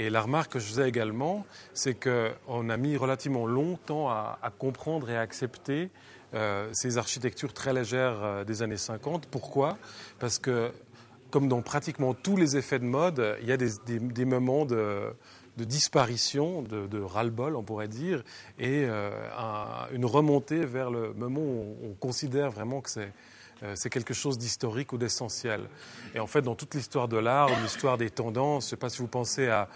Et la remarque que je faisais également, c'est qu'on a mis relativement longtemps à, comprendre et à accepter ces architectures très légères des années 50. Pourquoi? Parce que, comme dans pratiquement tous les effets de mode, il y a des moments de de disparition, de, ras-le-bol, on pourrait dire, et euh, une remontée vers le moment où on, considère vraiment que euh, c'est quelque chose d'historique ou d'essentiel. Et en fait, dans toute l'histoire de l'art, l'histoire des tendances, je ne sais pas si vous pensez à...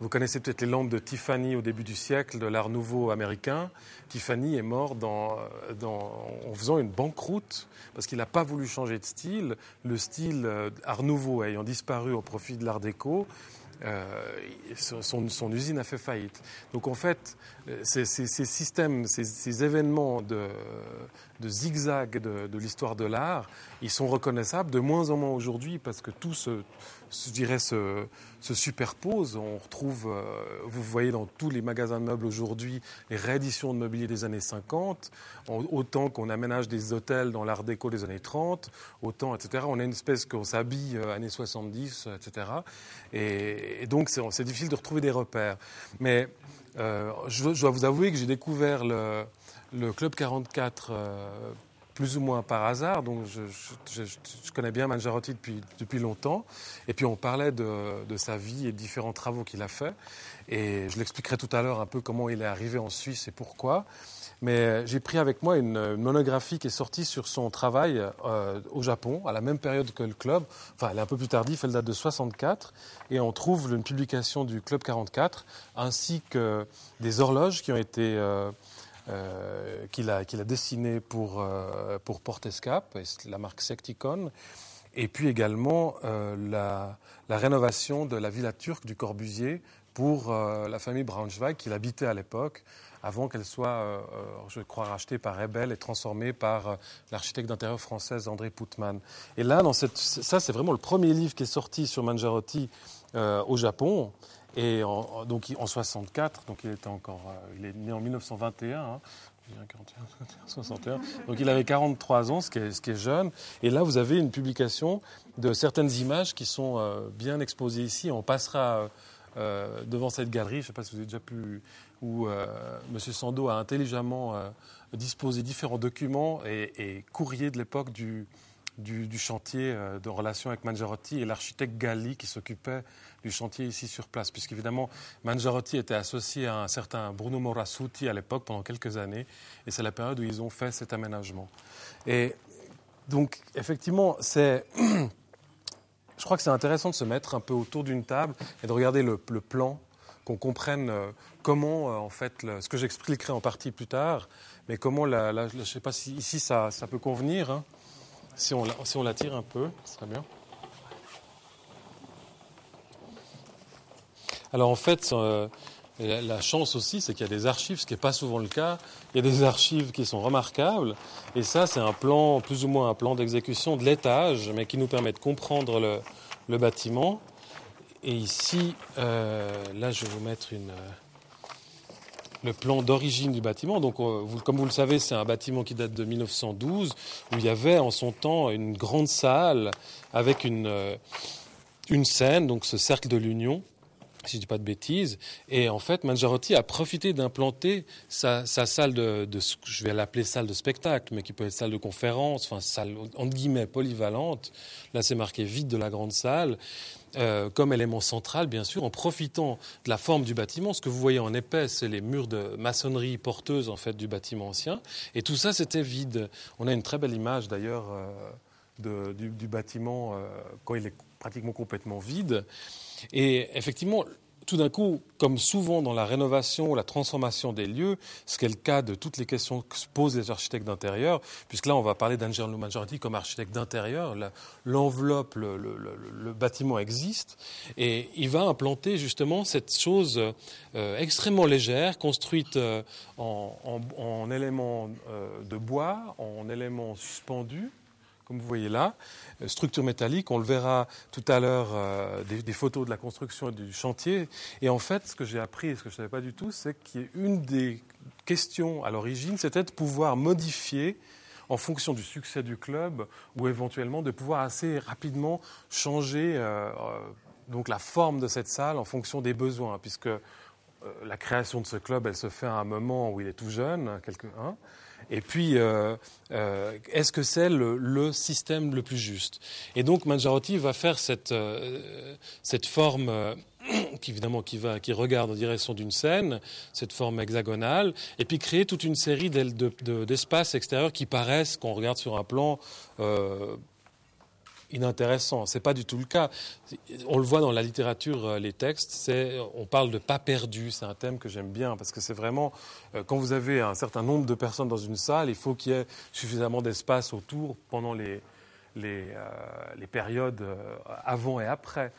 Vous connaissez peut-être les lampes de Tiffany au début du siècle, de l'art nouveau américain. Tiffany est mort en faisant une banqueroute parce qu'il n'a pas voulu changer de style. Le style euh, art nouveau ayant disparu au profit de l'art déco, euh, son, usine a fait faillite. Donc en fait, euh, ces, systèmes, ces, événements de, zigzag de, l'histoire de l'art, ils sont reconnaissables de moins en moins aujourd'hui parce que tout se, je dirais, se, se superposent. On retrouve, euh, vous voyez dans tous les magasins de meubles aujourd'hui, les rééditions de mobilier des années 50, autant qu'on aménage des hôtels dans l'art déco des années 30, autant, etc. On a une espèce qu'on s'habille euh, années 70, etc. Et, donc, c'est difficile de retrouver des repères. Mais euh, je, dois vous avouer que j'ai découvert le, le, Club 44 plus ou moins par hasard. Donc, je, connais bien Mangiarotti depuis, depuis longtemps. Et puis, on parlait de, de sa vie et de différents travaux qu'il a faits. Et je l'expliquerai tout à l'heure un peu comment il est arrivé en Suisse et pourquoi. Mais j'ai pris avec moi une, monographie qui est sortie sur son travail euh, au Japon, à la même période que le club. Enfin, elle est un peu plus tardive, elle date de 64. Et on trouve une publication du Club 44, ainsi que des horloges qui ont été euh, euh, qu'il a, dessiné pour, euh, pour Portescap, la marque Secticon, et puis également euh, la, rénovation de la villa turque du Corbusier pour la famille Braunschweig qu'il habitait à l'époque, avant qu'elle soit, je crois, rachetée par Rebel et transformée par l'architecte d'intérieur française André Putman. Et là, dans ça, c'est vraiment le premier livre qui est sorti sur Mangiarotti au Japon. Et donc en 64, donc il était encore, euh, il est né en 1921. Hein, 61. Donc il avait 43 ans, ce qui, est, jeune. Et là, vous avez une publication de certaines images qui sont euh, bien exposées ici. On passera euh, devant cette galerie, je ne sais pas si vous avez déjà pu, où M. Sando a intelligemment disposé différents documents et courriers de l'époque du, du, chantier euh, de relation avec Mangiarotti et l'architecte Galli qui s'occupait du chantier ici sur place. Puisqu'évidemment, Mangiarotti était associé à un certain Bruno Morasuti à l'époque pendant quelques années. Et c'est la période où ils ont fait cet aménagement. Et donc, effectivement, c'est. Je crois que c'est intéressant de se mettre un peu autour d'une table et de regarder le, plan, qu'on comprenne euh, comment, euh, en fait, ce que j'expliquerai en partie plus tard, mais comment, je ne sais pas si ici ça, ça peut convenir, hein, si on, si la tire un peu, ce serait bien. Alors en fait, euh, la chance aussi, c'est qu'il y a des archives, ce qui n'est pas souvent le cas. Il y a des archives qui sont remarquables. Et ça, c'est un plan, plus ou moins un plan d'exécution de l'étage, mais qui nous permet de comprendre le, bâtiment. Et ici, euh, là, je vais vous mettre une le plan d'origine du bâtiment. Donc, euh, comme vous le savez, c'est un bâtiment qui date de 1912, où il y avait en son temps une grande salle avec une, euh, une scène, donc ce cercle de l'Union, si je dis pas de bêtises. Et en fait, Mangiarotti a profité d'implanter sa, salle de, je vais l'appeler salle de spectacle, mais qui peut être salle de conférence, enfin salle entre guillemets polyvalente. Là, c'est marqué vide de la grande salle. Euh, comme élément central, bien sûr, en profitant de la forme du bâtiment. Ce que vous voyez en épais, c'est les murs de maçonnerie porteuse en fait du bâtiment ancien. Et tout ça, c'était vide. On a une très belle image d'ailleurs euh, du, du, bâtiment euh, quand il est pratiquement complètement vide. Et effectivement, tout d'un coup, comme souvent dans la rénovation ou la transformation des lieux, ce qui est le cas de toutes les questions que se posent les architectes d'intérieur, puisque là on va parler d'Angelo Majority comme architecte d'intérieur, l'enveloppe, le, bâtiment existe, et il va implanter justement cette chose euh, extrêmement légère, construite euh, en, éléments euh, de bois, en éléments suspendus, comme vous voyez là, euh, structure métallique. On le verra tout à l'heure, euh, des, photos de la construction et du chantier. Et en fait, ce que j'ai appris et ce que je ne savais pas du tout, c'est qu'une des questions à l'origine, c'était de pouvoir modifier en fonction du succès du club ou éventuellement de pouvoir assez rapidement changer. Euh, donc la forme de cette salle en fonction des besoins, puisque la création de ce club, elle se fait à un moment où il est tout jeune, quelques, hein, et puis, euh, euh, est-ce que c'est le, système le plus juste? Et donc, Mangiarotti va faire cette, euh, cette forme. qui évidemment qui va qui regarde en direction d'une scène, cette forme hexagonale, et puis créer toute une série d'espaces extérieurs qui paraissent, quand on regarde sur un plan, inintéressant. Ce n'est pas du tout le cas. On le voit dans la littérature, euh, les textes, on parle de pas perdu. C'est un thème que j'aime bien parce que c'est vraiment, euh, quand vous avez un certain nombre de personnes dans une salle, il faut qu'il y ait suffisamment d'espace autour pendant les, les, euh, les périodes euh, avant et après.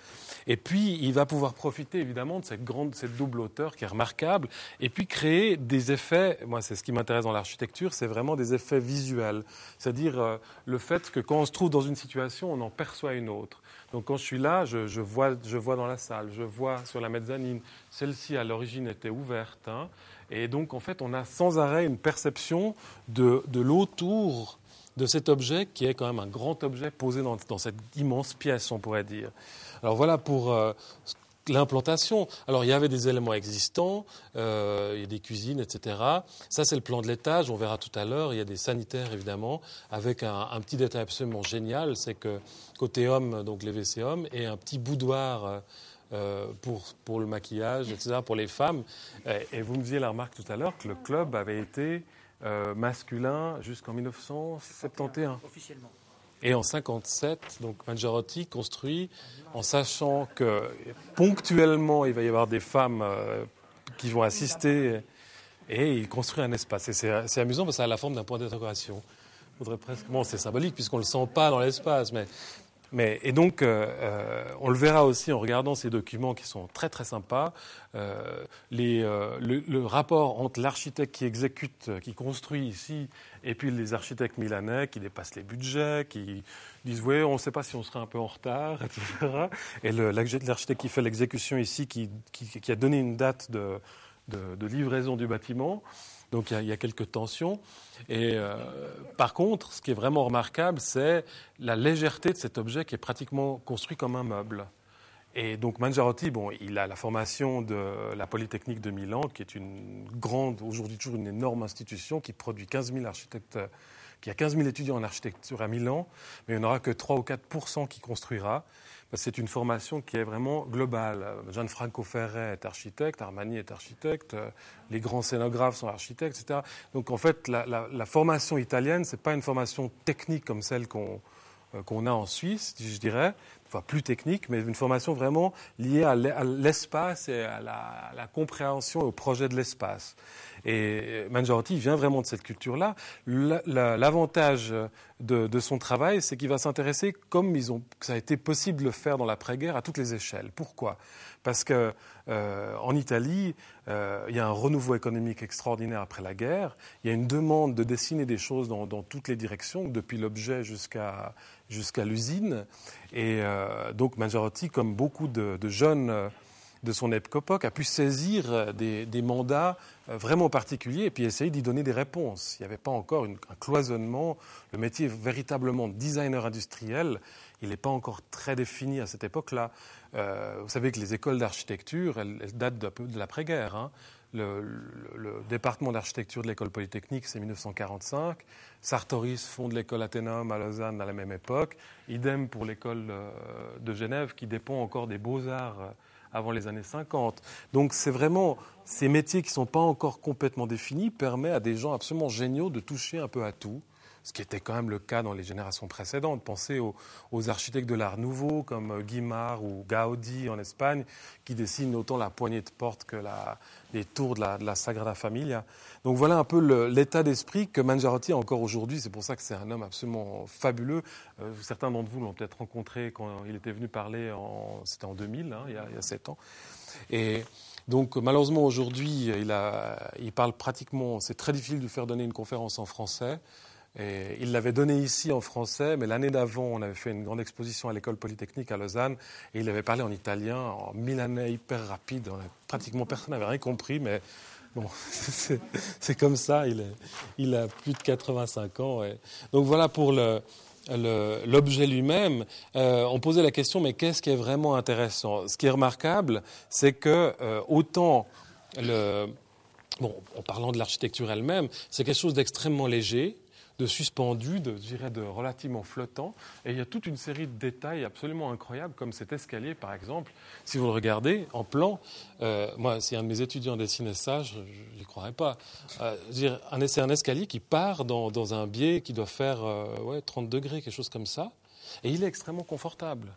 Et puis, il va pouvoir profiter évidemment de cette, grande, cette double hauteur qui est remarquable, et puis créer des effets, moi c'est ce qui m'intéresse dans l'architecture, c'est vraiment des effets visuels. C'est-à-dire euh, le fait que quand on se trouve dans une situation, on en perçoit une autre. Donc quand je suis là, je, vois, je vois dans la salle, je vois sur la mezzanine, celle-ci à l'origine était ouverte. Hein. et donc en fait, on a sans arrêt une perception de, de l'autour de cet objet qui est quand même un grand objet posé dans, cette immense pièce, on pourrait dire. Alors voilà pour euh, l'implantation. Alors il y avait des éléments existants, euh, il y a des cuisines, etc. Ça c'est le plan de l'étage, on verra tout à l'heure. Il y a des sanitaires évidemment, avec un, petit détail absolument génial, c'est que côté homme, donc les WC hommes, et un petit boudoir. Euh, pour, pour le maquillage, etc., pour les femmes. Et, vous me disiez la remarque tout à l'heure que le club avait été euh, masculin jusqu'en 1971. Officiellement. Et en 57, donc Mangiarotti construit en sachant que ponctuellement il va y avoir des femmes euh, qui vont assister et il construit un espace. Et c'est amusant parce que ça a la forme d'un point d'interrogation. Presque... Bon, c'est symbolique puisqu'on ne le sent pas dans l'espace, mais mais, et donc, euh, euh, on le verra aussi en regardant ces documents qui sont très très sympas. Euh, les, le, rapport entre l'architecte qui exécute, qui construit ici, et puis les architectes milanais qui dépassent les budgets, qui disent oui, on ne sait pas si on serait un peu en retard, etc. Et l'architecte qui fait l'exécution ici, qui, qui, a donné une date de, de livraison du bâtiment. Donc il y, a, quelques tensions. Et euh, par contre, ce qui est vraiment remarquable, c'est la légèreté de cet objet qui est pratiquement construit comme un meuble. Et donc Mangiarotti, bon, il a la formation de la Polytechnique de Milan, qui est une grande, aujourd'hui toujours une énorme institution qui produit 15 000 architectes, qui a 15 000 étudiants en architecture à Milan, mais il n'y en aura que 3 ou 4 qui construira c'est une formation qui est vraiment globale. Gianfranco Ferre est architecte, Armani est architecte, les grands scénographes sont architectes, etc. Donc en fait, la, formation italienne, ce n'est pas une formation technique comme celle qu'on euh, a en Suisse, je dirais, enfin plus technique, mais une formation vraiment liée à l'espace et à la, compréhension et au projet de l'espace. Et Mangiarotti vient vraiment de cette culture-là. L'avantage de, son travail, c'est qu'il va s'intéresser, comme ils ont, ça a été possible de le faire dans l'après-guerre, à toutes les échelles. Pourquoi? Parce que euh, en Italie, euh, il y a un renouveau économique extraordinaire après la guerre. Il y a une demande de dessiner des choses dans, toutes les directions, depuis l'objet jusqu'à jusqu'à l'usine. Et euh, donc Mangiarotti, comme beaucoup de, jeunes de son époque, a pu saisir des, mandats vraiment particuliers et puis essayer d'y donner des réponses. Il n'y avait pas encore un cloisonnement. Le métier véritablement designer industriel, il n'est pas encore très défini à cette époque-là. Euh, vous savez que les écoles d'architecture, elles, datent de, de l'après-guerre. Hein. Le, département d'architecture de l'école polytechnique, c'est 1945. Sartoris fonde l'école Athénum à Lausanne à la même époque. Idem pour l'école euh, de Genève, qui dépend encore des beaux-arts euh, avant les années 50. Donc c'est vraiment ces métiers qui ne sont pas encore complètement définis permettent à des gens absolument géniaux de toucher un peu à tout ce qui était quand même le cas dans les générations précédentes. Pensez aux, architectes de l'art nouveau comme Guimard ou Gaudi en Espagne, qui dessinent autant la poignée de porte que les tours de la, Sagrada Familia. Donc voilà un peu l'état d'esprit que Mangiarotti a encore aujourd'hui. C'est pour ça que c'est un homme absolument fabuleux. Euh, certains d'entre vous l'ont peut-être rencontré quand il était venu parler, c'était en 2000, hein, il, y a, il ans. Et donc malheureusement aujourd'hui, il, il parle pratiquement, c'est très difficile de lui faire donner une conférence en français il l'avait donné ici en français, mais l'année d'avant, on avait fait une grande exposition à l'école polytechnique à Lausanne, et il avait parlé en italien, en milanais hyper rapide. pratiquement personne n'avait rien compris, mais bon, c'est comme ça. Il, a plus de 85 ans. Donc voilà pour l'objet lui-même, euh, on posait la question mais qu'est-ce qui est vraiment intéressant? Ce qui est remarquable, c'est que euh, autant bon, en parlant de l'architecture elle-même, c'est quelque chose d'extrêmement léger, de suspendu, de, je dirais, de relativement flottant. Et il y a toute une série de détails absolument incroyables, comme cet escalier, par exemple. Si vous le regardez en plan, euh, moi, si un de mes étudiants dessinait ça, je n'y croirais pas. Euh, c'est un escalier qui part dans, dans, un biais qui doit faire euh, ouais, 30 degrés, quelque chose comme ça. Et il est extrêmement confortable.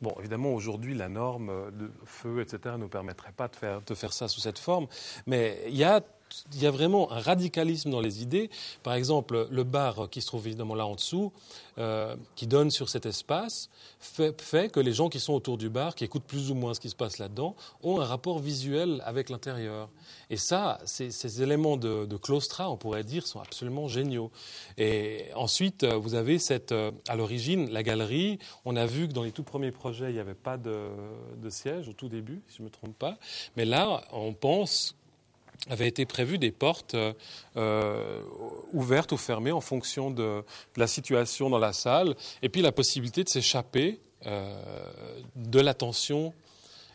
Bon, évidemment, aujourd'hui, la norme de feu, etc., ne nous permettrait pas de faire, de faire ça sous cette forme. Mais il y a il y a vraiment un radicalisme dans les idées. Par exemple, le bar qui se trouve évidemment là en dessous, euh, qui donne sur cet espace, fait, que les gens qui sont autour du bar, qui écoutent plus ou moins ce qui se passe là-dedans, ont un rapport visuel avec l'intérieur. Et ça, ces, éléments de, de, claustra, on pourrait dire, sont absolument géniaux. Et ensuite, vous avez cette, euh, à l'origine, la galerie. On a vu que dans les tout premiers projets, il n'y avait pas de, de siège au tout début, si je ne me trompe pas. Mais là, on pense avait été prévu des portes euh, euh, ouvertes ou fermées en fonction de, la situation dans la salle, et puis la possibilité de s'échapper euh, de l'attention.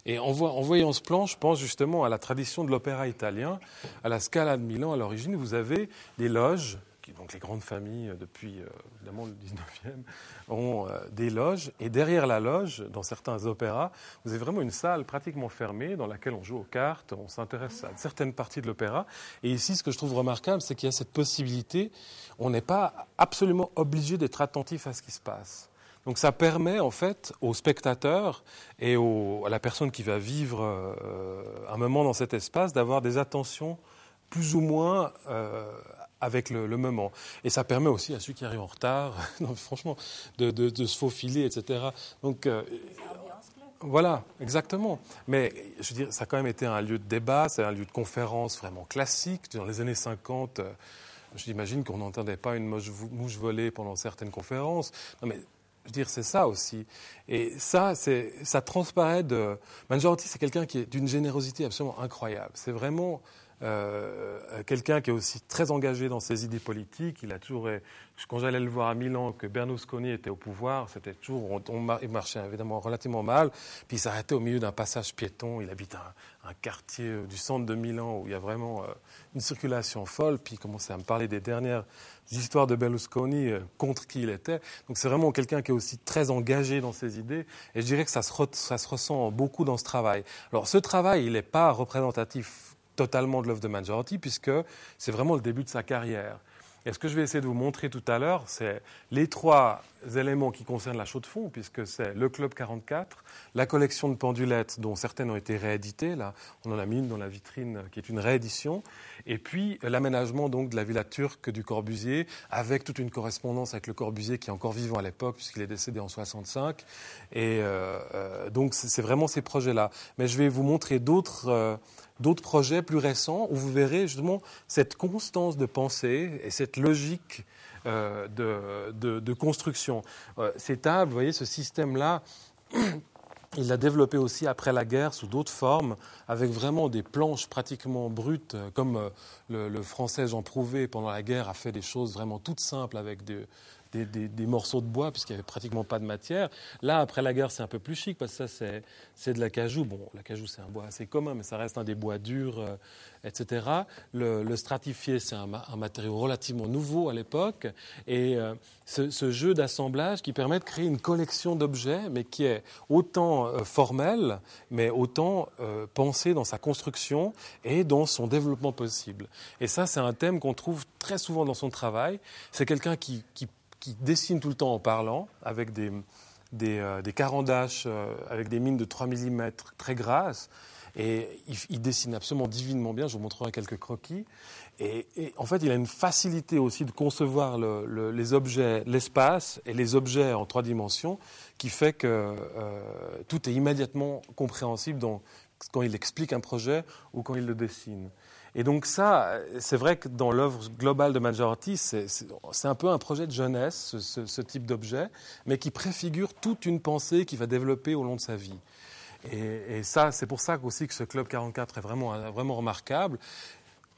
Et en, en, voyant ce plan, je pense justement à la tradition de l'opéra italien, à la Scala de Milan. À l'origine, vous avez des loges donc les grandes familles, euh, depuis euh, évidemment le 19e, ont euh, des loges. Et derrière la loge, dans certains opéras, vous avez vraiment une salle pratiquement fermée dans laquelle on joue aux cartes, on s'intéresse à certaines parties de l'opéra. Et ici, ce que je trouve remarquable, c'est qu'il y a cette possibilité, on n'est pas absolument obligé d'être attentif à ce qui se passe. Donc ça permet en fait aux spectateurs et à la personne qui va vivre un moment dans cet espace d'avoir des attentions plus ou moins avec le, moment. Et ça permet aussi à ceux qui arrivent en retard, franchement, de, se faufiler, etc. Donc, euh, voilà, exactement. Mais je veux dire, ça a quand même été un lieu de débat, c'est un lieu de conférence vraiment classique. Dans les années 50, euh, j'imagine qu'on n'entendait pas une mouche, mouche voler pendant certaines conférences. Non, mais je veux dire, c'est ça aussi. Et ça, ça transparaît de. Mangiarotti, c'est quelqu'un qui est d'une générosité absolument incroyable. C'est vraiment euh, quelqu'un qui est aussi très engagé dans ses idées politiques. Il a toujours, quand j'allais le voir à Milan, que Berlusconi était au pouvoir, c'était toujours, il marchait évidemment relativement mal, puis il s'arrêtait au milieu d'un passage piéton. Il habite un, quartier euh, du centre de Milan où il y a vraiment euh, une circulation folle, puis il commençait à me parler des dernières histoires de Berlusconi contre qui il était. Donc c'est vraiment quelqu'un qui est aussi très engagé dans ses idées, et je dirais que ça se, ça se ressent beaucoup dans ce travail. Alors ce travail, il n'est pas représentatif totalement de l'œuvre de Mangiarotti, puisque c'est vraiment le début de sa carrière. Et ce que je vais essayer de vous montrer tout à l'heure, c'est les trois éléments qui concernent la chaux de fond, puisque c'est le Club 44, la collection de pendulettes, dont certaines ont été rééditées, là, on en a mis une dans la vitrine qui est une réédition, et puis l'aménagement donc de la villa turque du Corbusier, avec toute une correspondance avec le Corbusier qui est encore vivant à l'époque, puisqu'il est décédé en 65. Et euh, euh, donc c'est vraiment ces projets-là. Mais je vais vous montrer d'autres. Euh, d'autres projets plus récents où vous verrez justement cette constance de pensée et cette logique euh, de, construction. Euh, ces tables, vous voyez, ce système-là, il l'a développé aussi après la guerre sous d'autres formes, avec vraiment des planches pratiquement brutes, comme le, le français Jean Prouvé pendant la guerre a fait des choses vraiment toutes simples avec des, des, morceaux de bois, puisqu'il n'y avait pratiquement pas de matière. Là, après la guerre, c'est un peu plus chic, parce que ça, c'est de l'acajou. Bon, l'acajou, c'est un bois assez commun, mais ça reste un des bois durs, euh, etc. Le, stratifié, c'est un, matériau relativement nouveau à l'époque. Et euh, ce, jeu d'assemblage qui permet de créer une collection d'objets, mais qui est autant euh, formel, mais autant pensé dans sa construction et dans son développement possible. Et ça, c'est un thème qu'on trouve très souvent dans son travail. C'est quelqu'un qui, qui qui dessine tout le temps en parlant, avec des, des, euh, euh, avec des mines de 3 mm très grasses. Et il, dessine absolument divinement bien. Je vous montrerai quelques croquis. Et, en fait, il a une facilité aussi de concevoir les objets, l'espace et les objets en trois dimensions, qui fait que euh, tout est immédiatement compréhensible quand il explique un projet ou quand il le dessine. Et donc ça, c'est vrai que dans l'œuvre globale de Majority, c'est un peu un projet de jeunesse, ce, type d'objet, mais qui préfigure toute une pensée qu'il va développer au long de sa vie. Et, ça, c'est pour ça aussi que ce Club 44 est vraiment, vraiment remarquable.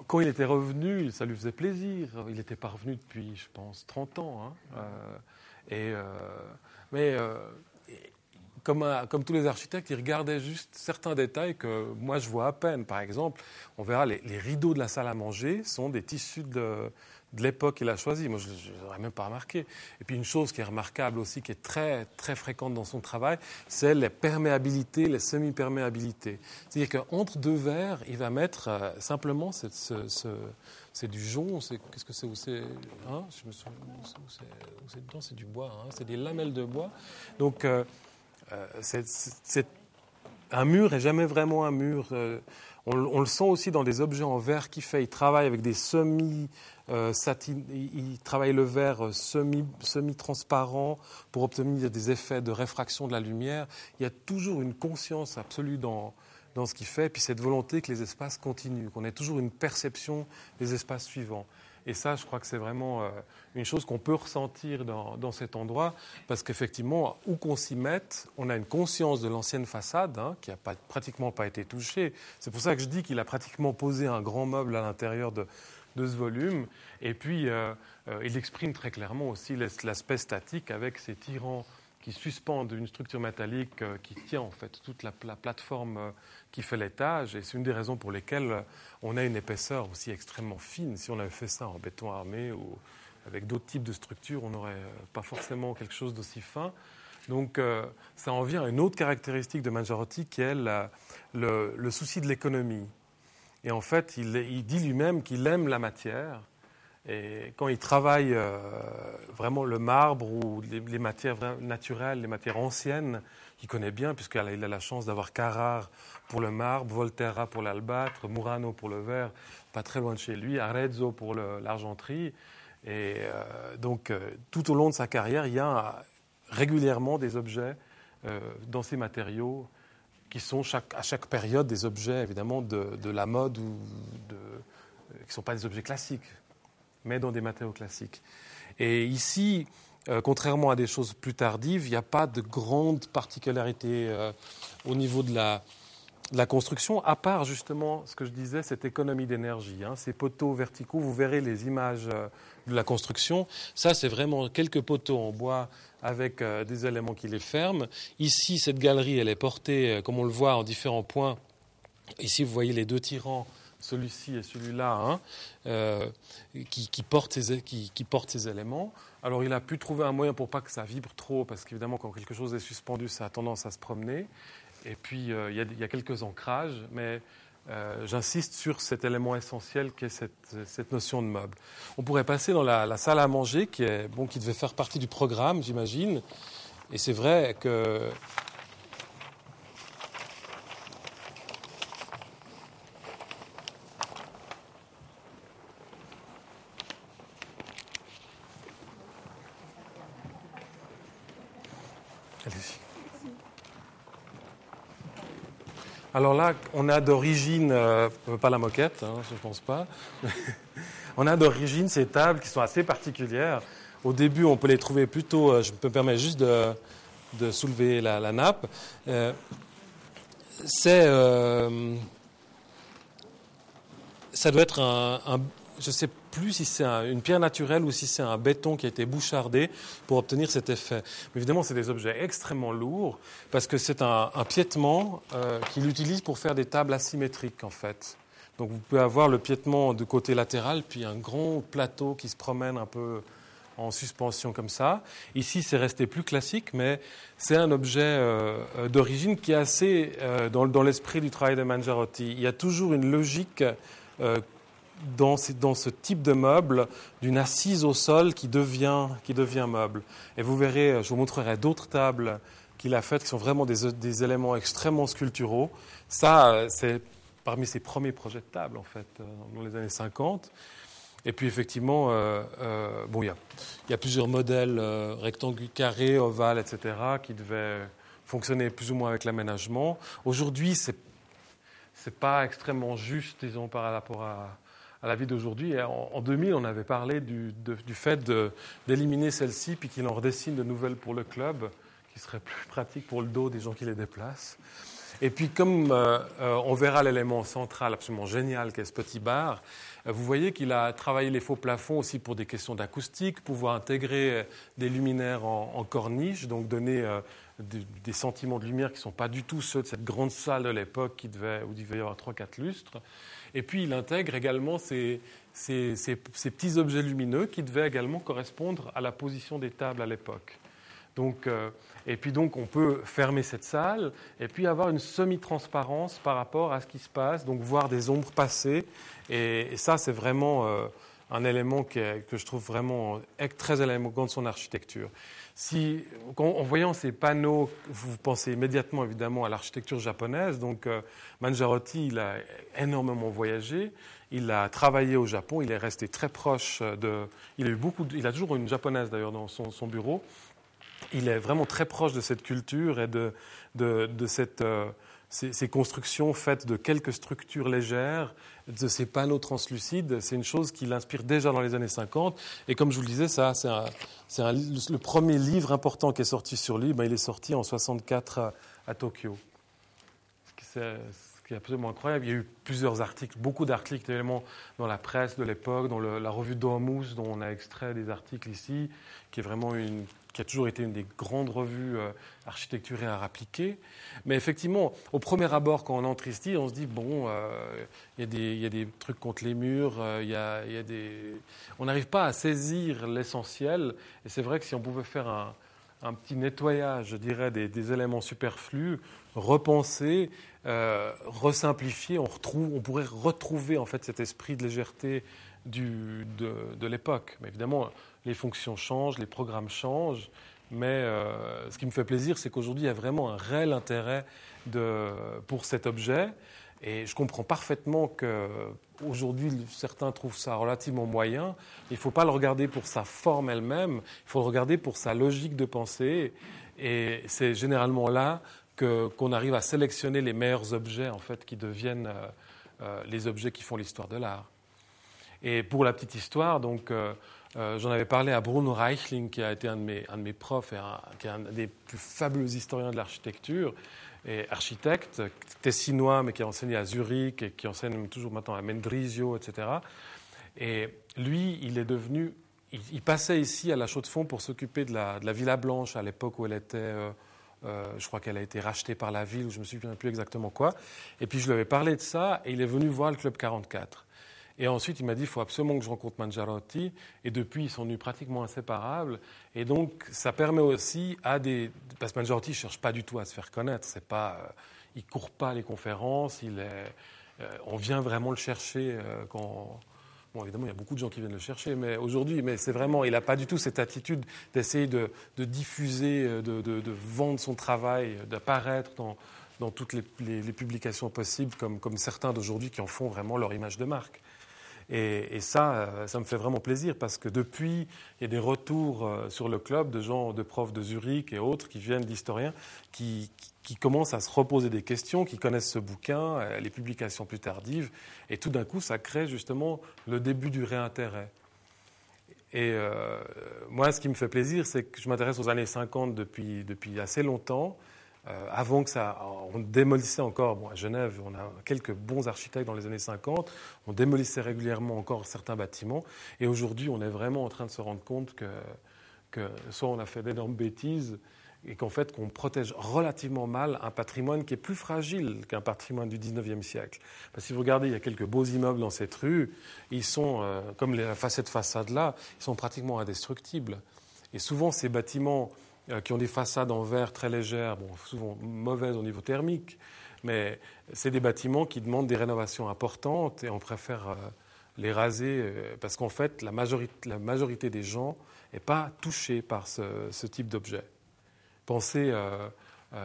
quand il était revenu, ça lui faisait plaisir. Il n'était pas revenu depuis, je pense, 30 ans. Hein. et, mais comme, comme, tous les architectes, il regardait juste certains détails que moi je vois à peine. Par exemple, on verra les, les rideaux de la salle à manger sont des tissus de, l'époque qu'il a choisi. Moi, je n'aurais même pas remarqué. Et puis une chose qui est remarquable aussi, qui est très, très fréquente dans son travail, c'est les perméabilités, les semi-perméabilités. C'est-à-dire qu'entre deux verres, il va mettre euh, simplement, c'est du jonc, qu'est-ce que c'est où c'est hein Je me souviens, c'est dedans, c'est du bois, hein c'est des lamelles de bois. Donc, euh, euh, un mur est jamais vraiment un mur. On, on, le sent aussi dans des objets en verre qu'il fait. Il travaille avec des semi euh, il, travaille le verre euh, semi-transparent pour obtenir des effets de réfraction de la lumière. Il y a toujours une conscience absolue dans, dans ce qu'il fait, puis cette volonté que les espaces continuent, qu'on ait toujours une perception des espaces suivants. Et ça, je crois que c'est vraiment euh, une chose qu'on peut ressentir dans, cet endroit, parce qu'effectivement, où qu'on s'y mette, on a une conscience de l'ancienne façade hein, qui n'a pratiquement pas été touchée. C'est pour ça que je dis qu'il a pratiquement posé un grand meuble à l'intérieur de, ce volume. Et puis, euh, euh, il exprime très clairement aussi l'aspect statique avec ces tirants qui suspendent une structure métallique euh, qui tient en fait toute la, plateforme qui fait l'étage. Et c'est une des raisons pour lesquelles on a une épaisseur aussi extrêmement fine. Si on avait fait ça en béton armé ou avec d'autres types de structures, on n'aurait pas forcément quelque chose d'aussi fin. Donc ça en vient à une autre caractéristique de Majoretti qui est le souci de l'économie. Et en fait, il, dit lui-même qu'il aime la matière. Et quand il travaille euh, vraiment le marbre ou les, matières naturelles, les matières anciennes, qu'il connaît bien, puisqu'il a, la chance d'avoir Carrare pour le marbre, Volterra pour l'albâtre, Murano pour le verre, pas très loin de chez lui, Arezzo pour l'argenterie. Et euh, donc, euh, tout au long de sa carrière, il y a régulièrement des objets dans ces matériaux qui sont à chaque période des objets évidemment de, la mode ou qui ne sont pas des objets classiques, mais dans des matériaux classiques. Et ici, euh, contrairement à des choses plus tardives, il n'y a pas de grande particularité euh, au niveau de la, construction, à part justement ce que je disais, cette économie d'énergie. Hein. Ces poteaux verticaux, vous verrez les images euh, de la construction. Ça, c'est vraiment quelques poteaux en bois avec des éléments qui les ferment. Ici, cette galerie, elle est portée, comme on le voit, en différents points. Ici, vous voyez les deux tirants, celui-ci et celui-là, hein, euh, qui, portent ces, qui, éléments. Alors, il a pu trouver un moyen pour pas que ça vibre trop, parce qu'évidemment, quand quelque chose est suspendu, ça a tendance à se promener. Et puis, il y, a quelques ancrages, mais euh, j'insiste sur cet élément essentiel qui est cette, notion de meuble. On pourrait passer dans la, salle à manger qui, est, bon, qui devait faire partie du programme, j'imagine. Et c'est vrai que Alors là, on a d'origine, euh, pas la moquette, hein, je ne pense pas, on a d'origine ces tables qui sont assez particulières. Au début, on peut les trouver plutôt, euh, je me permets juste de, soulever la, nappe. Euh, c'est, ça doit être un, un je sais plus si c'est une pierre naturelle ou si c'est un béton qui a été bouchardé pour obtenir cet effet. Évidemment, c'est des objets extrêmement lourds parce que c'est un, piétement euh, qu'il utilise pour faire des tables asymétriques en fait. Donc vous pouvez avoir le piétement du côté latéral, puis un grand plateau qui se promène un peu en suspension comme ça. Ici, c'est resté plus classique, mais c'est un objet euh, euh, d'origine qui est assez dans, dans l'esprit du travail de Mangiarotti. Il y a toujours une logique dans, ce type de meuble d'une assise au sol qui devient, qui devient meuble. Et vous verrez, je vous montrerai d'autres tables qu'il a faites qui sont vraiment des, éléments extrêmement sculpturaux. Ça, c'est parmi ses premiers projets de table, en fait, euh, dans les années 50. Et puis, effectivement, euh, euh, bon, il y, a plusieurs modèles rectangulaires, carrés, ovales, etc., qui devaient fonctionner plus ou moins avec l'aménagement. Aujourd'hui, c'est n'est pas extrêmement juste, disons, par rapport à, à la vie d'aujourd'hui. En, 2000, on avait parlé du, fait d'éliminer celle-ci, puis qu'il en redessine de nouvelles pour le club, qui seraient plus pratiques pour le dos des gens qui les déplacent. Et puis, comme on verra l'élément central absolument génial qu'est ce petit bar, vous voyez qu'il a travaillé les faux plafonds aussi pour des questions d'acoustique, pouvoir intégrer des luminaires en, corniche, donc donner des, sentiments de lumière qui ne sont pas du tout ceux de cette grande salle de l'époque où il devait y avoir 3-4 lustres. Et puis il intègre également ces, petits objets lumineux qui devaient également correspondre à la position des tables à l'époque. Donc, euh, et puis donc on peut fermer cette salle et puis avoir une semi-transparence par rapport à ce qui se passe, donc voir des ombres passer. Et, ça, c'est vraiment euh, un élément que je trouve vraiment très élégant de son architecture. Si, en voyant ces panneaux, vous pensez immédiatement évidemment à l'architecture japonaise. Donc, euh, Manjarotti, il a énormément voyagé. Il a travaillé au Japon. Il est resté très proche de. Il a eu beaucoup. il a toujours une japonaise d'ailleurs dans son, bureau. Il est vraiment très proche de cette culture et de, de, cette. Ces, constructions faites de quelques structures légères, de ces panneaux translucides, c'est une chose qui l'inspire déjà dans les années 50. Et comme je vous le disais, ça, c'est le premier livre important qui est sorti sur lui. Ben, il est sorti en 64 à, Tokyo. Ce qui est absolument incroyable. Il y a eu plusieurs articles, beaucoup d'articles évidemment dans la presse de l'époque, dans la revue Domus, dont on a extrait des articles ici, qui est vraiment une qui a toujours été une des grandes revues euh, architecturées à appliquer. Mais effectivement, au premier abord, quand on entre ici, on se dit bon, euh, il y, a des trucs contre les murs, euh, y a, des... on n'arrive pas à saisir l'essentiel. Et c'est vrai que si on pouvait faire un, petit nettoyage, je dirais, des, éléments superflus, repenser, resimplifier, on, retrouve, on pourrait retrouver en fait cet esprit de légèreté de, de l'époque. Mais évidemment, les fonctions changent, les programmes changent, mais euh, ce qui me fait plaisir, c'est qu'aujourd'hui, il y a vraiment un réel intérêt pour cet objet. Et je comprends parfaitement qu'aujourd'hui, certains trouvent ça relativement moyen. Il ne faut pas le regarder pour sa forme elle-même, il faut le regarder pour sa logique de pensée. Et c'est généralement là qu'on arrive à sélectionner les meilleurs objets, en fait, qui deviennent euh, euh, les objets qui font l'histoire de l'art. Et pour la petite histoire, donc, j'en avais parlé à Bruno Reichling, qui a été un de mes, un de mes profs et qui est un des plus fabuleux historiens de l'architecture et architecte, tessinois, mais qui a enseigné à Zurich et qui enseigne toujours maintenant à Mendrisio, etc. Et lui, il est devenu. Il, passait ici à la Chaux-de-Fonds pour s'occuper de la, de la, Villa Blanche à l'époque où elle était. Euh, euh, je crois qu'elle a été rachetée par la ville, ou je ne me souviens plus exactement quoi. Et puis je lui avais parlé de ça, et il est venu voir le Club 44. Et ensuite, il m'a dit il faut absolument que je rencontre Mangiarotti. Et depuis, ils sont devenus pratiquement inséparables. Et donc, ça permet aussi à des. Parce que Mangiarotti ne cherche pas du tout à se faire connaître. C'est pas, euh, il court pas les conférences. Il euh, on vient vraiment le chercher euh. Bon, évidemment, il y a beaucoup de gens qui viennent le chercher, mais aujourd'hui, mais c'est vraiment, il n'a pas du tout cette attitude d'essayer de, diffuser, de, vendre son travail, d'apparaître dans, toutes les, publications possibles, comme certains d'aujourd'hui qui en font vraiment leur image de marque. Et, ça, euh, ça me fait vraiment plaisir parce que depuis, il y a des retours euh, sur le club de gens, de profs de Zurich et autres qui viennent d'historiens, qui, commencent à se reposer des questions, qui connaissent ce bouquin, euh, les publications plus tardives, et tout d'un coup, ça crée justement le début du réintérêt. Et moi, ce qui me fait plaisir, c'est que je m'intéresse aux années 50 depuis, depuis assez longtemps. Euh, avant que ça, on démolissait encore, bon, à Genève, on a quelques bons architectes dans les années 50, on démolissait régulièrement encore certains bâtiments, et aujourd'hui, on est vraiment en train de se rendre compte que, que soit on a fait d'énormes bêtises, et qu'en fait, qu'on protège relativement mal un patrimoine qui est plus fragile qu'un patrimoine du 19e siècle. Parce que si vous regardez, il y a quelques beaux immeubles dans cette rue, ils sont, euh, comme les, cette façade-là, ils sont pratiquement indestructibles. Et souvent, ces bâtiments qui ont des façades en verre très légères, bon, souvent mauvaises au niveau thermique, mais c'est des bâtiments qui demandent des rénovations importantes et on préfère euh, les raser euh, parce qu'en fait, la majorité, la majorité, des gens n'est pas touchée par ce, type d'objet. Pensez,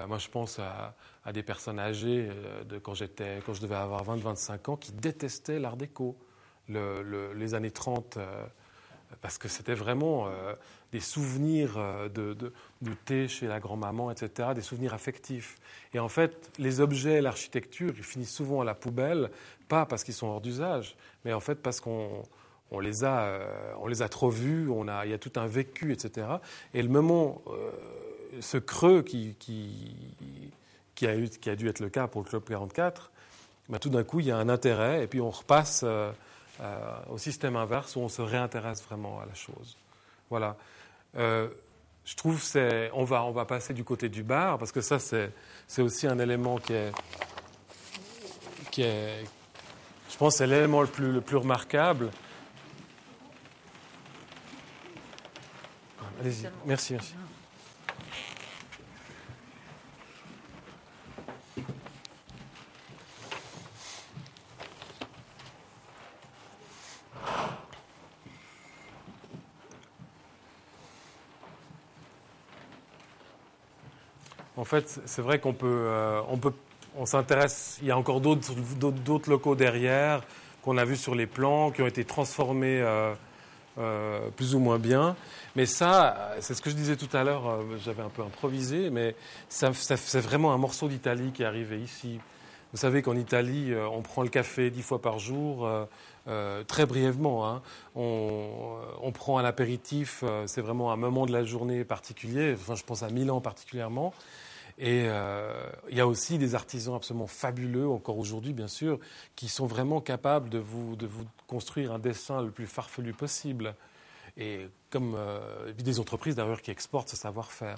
moi je pense à, des personnes âgées de quand, quand je devais avoir 20-25 ans qui détestaient l'art déco, les années 30 parce que c'était vraiment euh, des souvenirs euh, de, thé chez la grand-maman, etc., des souvenirs affectifs. Et en fait, les objets, l'architecture, ils finissent souvent à la poubelle, pas parce qu'ils sont hors d'usage, mais en fait parce qu'on les, a, euh, les a trop vus, on a, il y a tout un vécu, etc. Et le moment, ce creux qui, a, dû être le cas pour le Club 44, bah, tout d'un coup, il y a un intérêt, et puis on repasse au système inverse où on se réintéresse vraiment à la chose. Voilà. Euh, je trouve c'est on va on va passer du côté du bar parce que ça c'est aussi un élément qui est qui est je pense c'est l'élément le plus le plus remarquable. Allez-y. Merci, merci. Fait, c'est vrai qu'on peut, euh, on peut, on s'intéresse. Il y a encore d'autres, d'autres locaux derrière qu'on a vus sur les plans, qui ont été transformés euh, euh, plus ou moins bien. Mais ça, c'est ce que je disais tout à l'heure. J'avais un peu improvisé, mais ça, c'est vraiment un morceau d'Italie qui est arrivé ici. Vous savez qu'en Italie, on prend le café dix fois par jour. très brièvement. Hein. On, on, prend un apéritif, c'est vraiment un moment de la journée particulier. Enfin, je pense à Milan particulièrement. Et euh, il y a aussi des artisans absolument fabuleux, encore aujourd'hui bien sûr, qui sont vraiment capables de vous, de vous construire un dessin le plus farfelu possible. Et comme euh, des entreprises d'ailleurs qui exportent ce savoir-faire.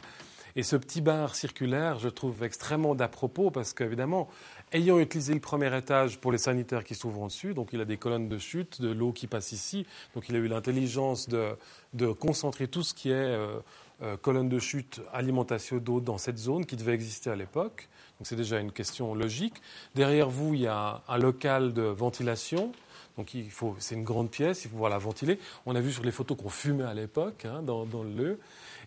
Et ce petit bar circulaire, je trouve extrêmement d'à propos parce qu'évidemment, ayant utilisé le premier étage pour les sanitaires qui s'ouvrent dessus, donc il a des colonnes de chute, de l'eau qui passe ici, donc il a eu l'intelligence de, de, concentrer tout ce qui est euh, euh, colonne de chute, alimentation d'eau dans cette zone qui devait exister à l'époque. Donc c'est déjà une question logique. Derrière vous, il y a un, local de ventilation. Donc il faut, c'est une grande pièce, il faut pouvoir la ventiler. On a vu sur les photos qu'on fumait à l'époque hein, dans, le.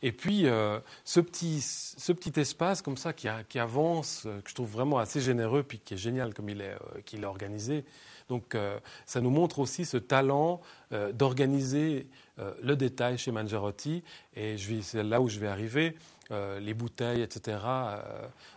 Et puis euh, ce, petit, ce petit espace comme ça qui, avance, euh, que je trouve vraiment assez généreux, puis qui est génial comme il est, qu'il est organisé. Donc ça nous montre aussi ce talent d'organiser euh, le détail chez Mangiarotti, et c'est là où je vais arriver. Euh, les bouteilles, etc. Euh,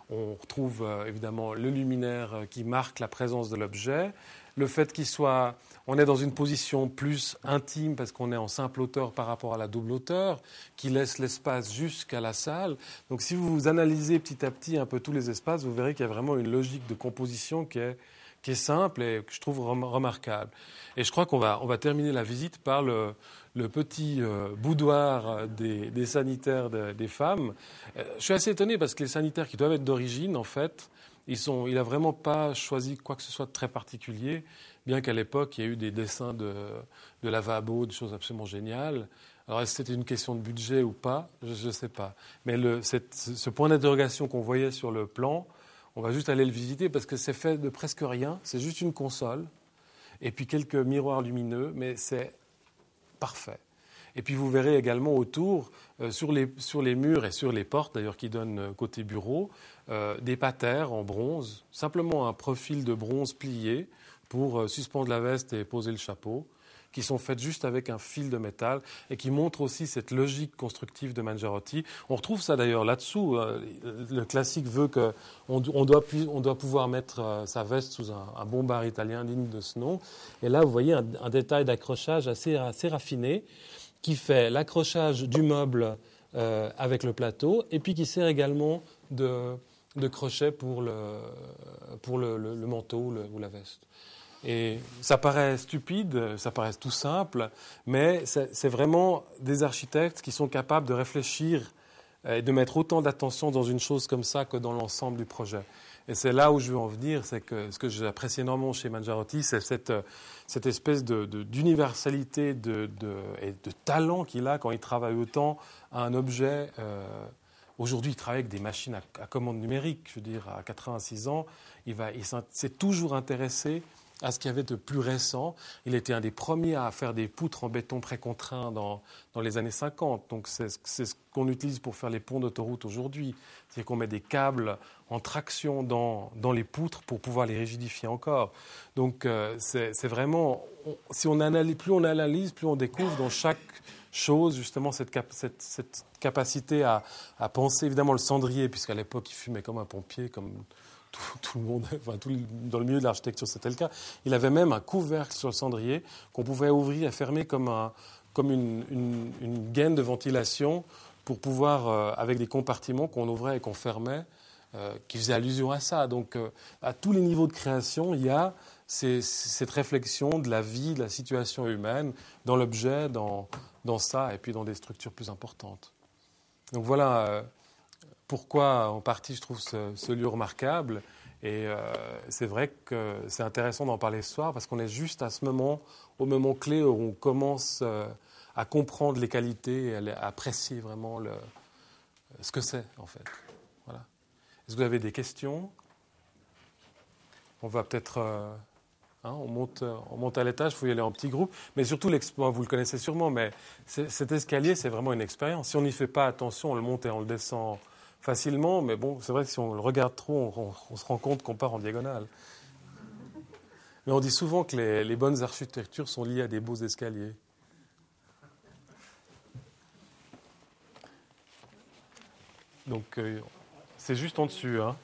on retrouve évidemment le luminaire qui marque la présence de l'objet. Le fait qu'il soit, on est dans une position plus intime parce qu'on est en simple hauteur par rapport à la double hauteur, qui laisse l'espace jusqu'à la salle. Donc si vous analysez petit à petit un peu tous les espaces, vous verrez qu'il y a vraiment une logique de composition qui est, qui est simple et que je trouve remarquable. Et je crois qu'on va, on va terminer la visite par le, petit euh, boudoir des, sanitaires des femmes. Euh, je suis assez étonné parce que les sanitaires qui doivent être d'origine, en fait, ils sont, il n'a vraiment pas choisi quoi que ce soit de très particulier, bien qu'à l'époque, il y ait eu des dessins de, lavabo, de choses absolument géniales. Alors, est-ce que c'était une question de budget ou pas? Je ne sais pas. Mais ce point d'interrogation qu'on voyait sur le plan, on va juste aller le visiter parce que c'est fait de presque rien. C'est juste une console et puis quelques miroirs lumineux, mais c'est parfait. Et puis vous verrez également autour, euh, sur, les, murs et sur les portes d'ailleurs qui donnent euh, côté bureau, euh, des patères en bronze, simplement un profil de bronze plié pour suspendre la veste et poser le chapeau qui sont faites juste avec un fil de métal et qui montrent aussi cette logique constructive de Mangiarotti. On retrouve ça d'ailleurs là-dessous. Euh, le classique veut qu'on on doit, pouvoir mettre euh, sa veste sous un, bon bar italien digne de ce nom. Et là, vous voyez un, détail d'accrochage assez, raffiné qui fait l'accrochage du meuble euh, avec le plateau et puis qui sert également de, crochet pour le, manteau ou la veste. Et ça paraît stupide, ça paraît tout simple, mais c'est vraiment des architectes qui sont capables de réfléchir et de mettre autant d'attention dans une chose comme ça que dans l'ensemble du projet. Et c'est là où je veux en venir, c'est que ce que j'apprécie énormément chez Mangiarotti, c'est cette, cette, espèce d'universalité de, de, et de talent qu'il a quand il travaille autant à un objet. Euh, Aujourd'hui, il travaille avec des machines à, commande numérique. Je veux dire, à 86 ans, il, il s'est toujours intéressé à ce qu'il y avait de plus récent. Il était un des premiers à faire des poutres en béton précontraint dans, dans les années 50. Donc c'est ce qu'on utilise pour faire les ponts d'autoroute aujourd'hui. C'est qu'on met des câbles en traction dans, dans, les poutres pour pouvoir les rigidifier encore. Donc euh, c'est vraiment, si on analyse, plus on analyse, plus on découvre dans chaque chose justement cette, cette, capacité à, à, penser évidemment le cendrier, puisqu'à l'époque il fumait comme un pompier, comme tout, le monde, enfin, tout, dans le milieu de l'architecture, c'était le cas. Il avait même un couvercle sur le cendrier qu'on pouvait ouvrir et fermer comme, un, comme une, une, gaine de ventilation pour pouvoir, euh, avec des compartiments qu'on ouvrait et qu'on fermait, qui faisait allusion à ça. Donc, à tous les niveaux de création, il y a cette réflexion de la vie, de la situation humaine, dans l'objet, dans, dans ça, et puis dans des structures plus importantes. Donc voilà pourquoi, en partie, je trouve ce, lieu remarquable. Et c'est vrai que c'est intéressant d'en parler ce soir parce qu'on est juste à ce moment, au moment clé où on commence à comprendre les qualités et à apprécier vraiment ce que c'est, en fait. Voilà. Est-ce que vous avez des questions? On va peut-être. Euh, hein, on, monte, on monte à l'étage, il faut y aller en petit groupe. Mais surtout, vous le connaissez sûrement, mais cet escalier, c'est vraiment une expérience. Si on n'y fait pas attention, on le monte et on le descend facilement. Mais bon, c'est vrai que si on le regarde trop, on, se rend compte qu'on part en diagonale. Mais on dit souvent que les, bonnes architectures sont liées à des beaux escaliers. Donc, euh, c'est juste en dessus. Hein.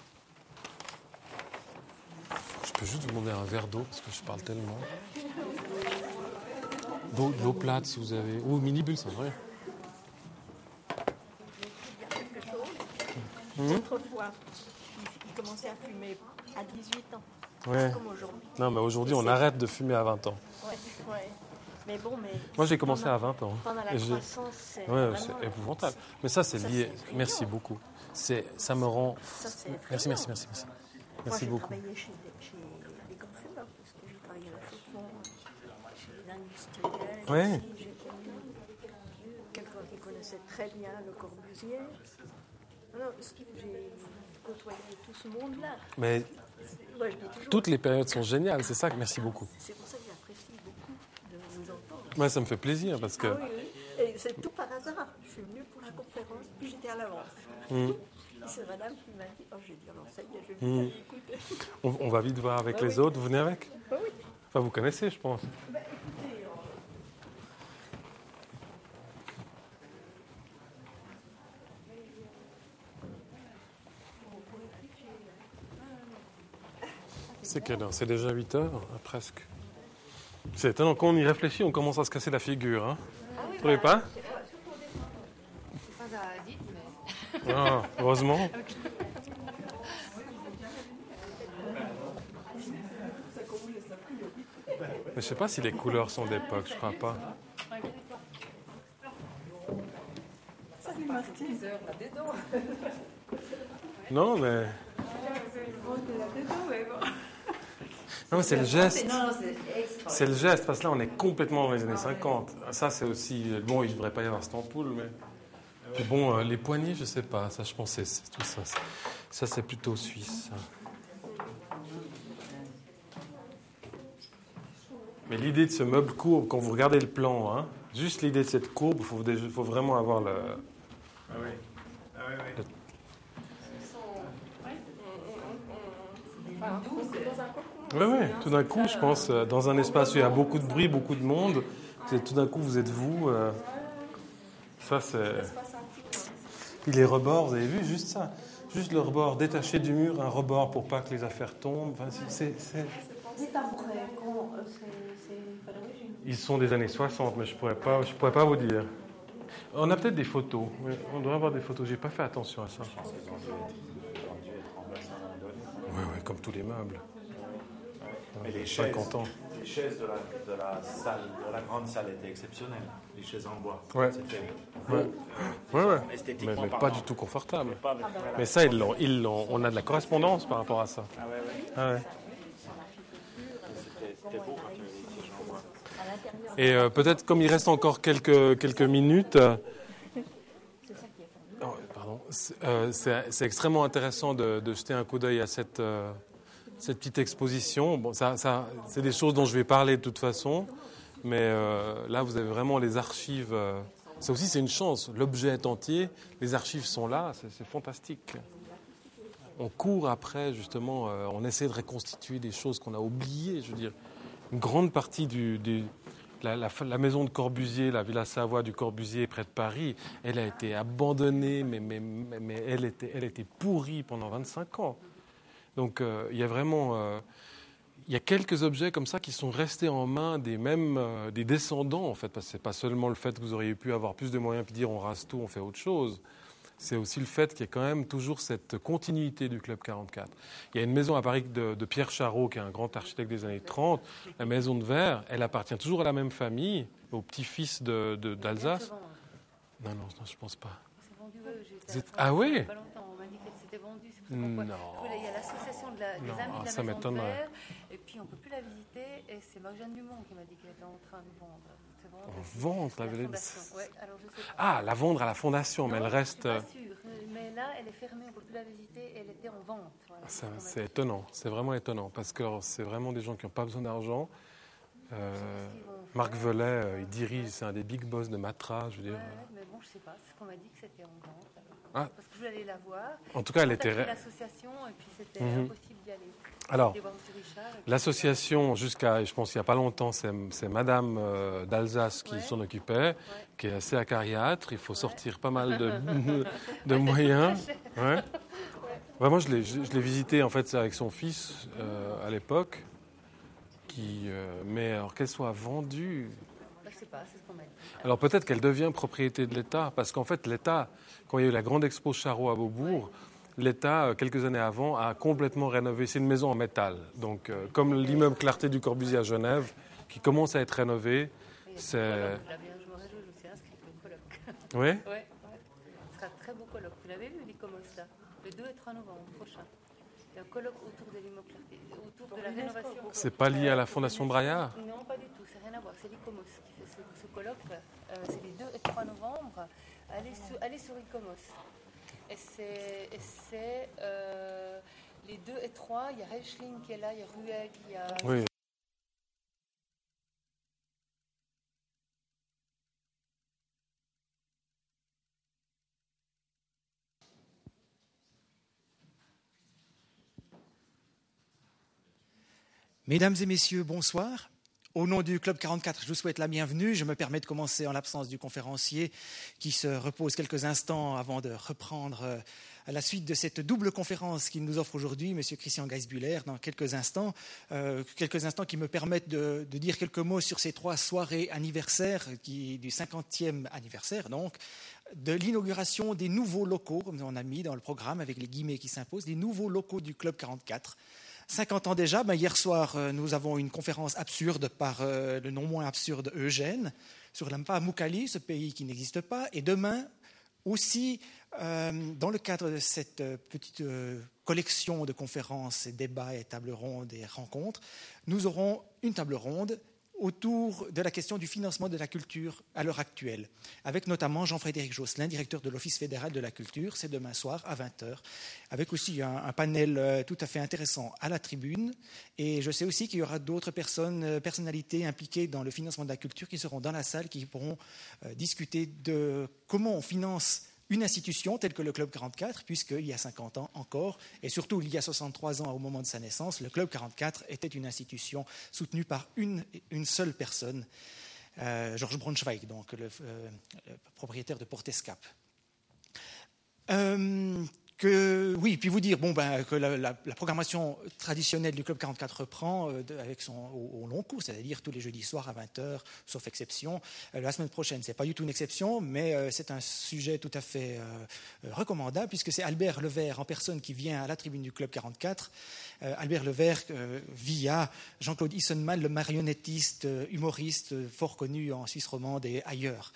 Je peux juste vous demander un verre d'eau parce que je parle tellement. D'eau, plate si vous avez. Ou mini bulle, c'est vrai. Mmh. Autrefois, il commençait à fumer à 18 ans. Ouais. Comme aujourd'hui. Non, mais aujourd'hui, on arrête de fumer à 20 ans. Ouais, ouais. Mais bon, mais Moi, j'ai commencé à 20 ans. Pendant la croissance, c'est ouais, c'est épouvantable. Mais ça, c'est lié. Merci beaucoup. C'est, ça me rend. Ça, merci, merci, merci, merci. Merci Moi, beaucoup. J'ai travaillé chez, chez les golfeurs, parce que j'ai travaillé à la Faucon, chez les industriels. Ouais. Ici, j'ai connu quelqu'un qui connaissait très bien le Corbusier. Alors, j'ai côtoyé tout ce monde-là. Mais Moi, je dis toujours, toutes les périodes sont géniales. C'est ça que merci beaucoup. c'est pour ça que j'apprécie beaucoup de vous entendre. Moi, ça me fait plaisir parce que. Ah oui, oui. Et c'est tout par hasard. Je suis venue pour la conférence, puis j'étais à l'avance. Et C'est madame qui m'a dit, oh j'ai dit, est, je vais Hmm. écouter. On, on va vite voir avec Ah les oui. autres. Vous venez avec Ah oui. Enfin, vous connaissez, je pense. Ben, C'est quelle heure? C'est déjà 8 heures, hein, presque. C'est étonnant, quand on y réfléchit, on commence à se casser la figure. Hein. Vous trouvez pas? Pas. Ah, Heureusement. Mais je sais pas si les couleurs sont d'époque, je crois pas. Non, mais. Non, mais c'est le geste. Non, c'est le geste, parce que là, on est complètement dans les années 50. Ça, c'est aussi. Bon, il ne devrait pas y avoir cette ampoule, mais. Puis bon, euh, les poignées, je sais pas. Ça, je pensais, c'est tout ça. C'est- Ça, c'est plutôt suisse. ça. Mais l'idée de ce meuble courbe, quand vous regardez le plan, hein, juste l'idée de cette courbe, il faut, vraiment avoir le. Ah oui. Ah oui, oui. Oui, oui. Tout d'un coup, je pense, euh, dans un espace où il y a beaucoup de bruit, beaucoup de monde, tout d'un coup, vous êtes vous. euh, ça, c'est. Puis les rebords, vous avez vu, juste ça. Juste le rebord détaché du mur, un rebord pour pas que les affaires tombent. Enfin, c'est- euh. Ils sont des années 60, mais je pourrais pas, je pourrais pas vous dire. On a peut-être des photos. Oui, on doit avoir des photos. J'ai pas fait attention à ça. Oui, oui, comme tous les meubles. Mais les 50 ans. Les chaises de la, de la salle, de la grande salle étaient exceptionnelles. Les chaises en bois. Ouais. C'était Ouais, ouais, ouais. esthétiquement Mais, mais pas du tout confortable. Pas avec- Mais ça, ils l'ont, ils l'ont. On a de la correspondance par rapport à ça. Ah ouais, ouais. Ah ouais. C'était beau quand avait des sièges en bois. Et euh, peut-être comme il reste encore quelques, quelques minutes, euh, c'est ça qui est formidable. oh, pardon, c'est, euh, c'est- c'est extrêmement intéressant de, de jeter un coup d'œil à cette, euh, cette petite exposition. Bon, ça, c'est des choses dont je vais parler de toute façon, mais euh, là vous avez vraiment les archives. euh, ça aussi c'est une chance. L'objet est entier, les archives sont là, c'est, fantastique. On court après justement, euh, on essaie de reconstituer des choses qu'on a oubliées. Je veux dire, une grande partie du, du- la, maison de Corbusier, la Villa Savoie du Corbusier près de Paris, elle a été abandonnée, mais, mais, mais, mais elle, était, elle était pourrie pendant 25 ans. Donc euh, il y a vraiment, euh, il y a quelques objets comme ça qui sont restés en main des mêmes, euh, des descendants en fait, parce que c'est pas seulement le fait que vous auriez pu avoir plus de moyens puis dire on rase tout, on fait autre chose. c'est aussi le fait qu'il y ait quand même toujours cette continuité du Club 44. Il y a une maison à Paris de, de Pierre Charot, qui est un grand architecte des années 30, la maison de verre, elle appartient toujours à la même famille, au petit-fils d'Alsace. De, d'Alsace. non, non, non, je pense pas. C'est vendu, Non. Il y a l'association de la- des Non, amis de la ça maison de et puis on ne peut plus la visiter, et c'est Marjane Dumont qui m'a dit qu'elle était en train de vendre. C'est vendu aussi. Vendre, la La fondation, ouais, alors je sais pas. Ah, la vendre à la fondation, mais elle reste. Je euh, suis pas sûre, mais là, elle est fermée, on ne peut plus la visiter, et elle était en vente. Voilà, ça- c'est étonnant, c'est vraiment étonnant, parce que c'est vraiment des gens qui n'ont pas besoin d'argent. Euh, Marc. Velay, euh, il dirige, c'est un des big boss de Matra, je veux dire. ouais, mais bon, je sais pas, c'est ce qu'on m'a dit que c'était en vente. Ah. Parce que je voulais aller la voir. En tout cas, elle était. l'association, et puis c'était Mhm. impossible d'y aller. Alors, L'association, jusqu'à, je pense, il n'y a pas longtemps, c'est Madame euh, d'Alsace qui Ouais. s'en occupait, qui est assez acariâtre. Il faut sortir pas mal de, de moyens. Ouais, moi, je l'ai, visité en fait c'est avec son fils euh, à l'époque. Qui, euh, mais alors qu'elle soit vendue. Bah, je sais pas, c'est ce qu'on m'a dit. Alors peut-être qu'elle devient propriété de l'État, parce qu'en fait, l'État, quand il y a eu la grande expo Charot à Beaubourg, l'État, euh, quelques années avant, a complètement rénové. C'est une maison en métal. Donc, euh, comme l'immeuble Clarté du Corbusier à Genève, qui commence à être rénové. C'est- je me réjouis, je me suis inscrite au colloque. Oui Ouais, ouais. Ce sera un très beau colloque. Vous l'avez vu, l'ICOMOS, là? Le 2 et 3 novembre prochain. Il y a un colloque autour de l'immeuble Clarté, de la rénovation. C'est pas lié à la Fondation Braillard Non, pas du tout, c'est rien à voir. C'est l'ICOMOS qui fait ce, ce colloque. Euh, c'est les 2 et 3 novembre. Allez sur, allez sur ICOMOS. Et c'est, et c'est, euh, les 2 et 3, il y a Reichling qui est là, il y a Rueg, il y a... Oui. Mesdames et messieurs, bonsoir. Au nom du Club 44, je vous souhaite la bienvenue. Je me permets de commencer en l'absence du conférencier qui se repose quelques instants avant de reprendre euh, à la suite de cette double conférence qu'il nous offre aujourd'hui, Monsieur Christian Geisbuller, dans quelques instants. Euh, quelques instants qui me permettent de, dire quelques mots sur ces trois soirées anniversaires, du 50e anniversaire donc, de l'inauguration des nouveaux locaux, comme on a mis dans le programme avec les guillemets qui s'imposent, des nouveaux locaux du Club 44. 50 ans déjà, ben hier soir, euh, nous avons une conférence absurde par euh, le non moins absurde Eugène sur l'Ampa Moukali, ce pays qui n'existe pas. Et demain, aussi, euh, dans le cadre de cette petite collection de conférences, débats et tables rondes et rencontres, nous aurons une table ronde autour de la question du financement de la culture à l'heure actuelle, avec notamment Jean-Frédéric Josselin, directeur de l'Office fédéral de la culture, c'est demain soir à 20h, avec aussi un, panel euh, tout à fait intéressant à la tribune. Et je sais aussi qu'il y aura d'autres personnes, euh, personnalités impliquées dans le financement de la culture qui seront dans la salle, qui pourront euh, discuter de comment on finance une institution telle que le Club 44, puisqu'il y a 50 ans encore, et surtout il y a 63 ans au moment de sa naissance, le Club 44 était une institution soutenue par une, seule personne, euh, Georges Braunschweig, donc le, euh, propriétaire de Portescap. Euh, oui, puis vous dire bon, ben, que la, programmation traditionnelle du Club 44 reprend euh, avec son, au, long cours, c'est-à-dire tous les jeudis soirs à 20h, sauf exception. Euh, la semaine prochaine, ce n'est pas du tout une exception, mais euh, c'est un sujet tout à fait recommandable, puisque c'est Albert Levert en personne qui vient à la tribune du Club 44. Euh, Albert Levert, via Jean-Claude Issenman, le marionnettiste, humoriste, fort connu en Suisse romande et ailleurs.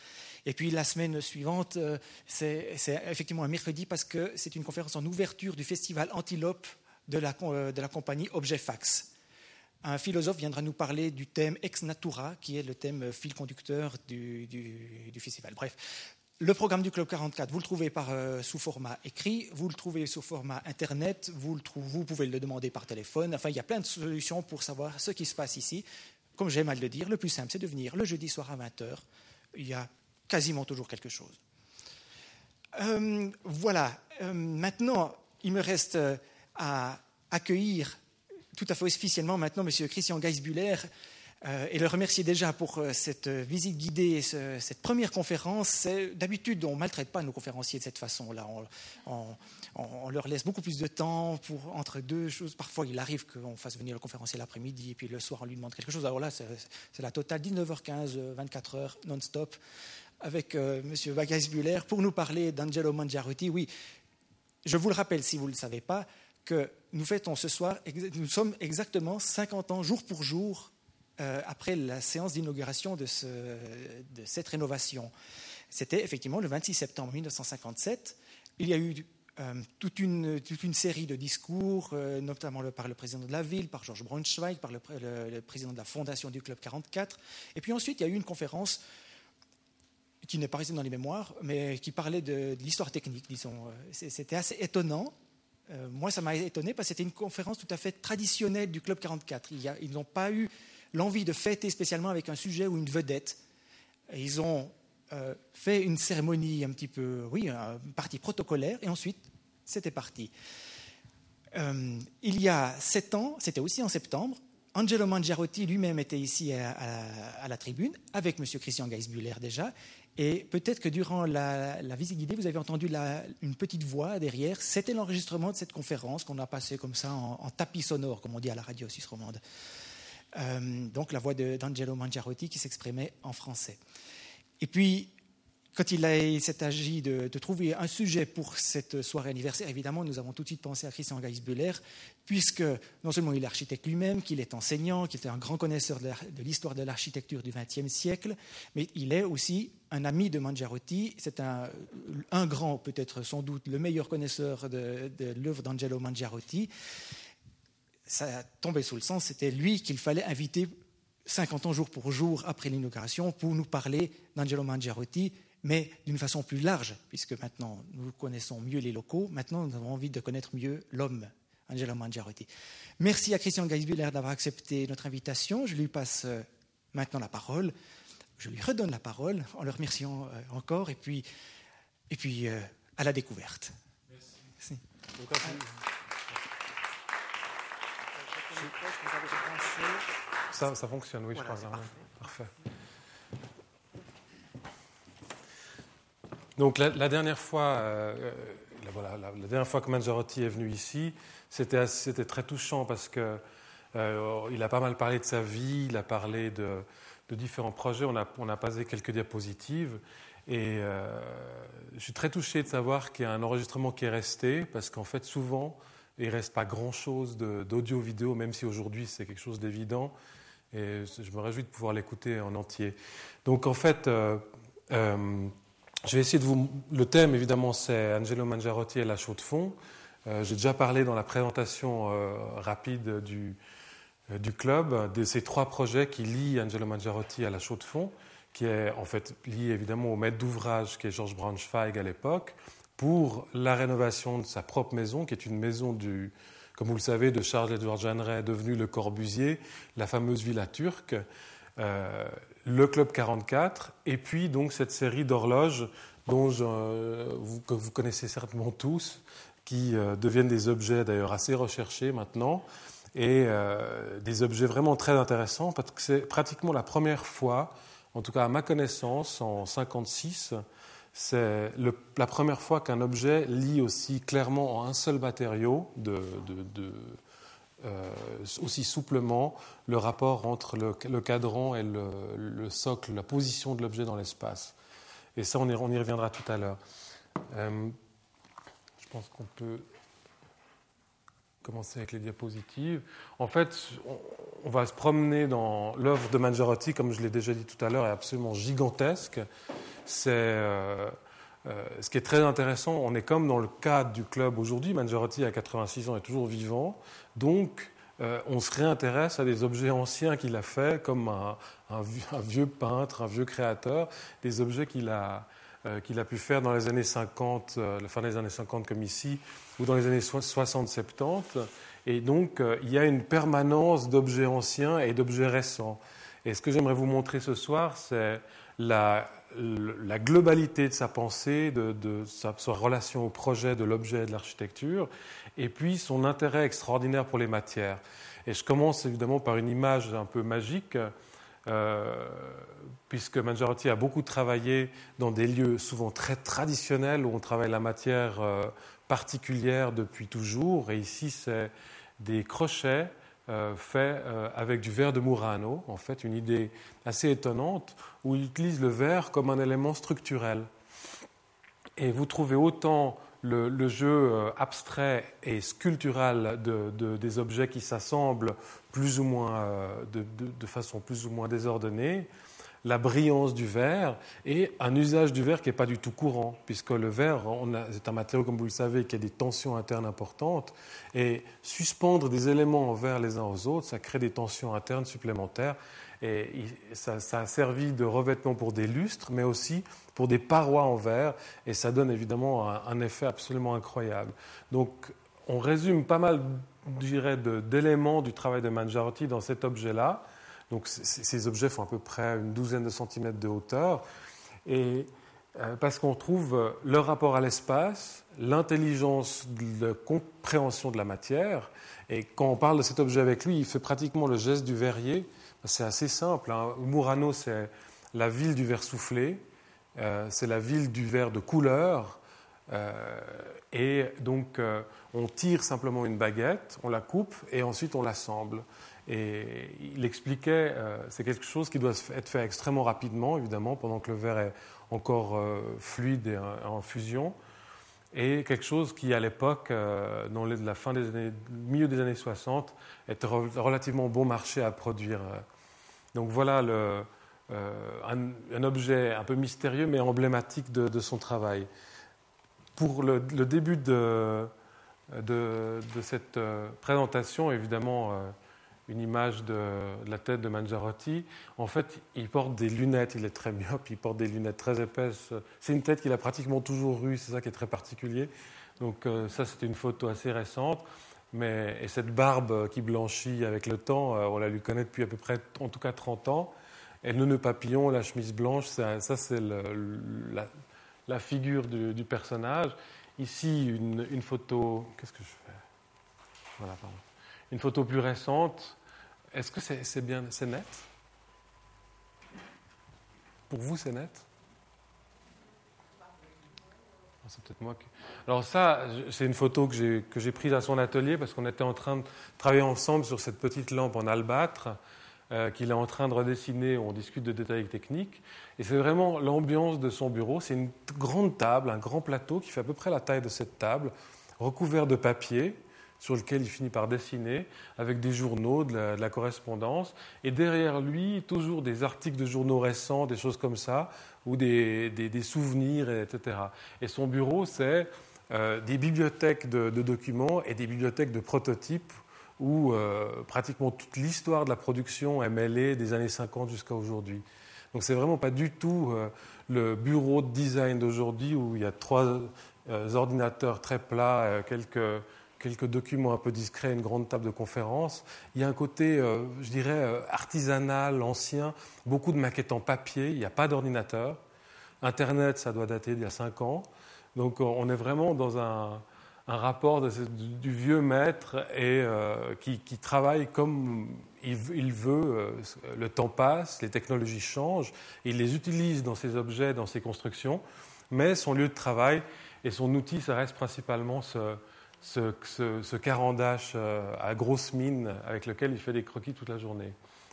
Et puis la semaine suivante, euh, c'est effectivement un mercredi parce que c'est une conférence en ouverture du festival Antilope de la, euh, de la compagnie Objet Fax. Un philosophe viendra nous parler du thème ex natura, qui est le thème euh, fil conducteur du, du- festival. Bref, le programme du Club 44, vous le trouvez par, sous format écrit, vous le trouvez sous format Internet, vous, le trouvez, vous pouvez le demander par téléphone. Enfin, il y a plein de solutions pour savoir ce qui se passe ici. Comme j'aime à le dire, le plus simple, c'est de venir le jeudi soir à 20h. Il y a quasiment toujours quelque chose. Euh, voilà. Euh, maintenant, il me reste euh, à accueillir tout à fait officiellement maintenant M. Christian Geisbuller et le remercier déjà pour cette visite guidée, ce- cette première conférence. D'habitude, on ne maltraite pas nos conférenciers de cette façon-là. On, on- leur laisse beaucoup plus de temps pour, entre deux choses. Parfois, il arrive qu'on fasse venir le conférencier l'après-midi et puis le soir, on lui demande quelque chose. Alors là, c'est la totale 19h15, 24h, non-stop. Avec euh, M. Buller pour nous parler d'Angelo Mangiarotti. Oui, je vous le rappelle si vous ne le savez pas, que nous fêtons ce soir, nous sommes exactement 50 ans jour pour jour euh, après la séance d'inauguration de, cette rénovation. C'était effectivement le 26 septembre 1957. Il y a eu euh, toute, une, toute, une, série de discours, euh, notamment par le président de la ville, par Georges Braunschweig, par le, président de la fondation du Club 44. Et puis ensuite, il y a eu une conférence qui n'est pas restée dans les mémoires, mais qui parlait de, l'histoire technique, disons. C'était assez étonnant. moi, ça m'a étonné parce que c'était une conférence tout à fait traditionnelle du Club 44. ils n'ont pas eu l'envie de fêter spécialement avec un sujet ou une vedette. ils ont euh, fait une cérémonie un petit peu, oui, une partie protocolaire, et ensuite, c'était parti. Euh, il y a sept ans, c'était aussi en septembre, Angelo Mangiarotti lui-même était ici à, la tribune, avec M. Christian Geisbühler déjà, et peut-être que durant la, visite guidée, vous avez entendu une petite voix derrière. C'était l'enregistrement de cette conférence qu'on a passée comme ça en, tapis sonore, comme on dit à la radio suisse romande. Euh, donc la voix d'Angelo Mangiarotti qui s'exprimait en français. Et puis, quand il s'est agi de, trouver un sujet pour cette soirée anniversaire, évidemment, nous avons tout de suite pensé à Christian Geisbüller, puisque non seulement il est architecte lui-même, qu'il est enseignant, qu'il est un grand connaisseur de l'histoire de l'architecture du XXe siècle, mais il est aussi un ami de Mangiarotti. C'est un, un, grand, peut-être sans doute le meilleur connaisseur de, de l'œuvre d'Angelo Mangiarotti ça tombait sous le sens, c'était lui qu'il fallait inviter 50 ans jour pour jour après l'inauguration pour nous parler d'Angelo Mangiarotti, mais d'une façon plus large, puisque maintenant nous connaissons mieux les locaux, maintenant nous avons envie de connaître mieux l'homme, Angelo Mangiarotti. Merci à Christian Geisbühler d'avoir accepté notre invitation. Je lui passe euh, maintenant la parole. Je lui redonne la parole en le remerciant euh, encore, et puis, et puis euh, à la découverte. Merci. Ça, ça fonctionne, oui, je crois. Parfait. Donc la, dernière fois, euh, voilà, la, dernière fois que Mangiarotti est venu ici, c'était très touchant parce que euh, il a pas mal parlé de sa vie, il a parlé de, différents projets. On a, passé quelques diapositives et euh, je suis très touché de savoir qu'il y a un enregistrement qui est resté parce qu'en fait souvent il ne reste pas grand-chose d'audio-vidéo, même si aujourd'hui c'est quelque chose d'évident. Et je me réjouis de pouvoir l'écouter en entier. Donc en fait, euh, euh, je vais essayer de vous. Le thème, évidemment, c'est Angelo Mangiarotti et la chaux de fond. Euh, j'ai déjà parlé dans la présentation rapide du, du, club de ces trois projets qui lient Angelo Mangiarotti à la chaux de fond, qui est en fait lié évidemment au maître d'ouvrage qui est Georges Braunschweig à l'époque, pour la rénovation de sa propre maison, qui est une maison du, comme vous le savez, de Charles-Édouard Jeanneret, devenu le Corbusier, la fameuse villa turque, euh, le Club 44, et puis donc cette série d'horloges dont vous, que vous connaissez certainement tous, qui euh, deviennent des objets d'ailleurs assez recherchés maintenant, et euh, des objets vraiment très intéressants, parce que c'est pratiquement la première fois, en tout cas à ma connaissance, en 1956, c'est la première fois qu'un objet lie aussi clairement en un seul matériau, de, euh, aussi souplement, le rapport entre le, cadran et le, socle, la position de l'objet dans l'espace. Et ça, on y, reviendra tout à l'heure. Euh, je pense qu'on peut commencer avec les diapositives. En fait, on, va se promener dans l'œuvre de Mangiarotti, comme je l'ai déjà dit tout à l'heure, est absolument gigantesque. C'est euh, euh, ce qui est très intéressant. On est comme dans le cadre du club aujourd'hui. Mangiarotti, à 86 ans, est toujours vivant. Donc, euh, on se réintéresse à des objets anciens qu'il a faits, comme un, vieux peintre, un vieux créateur, des objets qu'il a, qu'il a pu faire dans les années 50, la fin des années 50 comme ici, ou dans les années 60-70. Et donc, il y a une permanence d'objets anciens et d'objets récents. Et ce que j'aimerais vous montrer ce soir, c'est la, la globalité de sa pensée, de, sa, relation au projet de l'objet de l'architecture, et puis son intérêt extraordinaire pour les matières. Et je commence évidemment par une image un peu magique, euh, puisque Mangiarotti a beaucoup travaillé dans des lieux souvent très traditionnels où on travaille la matière euh, particulière depuis toujours. Et ici, c'est des crochets euh, fait euh, avec du verre de Murano, en fait, une idée assez étonnante, où il utilise le verre comme un élément structurel. Et vous trouvez autant le, jeu euh, abstrait et sculptural des objets qui s'assemblent plus ou moins de, façon plus ou moins désordonnée, la brillance du verre et un usage du verre qui n'est pas du tout courant, puisque le verre, c'est un matériau, comme vous le savez, qui a des tensions internes importantes, et suspendre des éléments en verre les uns aux autres, ça crée des tensions internes supplémentaires, et ça, a servi de revêtement pour des lustres, mais aussi pour des parois en verre, et ça donne évidemment un, effet absolument incroyable. Donc, on résume pas mal, je dirais, d'éléments du travail de Mangiarotti dans cet objet-là, donc ces objets font à peu près une douzaine de centimètres de hauteur. Et euh, parce qu'on trouve euh, leur rapport à l'espace, l'intelligence de compréhension de la matière. Et quand on parle de cet objet avec lui, il fait pratiquement le geste du verrier. C'est assez simple. Hein. Murano, c'est la ville du verre soufflé, euh, c'est la ville du verre de couleur. et donc, on tire simplement une baguette, on la coupe et ensuite on l'assemble. Et il expliquait, euh, c'est quelque chose qui doit être fait extrêmement rapidement, évidemment, pendant que le verre est encore euh, fluide et en fusion, et quelque chose qui, à l'époque, euh, dans la fin des années, milieu des années 60, était relativement bon marché à produire. Donc voilà un, objet un peu mystérieux, mais emblématique de, son travail. Pour le, début de cette présentation, évidemment, une image de, la tête de Mangiarotti. En fait, il porte des lunettes, il est très myope, il porte des lunettes très épaisses. C'est une tête qu'il a pratiquement toujours eue, c'est ça qui est très particulier. Donc euh, ça, c'est une photo assez récente. Mais, et cette barbe qui blanchit avec le temps, euh, on la lui connaît depuis à peu près, en tout cas 30 ans. Et le nœud papillon, la chemise blanche, ça, c'est la, figure du, personnage. Ici, une photo... Qu'est-ce que je fais? Voilà, pardon une photo plus récente. Est-ce que c'est bien, c'est net? Pour vous, c'est net? Ah, C'est peut-être moi qui. Alors ça, c'est une photo que j'ai prise à son atelier parce qu'on était en train de travailler ensemble sur cette petite lampe en albâtre euh, qu'il est en train de redessiner. On discute de détails techniques. Et c'est vraiment l'ambiance de son bureau. C'est une grande table, un grand plateau qui fait à peu près la taille de cette table, recouvert de papier sur lequel il finit par dessiner, avec des journaux, de la, correspondance, et derrière lui, toujours des articles de journaux récents, des choses comme ça, ou des, souvenirs, etc. Et son bureau, c'est euh, des bibliothèques de, documents et des bibliothèques de prototypes, où euh, pratiquement toute l'histoire de la production est mêlée des années 50 jusqu'à aujourd'hui. Donc c'est vraiment pas du tout euh, le bureau de design d'aujourd'hui où il y a trois ordinateurs très plats, quelques quelques documents un peu discrets, une grande table de conférence. Il y a un côté, euh, je dirais, euh, artisanal, ancien, beaucoup de maquettes en papier, il n'y a pas d'ordinateur. Internet, ça doit dater d'il y a cinq ans. Donc on est vraiment dans un, rapport du vieux maître et euh, qui, travaille comme il, veut. le temps passe, les technologies changent, il les utilise dans ses objets, dans ses constructions, mais son lieu de travail et son outil, ça reste principalement ce, ce, ce, carandache euh, à grosse mine avec lequel il fait des croquis toute la journée.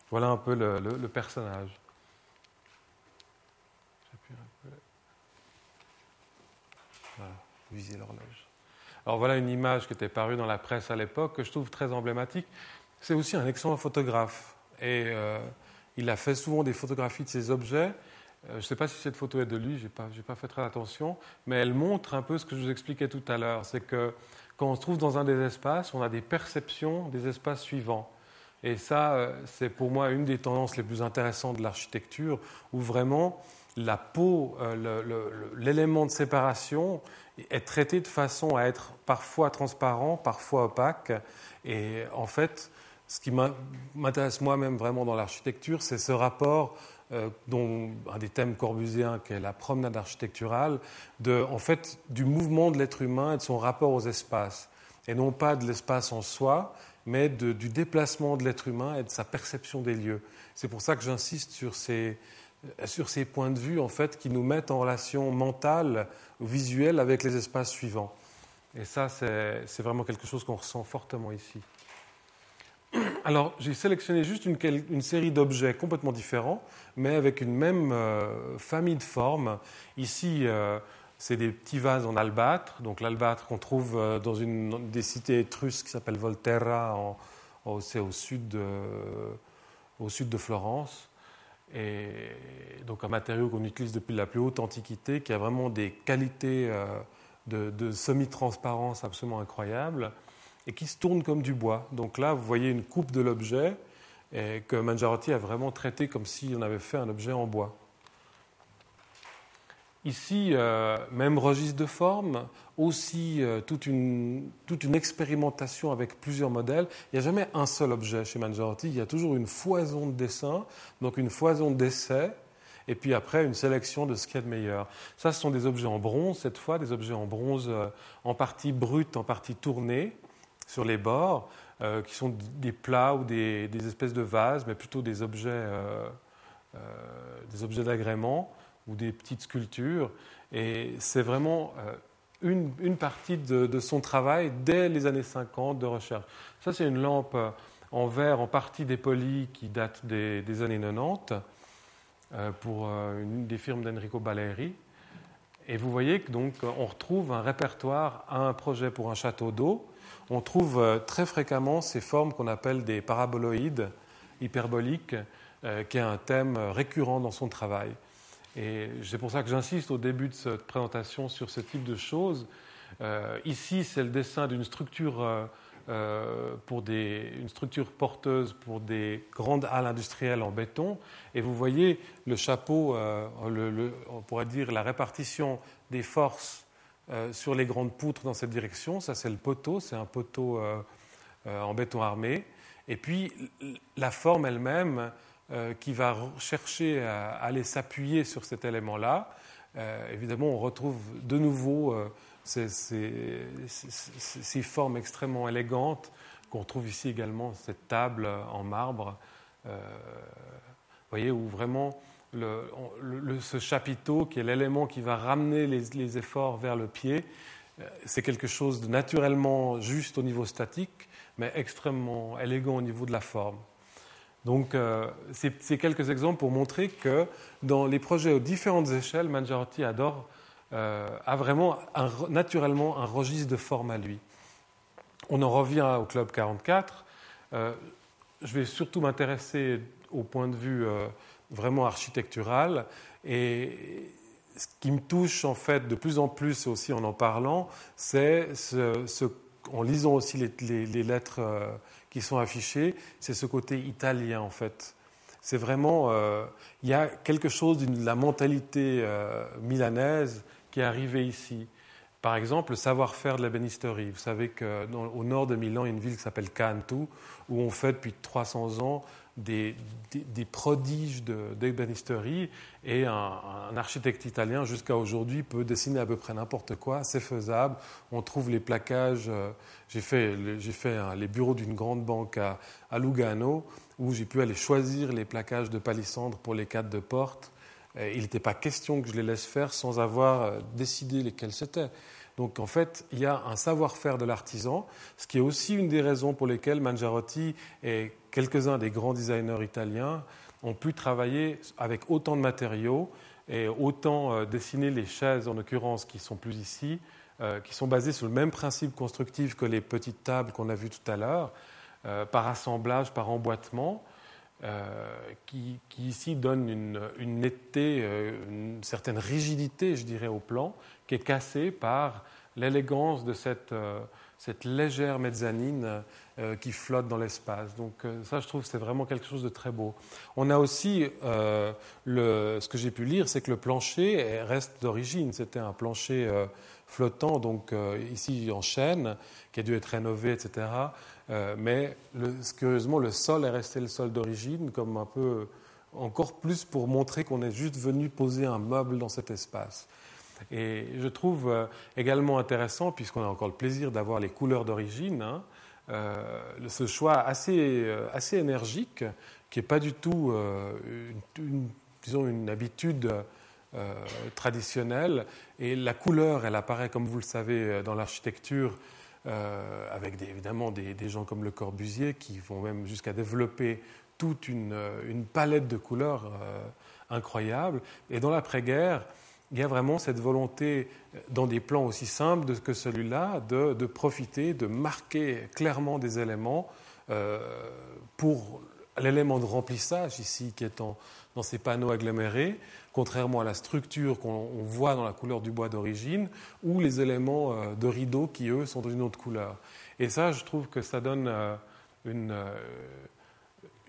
Voilà un peu le, personnage. Voilà, viser l'horloge. Alors voilà une image qui était parue dans la presse à l'époque que je trouve très emblématique. C'est aussi un excellent photographe et euh, il a fait souvent des photographies de ses objets. Euh, je ne sais pas si cette photo est de lui, je n'ai pas, pas, fait très attention, mais elle montre un peu ce que je vous expliquais tout à l'heure. C'est que quand on se trouve dans un des espaces, on a des perceptions des espaces suivants. Et ça, euh, c'est pour moi une des tendances les plus intéressantes de l'architecture, où vraiment la peau, euh, l'élément de séparation est traité de façon à être parfois transparent, parfois opaque. Et en fait, ce qui m'intéresse moi-même vraiment dans l'architecture, c'est ce rapport dont un des thèmes corbusiens, qui est la promenade architecturale, de, en fait, du mouvement de l'être humain et de son rapport aux espaces. Et non pas de l'espace en soi, mais du déplacement de l'être humain et de sa perception des lieux. C'est pour ça que j'insiste sur ces, sur ces points de vue en fait, qui nous mettent en relation mentale ou visuelle avec les espaces suivants. Et ça, c'est vraiment quelque chose qu'on ressent fortement ici. Alors, j'ai sélectionné juste une, série d'objets complètement différents, mais avec une même euh, famille de formes. Ici, euh, c'est des petits vases en albâtre. Donc, l'albâtre qu'on trouve euh, dans une des cités étrusques qui s'appelle Volterra, c'est au sud, de, Florence. Et donc, un matériau qu'on utilise depuis la plus haute antiquité, qui a vraiment des qualités de semi-transparence absolument incroyables et qui se tourne comme du bois. Donc là, vous voyez une coupe de l'objet que Mangiarotti a vraiment traité comme si on avait fait un objet en bois. Ici, euh, même registre de forme, aussi euh, toute, une, toute, une, expérimentation avec plusieurs modèles. Il n'y a jamais un seul objet chez Mangiarotti, il y a toujours une foison de dessins, donc une foison d'essais, et puis après une sélection de ce qu'il y a de meilleur. Ça, ce sont des objets en bronze, cette fois, des objets en bronze euh, en partie brut, en partie tournés sur les bords, euh, qui sont des plats ou des, espèces de vases, mais plutôt des objets, euh, euh, des objets d'agrément ou des petites sculptures. Et c'est vraiment une, partie de, son travail dès les années 50 de recherche. Ça, c'est une lampe en verre en partie dépolie qui date des, des années 90 pour une des firmes d'Enrico Baleri. Et vous voyez que donc on retrouve un répertoire à un projet pour un château d'eau on trouve euh, très fréquemment ces formes qu'on appelle des paraboloïdes hyperboliques, euh, qui est un thème récurrent dans son travail. Et c'est pour ça que j'insiste au début de cette présentation sur ce type de choses. Euh, ici, c'est le dessin d'une structure, pour des, une structure porteuse pour des grandes halles industrielles en béton. Et vous voyez le chapeau, on pourrait dire la répartition des forces euh, sur les grandes poutres dans cette direction. Ça, c'est le poteau, c'est un poteau euh, euh, en béton armé. Et puis, la forme elle-même qui va chercher à, aller s'appuyer sur cet élément-là. évidemment, on retrouve de nouveau ces, formes extrêmement élégantes qu'on retrouve ici également, cette table en marbre. voyez, où vraiment ce chapiteau, qui est l'élément qui va ramener les, efforts vers le pied, euh, c'est quelque chose de naturellement juste au niveau statique, mais extrêmement élégant au niveau de la forme. Donc, euh, c'est quelques exemples pour montrer que dans les projets aux différentes échelles, Mangiarotti adore, euh, a vraiment naturellement un registre de forme à lui. On en revient au Club 44. je vais surtout m'intéresser au point de vue vraiment architecturale. Et ce qui me touche en fait de plus en plus aussi en en parlant, c'est ce, en lisant aussi les, lettres euh, qui sont affichées, c'est ce côté italien en fait. C'est vraiment, euh, il y a quelque chose de la mentalité euh, milanaise qui est arrivée ici. Par exemple, le savoir-faire de la bénisterie. Vous savez qu'au nord de Milan, il y a une ville qui s'appelle Cantu, où on fait depuis 300 ans des, prodiges d'ébénisterie et un, architecte italien jusqu'à aujourd'hui peut dessiner à peu près n'importe quoi, c'est faisable. On trouve les plaquages. Euh, j'ai fait, les bureaux d'une grande banque à, Lugano où j'ai pu aller choisir les plaquages de palissandre pour les cadres de porte. il n'était pas question que je les laisse faire sans avoir euh, décidé lesquels c'était. Donc en fait, il y a un savoir-faire de l'artisan, ce qui est aussi une des raisons pour lesquelles Mangiarotti et quelques-uns des grands designers italiens ont pu travailler avec autant de matériaux et autant euh, dessiner les chaises, en l'occurrence, qui sont plus ici, euh, qui sont basées sur le même principe constructif que les petites tables qu'on a vues tout à l'heure, euh, par assemblage, par emboîtement. Qui, ici donne une, netteté, une certaine rigidité, je dirais, au plan, qui est cassée par l'élégance de cette, cette légère mezzanine euh, qui flotte dans l'espace. Donc euh, ça, je trouve, c'est vraiment quelque chose de très beau. On a aussi, euh, ce que j'ai pu lire, c'est que le plancher reste d'origine. C'était un plancher flottant, donc ici en chêne, qui a dû être rénové, etc. mais le, curieusement, le sol est resté le sol d'origine, comme un peu encore plus pour montrer qu'on est juste venu poser un meuble dans cet espace. Et je trouve euh, également intéressant, puisqu'on a encore le plaisir d'avoir les couleurs d'origine, hein, euh, ce choix assez, euh, assez énergique, qui n'est pas du tout une, disons une habitude traditionnelle. Et la couleur, elle apparaît, comme vous le savez, dans l'architecture avec évidemment des, gens comme Le Corbusier qui vont même jusqu'à développer toute une, une, palette de couleurs incroyable. Et dans l'après-guerre, il y a vraiment cette volonté, dans des plans aussi simples que celui-là, de, profiter, de marquer clairement des éléments pour l'élément de remplissage ici qui est dans ces panneaux agglomérés, contrairement à la structure qu'on voit dans la couleur du bois d'origine, ou les éléments euh, de rideau qui, eux, sont d'une autre couleur. Et ça, je trouve que ça donne euh, une, euh,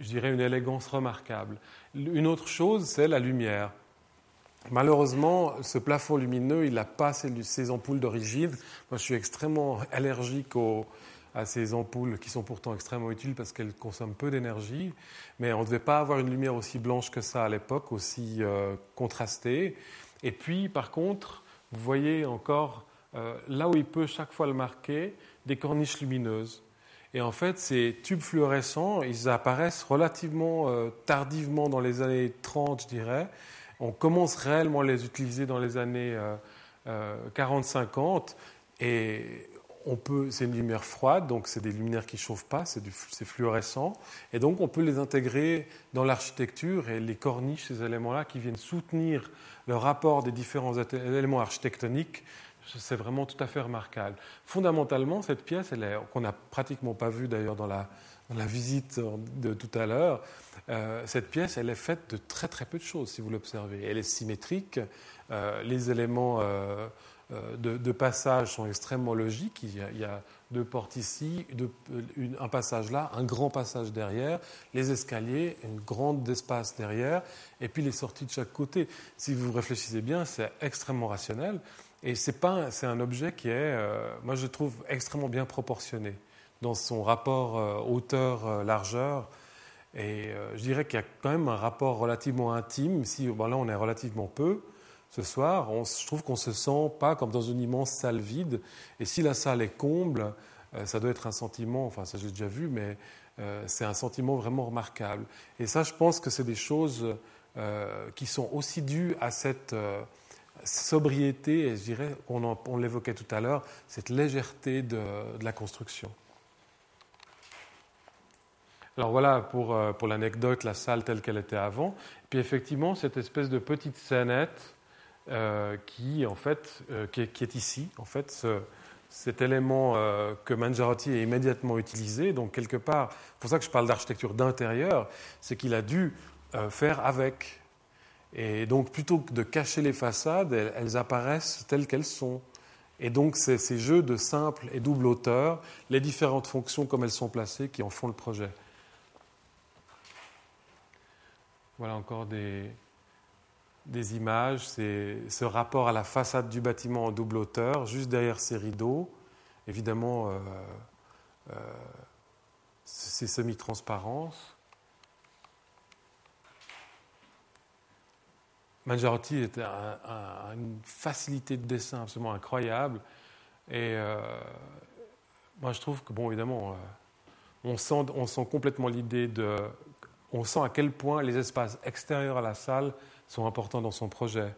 je dirais, une élégance remarquable. Une autre chose, c'est la lumière. Malheureusement, ce plafond lumineux, il n'a pas ces ampoules d'origine. Moi, je suis extrêmement allergique aux, à ces ampoules qui sont pourtant extrêmement utiles parce qu'elles consomment peu d'énergie. Mais on ne devait pas avoir une lumière aussi blanche que ça à l'époque, aussi euh, contrastée. Et puis, par contre, vous voyez encore, euh, là où il peut chaque fois le marquer, des corniches lumineuses. Et en fait, ces tubes fluorescents, ils apparaissent relativement euh, tardivement dans les années 30, je dirais. On commence réellement à les utiliser dans les années 40-50. Et c'est une lumière froide, donc c'est des lumières qui ne chauffent pas, c'est, fluorescent, et donc on peut les intégrer dans l'architecture et les corniches, ces éléments-là qui viennent soutenir le rapport des différents éléments architectoniques, c'est vraiment tout à fait remarquable. Fondamentalement, cette pièce, qu'on n'a pratiquement pas vue d'ailleurs dans la, visite de tout à l'heure, euh, cette pièce, elle est faite de très très peu de choses, si vous l'observez. Elle est symétrique, euh, les éléments... Euh, euh, de, passages sont extrêmement logiques. Il y a, deux portes ici, un passage là, un grand passage derrière, les escaliers, une grande espace derrière, et puis les sorties de chaque côté. Si vous réfléchissez bien, c'est extrêmement rationnel. Et c'est un objet qui est, euh, moi je trouve extrêmement bien proportionné dans son rapport euh, hauteur-largeur. et je dirais qu'il y a quand même un rapport relativement intime. Si là on est relativement peu, ce soir, je trouve qu'on ne se sent pas comme dans une immense salle vide. Et si la salle est comble, euh, ça doit être un sentiment, enfin ça j'ai déjà vu, mais euh, c'est un sentiment vraiment remarquable. Et ça, je pense que c'est des choses euh, qui sont aussi dues à cette sobriété, et je dirais, on, l'évoquait tout à l'heure, cette légèreté de, la construction. Alors voilà pour, pour l'anecdote, la salle telle qu'elle était avant. Puis effectivement, cette espèce de petite scénette euh, qui, en fait, euh, qui, est, ici. En fait, cet élément euh, que Mangiarotti a immédiatement utilisé, donc quelque part, c'est pour ça que je parle d'architecture d'intérieur, c'est qu'il a dû faire avec. Et donc, plutôt que de cacher les façades, elles, apparaissent telles qu'elles sont. Et donc, c'est ces jeux de simple et double hauteur, les différentes fonctions comme elles sont placées, qui en font le projet. Voilà encore des, des images, c'est ce rapport à la façade du bâtiment en double hauteur, juste derrière ces rideaux. Évidemment, euh, euh, ces semi-transparences. Mangiarotti était une facilité de dessin absolument incroyable. Et euh, moi, je trouve que, bon, évidemment, on sent complètement l'idée de. On sent à quel point les espaces extérieurs à la salle sont importants dans son projet.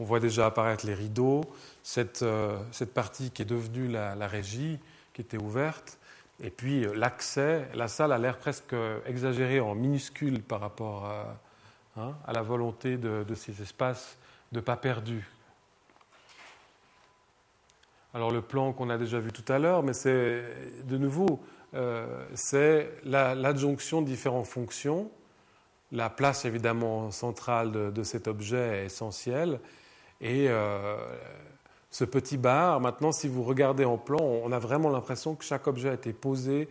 On voit déjà apparaître les rideaux, cette, euh, cette partie qui est devenue la, régie, qui était ouverte, et puis euh, l'accès. La salle a l'air presque exagérée en minuscule par rapport à, hein, la volonté de, ces espaces de pas perdus. Alors le plan qu'on a déjà vu tout à l'heure, mais c'est de nouveau, euh, c'est l'adjonction de différentes fonctions la place évidemment centrale de, cet objet est essentielle. Et euh, ce petit bar, maintenant, si vous regardez en plan, on a vraiment l'impression que chaque objet a été posé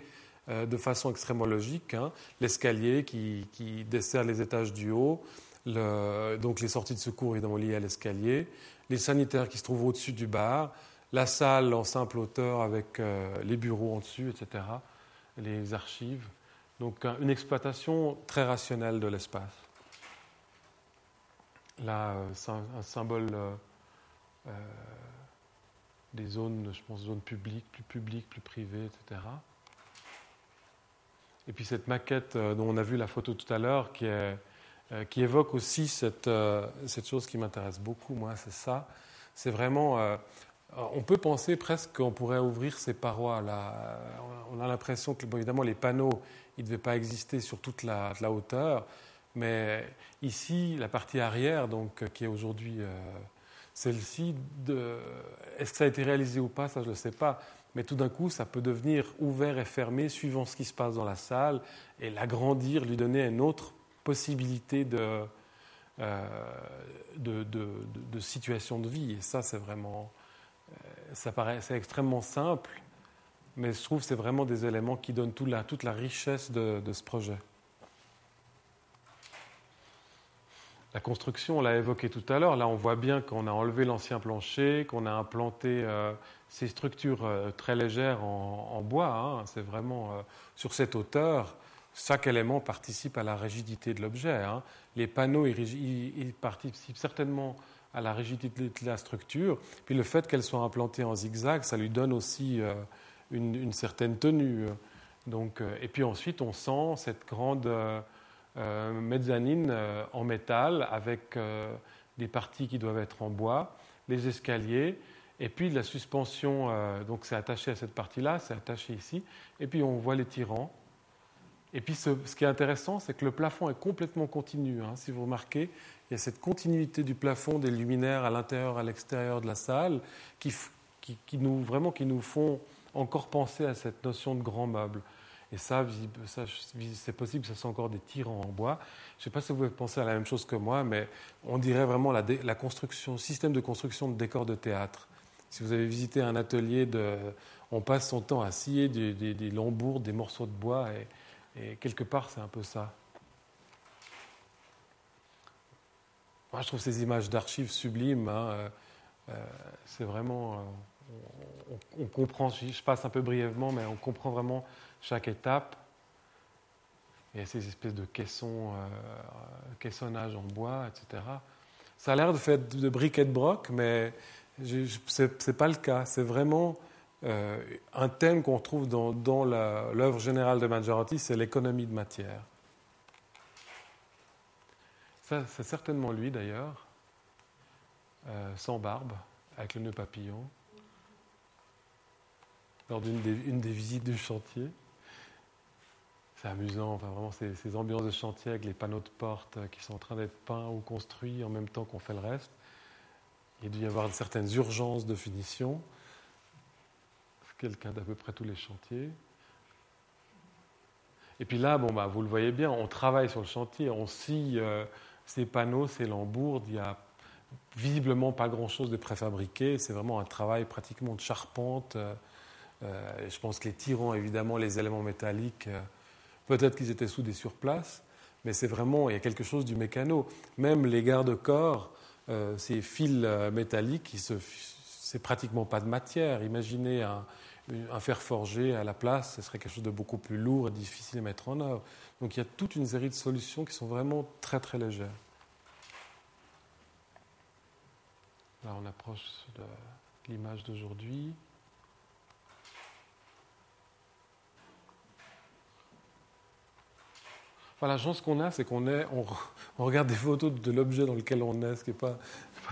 euh, de façon extrêmement logique. Hein. L'escalier qui, dessert les étages du haut, donc les sorties de secours évidemment liées à l'escalier, les sanitaires qui se trouvent au-dessus du bar, la salle en simple hauteur avec euh, les bureaux en dessus, etc., les archives. Donc une exploitation très rationnelle de l'espace. Là, euh, c'est un, symbole euh, euh, des zones, je pense, zones publiques, plus publiques, plus privées, etc. Et puis cette maquette dont on a vu la photo tout à l'heure, qui, évoque aussi cette, cette chose qui m'intéresse beaucoup, moi, c'est ça. C'est vraiment on peut penser presque qu'on pourrait ouvrir ces parois là. On a l'impression que, évidemment, les panneaux, ils ne devaient pas exister sur toute la, hauteur, mais ici, la partie arrière, donc, qui est aujourd'hui euh, celle-ci, est-ce que ça a été réalisé ou pas, ça je ne sais pas, mais tout d'un coup, ça peut devenir ouvert et fermé suivant ce qui se passe dans la salle et l'agrandir, lui donner une autre possibilité de, euh, de, situation de vie. Et ça, c'est vraiment, euh, ça paraît, c'est extrêmement simple, mais je trouve que c'est vraiment des éléments qui donnent toute la, richesse de, ce projet. La construction, on l'a évoqué tout à l'heure. Là, on voit bien qu'on a enlevé l'ancien plancher, qu'on a implanté euh, ces structures très légères en, bois. Hein. C'est vraiment sur cette hauteur chaque élément participe à la rigidité de l'objet. Hein. Les panneaux, ils, participent certainement à la rigidité de la structure. Puis le fait qu'elle soit implantée en zigzag, ça lui donne aussi euh, une, certaine tenue. Donc, euh, et puis ensuite, on sent cette grande euh, mezzanine en métal avec des parties qui doivent être en bois, les escaliers. Et puis la suspension, donc c'est attaché à cette partie-là, c'est attaché ici. Et puis on voit les tirants et puis ce, qui est intéressant, c'est que le plafond est complètement continu. Hein. Si vous remarquez, il y a cette continuité du plafond, des luminaires à l'intérieur, à l'extérieur de la salle, qui, qui, nous, vraiment, qui nous font encore penser à cette notion de grand meuble. Et ça, c'est possible, ça sont encore des tirants en bois. Je ne sais pas si vous pensez à la même chose que moi, mais on dirait vraiment la, construction, système de construction de décors de théâtre. Si vous avez visité un atelier, on passe son temps à scier des, des, des lambours, des morceaux de bois, et, et quelque part, c'est un peu ça. Moi, je trouve ces images d'archives sublimes. Hein, euh, euh, c'est vraiment. Euh, on, comprend, je passe un peu brièvement, mais on comprend vraiment chaque étape. Il y a ces espèces de caissons, caissonnage en bois, etc. Ça a l'air de faire de briquet de broc, mais ce n'est pas le cas. C'est vraiment euh, un thème qu'on trouve dans, l'œuvre générale de Maggioretti, c'est l'économie de matière. Ça, c'est certainement lui d'ailleurs, euh, sans barbe, avec le nœud papillon, lors d'une des, visites du chantier. C'est amusant, enfin vraiment ces, ces, ambiances de chantier avec les panneaux de porte qui sont en train d'être peints ou construits en même temps qu'on fait le reste. Il doit y avoir certaines urgences de finition quelqu'un d'à peu près tous les chantiers. Et puis là, bon, bah, vous le voyez bien, on travaille sur le chantier, on scie euh, ces panneaux, ces lambourdes. Il n'y a visiblement pas grand-chose de préfabriqué. C'est vraiment un travail pratiquement de charpente. Euh, euh, je pense que les tirants, évidemment, les éléments métalliques, peut-être qu'ils étaient soudés sur place, mais c'est vraiment, il y a quelque chose du mécano. Même les garde-corps, ces fils métalliques, c'est pratiquement pas de matière. Imaginez un, un fer forgé à la place, ce serait quelque chose de beaucoup plus lourd et difficile à mettre en œuvre. Donc il y a toute une série de solutions qui sont vraiment très très légères. Là, on approche de l'image d'aujourd'hui. La chance qu'on a, c'est qu'on est, on, regarde des photos de l'objet dans lequel on est, ce qui n'est pas,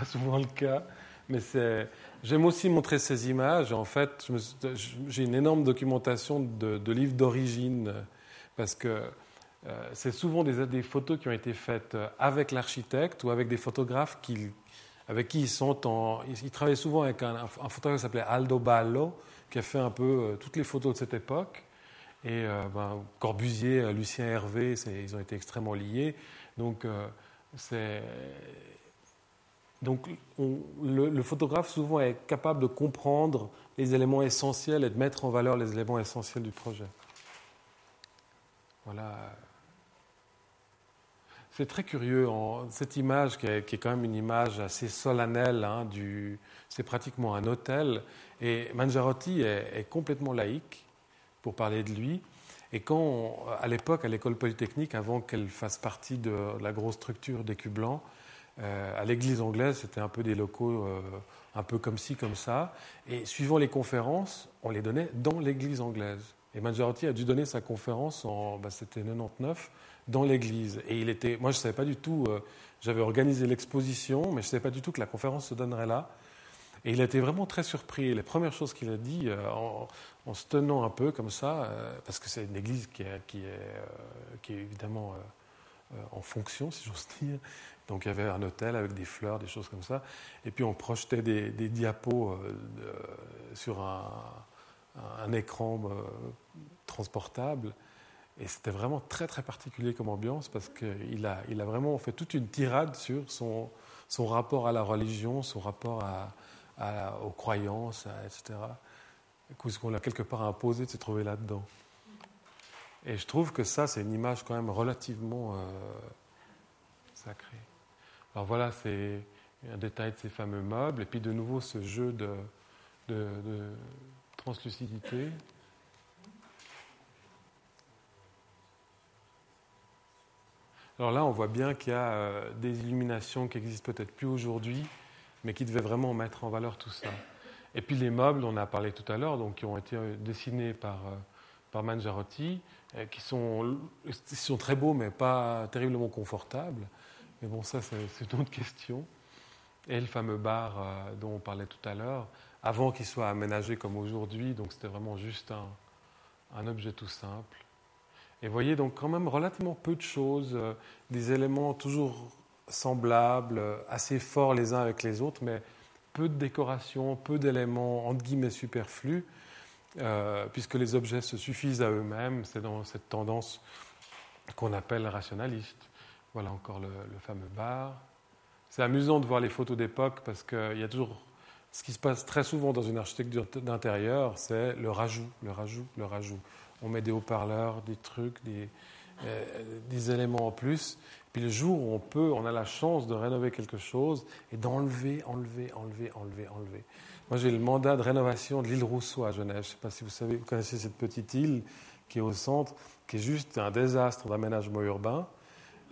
souvent le cas. Mais c'est, J'aime aussi montrer ces images. En fait, j'ai une énorme documentation de, livres d'origine parce que euh, c'est souvent des, photos qui ont été faites avec l'architecte ou avec des photographes qui, avec qui ils sont en. Ils, travaillent souvent avec un, photographe qui s'appelait Aldo Ballo, qui a fait un peu euh, toutes les photos de cette époque. Et euh, ben, Corbusier, Lucien Hervé, ils ont été extrêmement liés. Donc, donc le, photographe souvent est capable de comprendre les éléments essentiels et de mettre en valeur les éléments essentiels du projet. Voilà. C'est très curieux, cette image qui est, quand même une image assez solennelle, hein, c'est pratiquement un hôtel, et Mangiarotti est, complètement laïque, pour parler de lui, et quand, à l'époque, à l'école polytechnique, avant qu'elle fasse partie de la grosse structure des Cubes Blancs, euh, à l'église anglaise, c'était un peu des locaux euh, un peu comme ci, comme ça. Et suivant les conférences, on les donnait dans l'église anglaise. Et Mangiarotti a dû donner sa conférence en, bah, c'était 99, dans l'église. Et il était, moi je ne savais pas du tout, euh, j'avais organisé l'exposition, mais je ne savais pas du tout que la conférence se donnerait là. Et il a été vraiment très surpris. Les premières choses qu'il a dit, euh, en, se tenant un peu comme ça, euh, parce que c'est une église qui est, euh, évidemment en fonction, si j'ose dire. Donc il y avait un hôtel avec des fleurs, des choses comme ça. Et puis on projetait des, diapos sur un, écran transportable. Et c'était vraiment très très particulier comme ambiance parce qu'il a, vraiment fait toute une tirade sur son rapport à la religion, son rapport à, aux croyances, etc. Ce qu'on a quelque part imposé de se trouver là-dedans? Et je trouve que ça, c'est une image quand même relativement euh, sacrée. Alors voilà, c'est un détail de ces fameux meubles. Et puis de nouveau, ce jeu de translucidité. Alors là, on voit bien qu'il y a euh, des illuminations qui existent peut-être plus aujourd'hui, mais qui devaient vraiment mettre en valeur tout ça. Et puis les meubles, on a parlé tout à l'heure, donc qui ont été euh, dessinés par, euh, par Mangiarotti, qui sont, sont très beaux, mais pas terriblement confortables. Mais bon, ça, c'est une autre question. Et le fameux bar dont on parlait tout à l'heure, avant qu'il soit aménagé comme aujourd'hui, donc c'était vraiment juste un, un objet tout simple. Et voyez donc quand même relativement peu de choses, euh, des éléments toujours semblables, assez forts les uns avec les autres, mais peu de décoration, peu d'éléments entre guillemets superflus, euh, puisque les objets se suffisent à eux-mêmes. C'est dans cette tendance qu'on appelle rationaliste. Voilà encore le, fameux bar. C'est amusant de voir les photos d'époque parce qu'il y a toujours ce qui se passe très souvent dans une architecture d'intérieur, c'est le rajout, le rajout, le rajout on met des haut-parleurs, des trucs, des, euh, des, éléments en plus. Puis le jour où on peut, on a la chance de rénover quelque chose et d'enlever, enlever, enlever, enlever, enlever. Moi, j'ai le mandat de rénovation de l'île Rousseau à Genève. Je ne sais pas si vous savez, vous connaissez cette petite île qui est au centre, qui est juste un désastre d'aménagement urbain.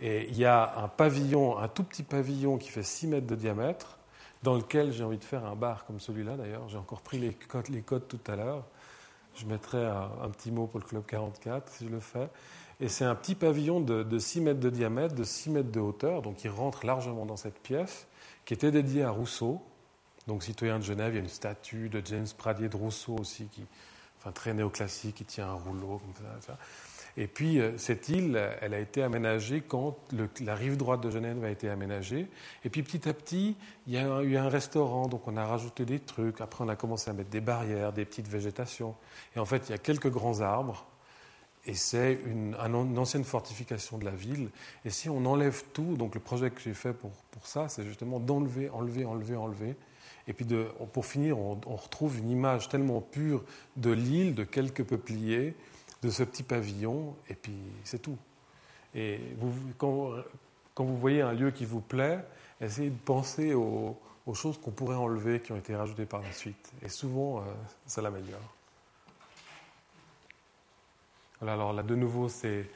Et il y a un pavillon, un tout petit pavillon qui fait 6 mètres de diamètre, dans lequel j'ai envie de faire un bar comme celui-là d'ailleurs. J'ai encore pris les codes, les codes tout à l'heure. Je mettrai un, petit mot pour le Club 44 si je le fais. Et c'est un petit pavillon de, 6 mètres de diamètre, de 6 mètres de hauteur, donc il rentre largement dans cette pièce, qui était dédiée à Rousseau, donc citoyen de Genève. Il y a une statue de James Pradier de Rousseau aussi, qui, enfin, très néoclassique, qui tient un rouleau. Comme ça, Et puis, euh, cette île, elle a été aménagée quand la rive droite de Genève a été aménagée. Et puis, petit à petit, il y a eu un restaurant, donc on a rajouté des trucs. Après, on a commencé à mettre des barrières, des petites végétations. Et en fait, il y a quelques grands arbres. Et c'est une, ancienne fortification de la ville. Et si on enlève tout, donc le projet que j'ai fait pour, pour ça, c'est justement d'enlever, enlever, enlever, enlever. Et puis pour finir, on, retrouve une image tellement pure de l'île, de quelques peupliers, de ce petit pavillon, et puis c'est tout. Et quand, quand, vous voyez un lieu qui vous plaît, essayez de penser aux, choses qu'on pourrait enlever, qui ont été rajoutées par la suite. Et souvent, euh, ça l'améliore. Alors là, de nouveau, c'est,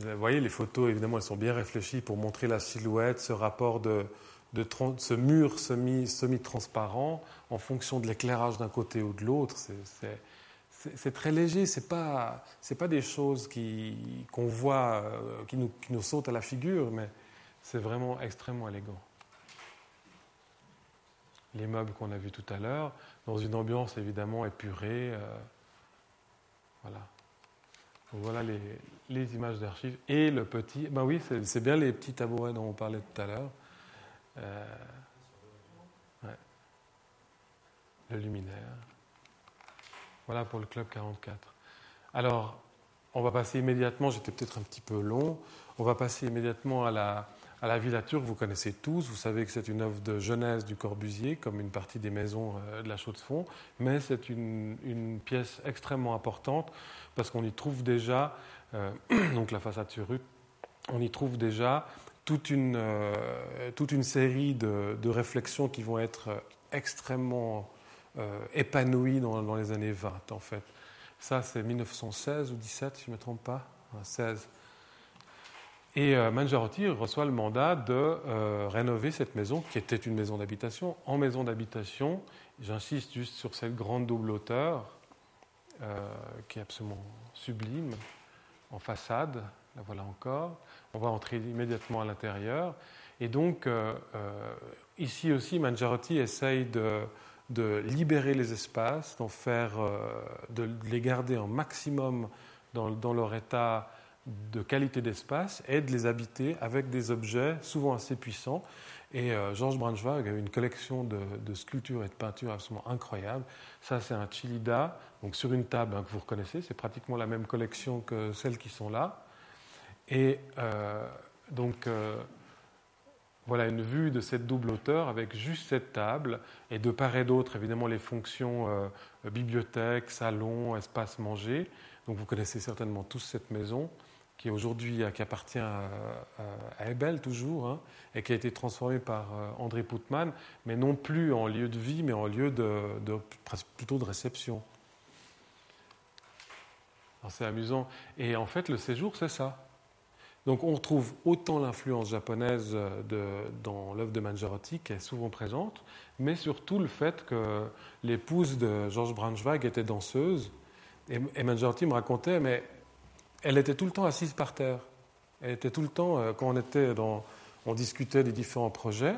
vous voyez, les photos, évidemment, elles sont bien réfléchies pour montrer la silhouette, ce rapport de, ce mur semi, semi-transparent en fonction de l'éclairage d'un côté ou de l'autre. C'est, c'est très léger, ce n'est pas, pas des choses qu'on voit, euh, qui, nous, qui nous sautent à la figure, mais c'est vraiment extrêmement élégant. Les meubles qu'on a vus tout à l'heure, dans une ambiance évidemment épurée. Euh, voilà. Voilà les, images d'archives. Et le petit. Ben oui, c'est bien les petits tabourets dont on parlait tout à l'heure. Euh, le luminaire. Voilà pour le Club 44. Alors, on va passer immédiatement, j'étais peut-être un petit peu long, on va passer immédiatement à la, à la Villa Turque, vous connaissez tous, vous savez que c'est une œuvre de Genèse du Corbusier, comme une partie des maisons euh, de la Chaux-de-Fonds, mais c'est une, pièce extrêmement importante parce qu'on y trouve déjà, euh, donc la façade sur rue, on y trouve déjà toute une, euh, toute une série de, de, réflexions qui vont être extrêmement euh, épanoui dans, les années 20, en fait. Ça, c'est 1916 ou 17, si je ne me trompe pas, 16. Et euh, Mangiarotti reçoit le mandat de euh, rénover cette maison, qui était une maison d'habitation, en maison d'habitation. J'insiste juste sur cette grande double hauteur, qui est absolument sublime, en façade. La voilà encore. On va entrer immédiatement à l'intérieur. Et donc, ici aussi, Mangiarotti essaye de libérer les espaces, d'en faire, de les garder un maximum dans leur état de qualité d'espace et de les habiter avec des objets souvent assez puissants. Et euh, Georges Braunschweig a une collection de, sculptures et de peintures absolument incroyables. Ça, c'est un Chilida, donc sur une table hein, que vous reconnaissez. C'est pratiquement la même collection que celles qui sont là. Et euh, donc, euh, voilà une vue de cette double hauteur avec juste cette table et de part et d'autre, évidemment, les fonctions bibliothèque, salon, espace manger. Donc, vous connaissez certainement tous cette maison qui aujourd'hui qui appartient à, à, Ebel toujours, hein, et qui a été transformé par euh, André Putman, mais non plus en lieu de vie, mais en lieu de, plutôt de réception. C'est amusant. Et en fait, le séjour, c'est ça. Donc on retrouve autant l'influence japonaise de, dans l'œuvre de Mangiarotti, qui est souvent présente, mais surtout le fait que l'épouse de Georges Braunschweig était danseuse. Et, et Mangiarotti me racontait, mais elle était tout le temps assise par terre. Elle était tout le temps, euh, quand on était dans, on discutait des différents projets.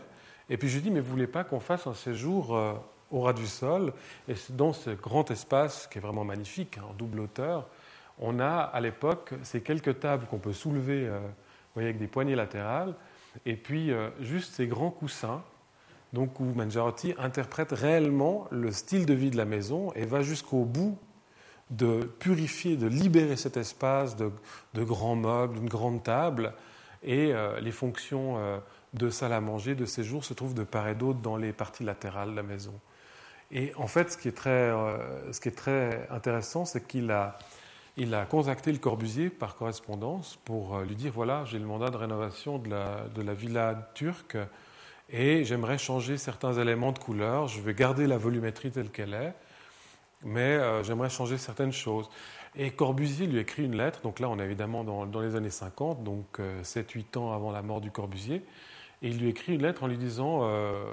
Et puis je lui dis, mais vous voulez pas qu'on fasse un séjour euh, au ras du sol? Et dans ce grand espace qui est vraiment magnifique, hein, en double hauteur, on a à l'époque ces quelques tables qu'on peut soulever, euh, avec des poignées latérales, et puis juste ces grands coussins. Donc où Mangiarotti interprète réellement le style de vie de la maison et va jusqu'au bout de purifier, de libérer cet espace de, grands meubles, d'une grande table, et euh, les fonctions euh, de salle à manger, de séjour, se trouvent de part et d'autre dans les parties latérales de la maison. Et en fait, ce qui est très, euh, ce qui est très intéressant, c'est qu'il a, il a contacté le Corbusier par correspondance pour lui dire voilà, j'ai le mandat de rénovation de la, de la villa turque et j'aimerais changer certains éléments de couleur. Je vais garder la volumétrie telle qu'elle est, mais euh, j'aimerais changer certaines choses. Et Corbusier lui écrit une lettre, donc là on est évidemment dans, les années 50, donc 7-8 euh, ans avant la mort du Corbusier, et il lui écrit une lettre en lui disant, euh,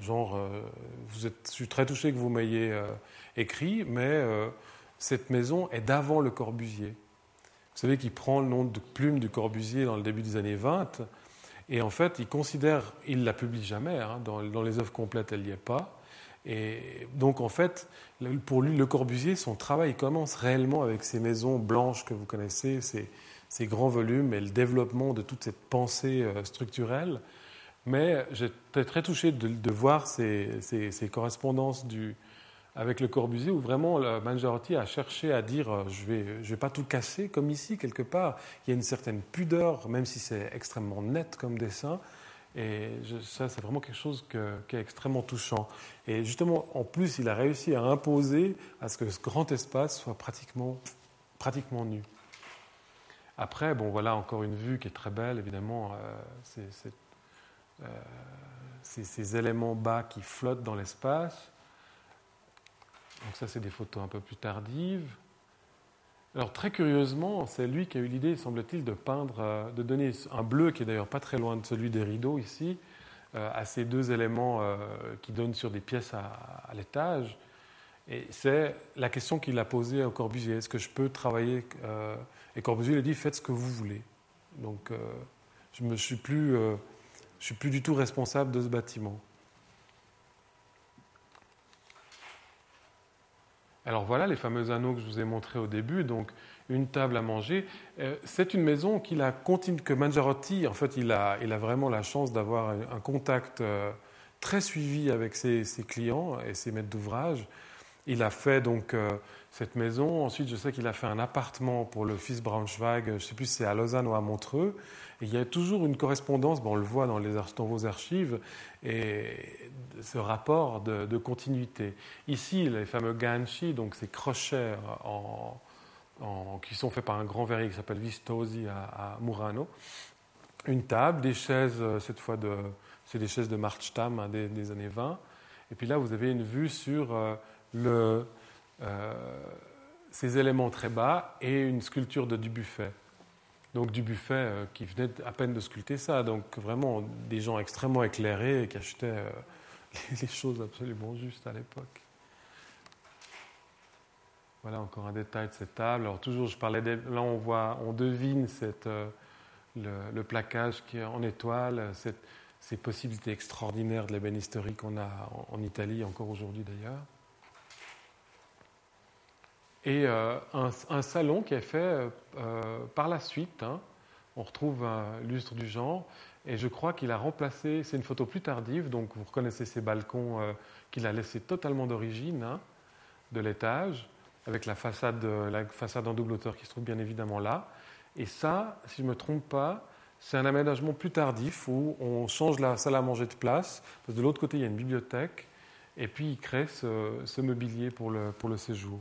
genre, je suis très touché que vous m'ayez écrit, mais cette maison est d'avant le Corbusier. Vous savez qu'il prend le nom de plume du Corbusier dans le début des années 20, et en fait il considère, il ne la publie jamais, hein, dans les œuvres complètes elle n'y est pas, et donc, en fait, pour lui, Le Corbusier, son travail commence réellement avec ces maisons blanches que vous connaissez, ces, grands volumes et le développement de toute cette pensée euh, structurelle. Mais j'étais très touché de, voir ces, correspondances avec Le Corbusier, où vraiment Mangiarotti a cherché à dire euh, je ne vais, vais pas tout casser, comme ici, quelque part. Il y a une certaine pudeur, même si c'est extrêmement net comme dessin et ça, c'est vraiment quelque chose qui est extrêmement touchant. Et justement, en plus, il a réussi à imposer à ce que ce grand espace soit pratiquement, pratiquement nu. Après, bon, voilà encore une vue qui est très belle, évidemment. Euh, euh, ces éléments bas qui flottent dans l'espace. Donc ça, c'est des photos un peu plus tardives. Alors très curieusement, c'est lui qui a eu l'idée, semble-t-il, de peindre, euh, de donner un bleu qui est d'ailleurs pas très loin de celui des rideaux ici, euh, à ces deux éléments euh, qui donnent sur des pièces à, l'étage. Et c'est la question qu'il a posée à Corbusier est-ce que je peux travailler Et Corbusier lui a dit faites ce que vous voulez. Donc je ne suis plus, je suis plus du tout responsable de ce bâtiment. Alors voilà les fameux anneaux que je vous ai montrés au début, donc une table à manger. Euh, c'est une maison qu'il a continue, que Mangiarotti, en fait, il a, il a vraiment la chance d'avoir un contact euh, très suivi avec ses, clients et ses maîtres d'ouvrage. Il a fait donc euh, cette maison. Ensuite, je sais qu'il a fait un appartement pour le fils Braunschweig. Je ne sais plus si c'est à Lausanne ou à Montreux. Il y a toujours une correspondance. on le voit dans, les, dans vos archives et ce rapport de, continuité. Ici, les fameux ganchi, donc ces crochets qui sont faits par un grand verrier qui s'appelle Vistosi à, Murano. Une table, des chaises, euh, cette fois de, c'est des chaises de Marchtam hein, des, années 20. Et puis là, vous avez une vue sur euh, euh, ces éléments très bas et une sculpture de Dubuffet donc du buffet euh, qui venait à peine de sculpter ça. Donc vraiment des gens extrêmement éclairés qui achetaient euh, les, choses absolument justes à l'époque. Voilà encore un détail de cette table. Alors toujours, je parlais là on voit, on devine euh, le, le, plaquage qui en étoile, cette, ces possibilités extraordinaires de l'ébénisterie qu'on a en, Italie, encore aujourd'hui d'ailleurs. Et euh, un, salon qui est fait euh, par la suite. Hein. on retrouve un lustre du genre. Et je crois qu'il a remplacé, c'est une photo plus tardive, donc vous reconnaissez ces balcons euh, qu'il a laissés totalement d'origine, hein, de l'étage, avec la façade, la en double hauteur qui se trouve bien évidemment là. Et ça, si je ne me trompe pas, c'est un aménagement plus tardif où on change la salle à manger de place, parce que de l'autre côté, il y a une bibliothèque, et puis il crée ce, mobilier pour le, séjour.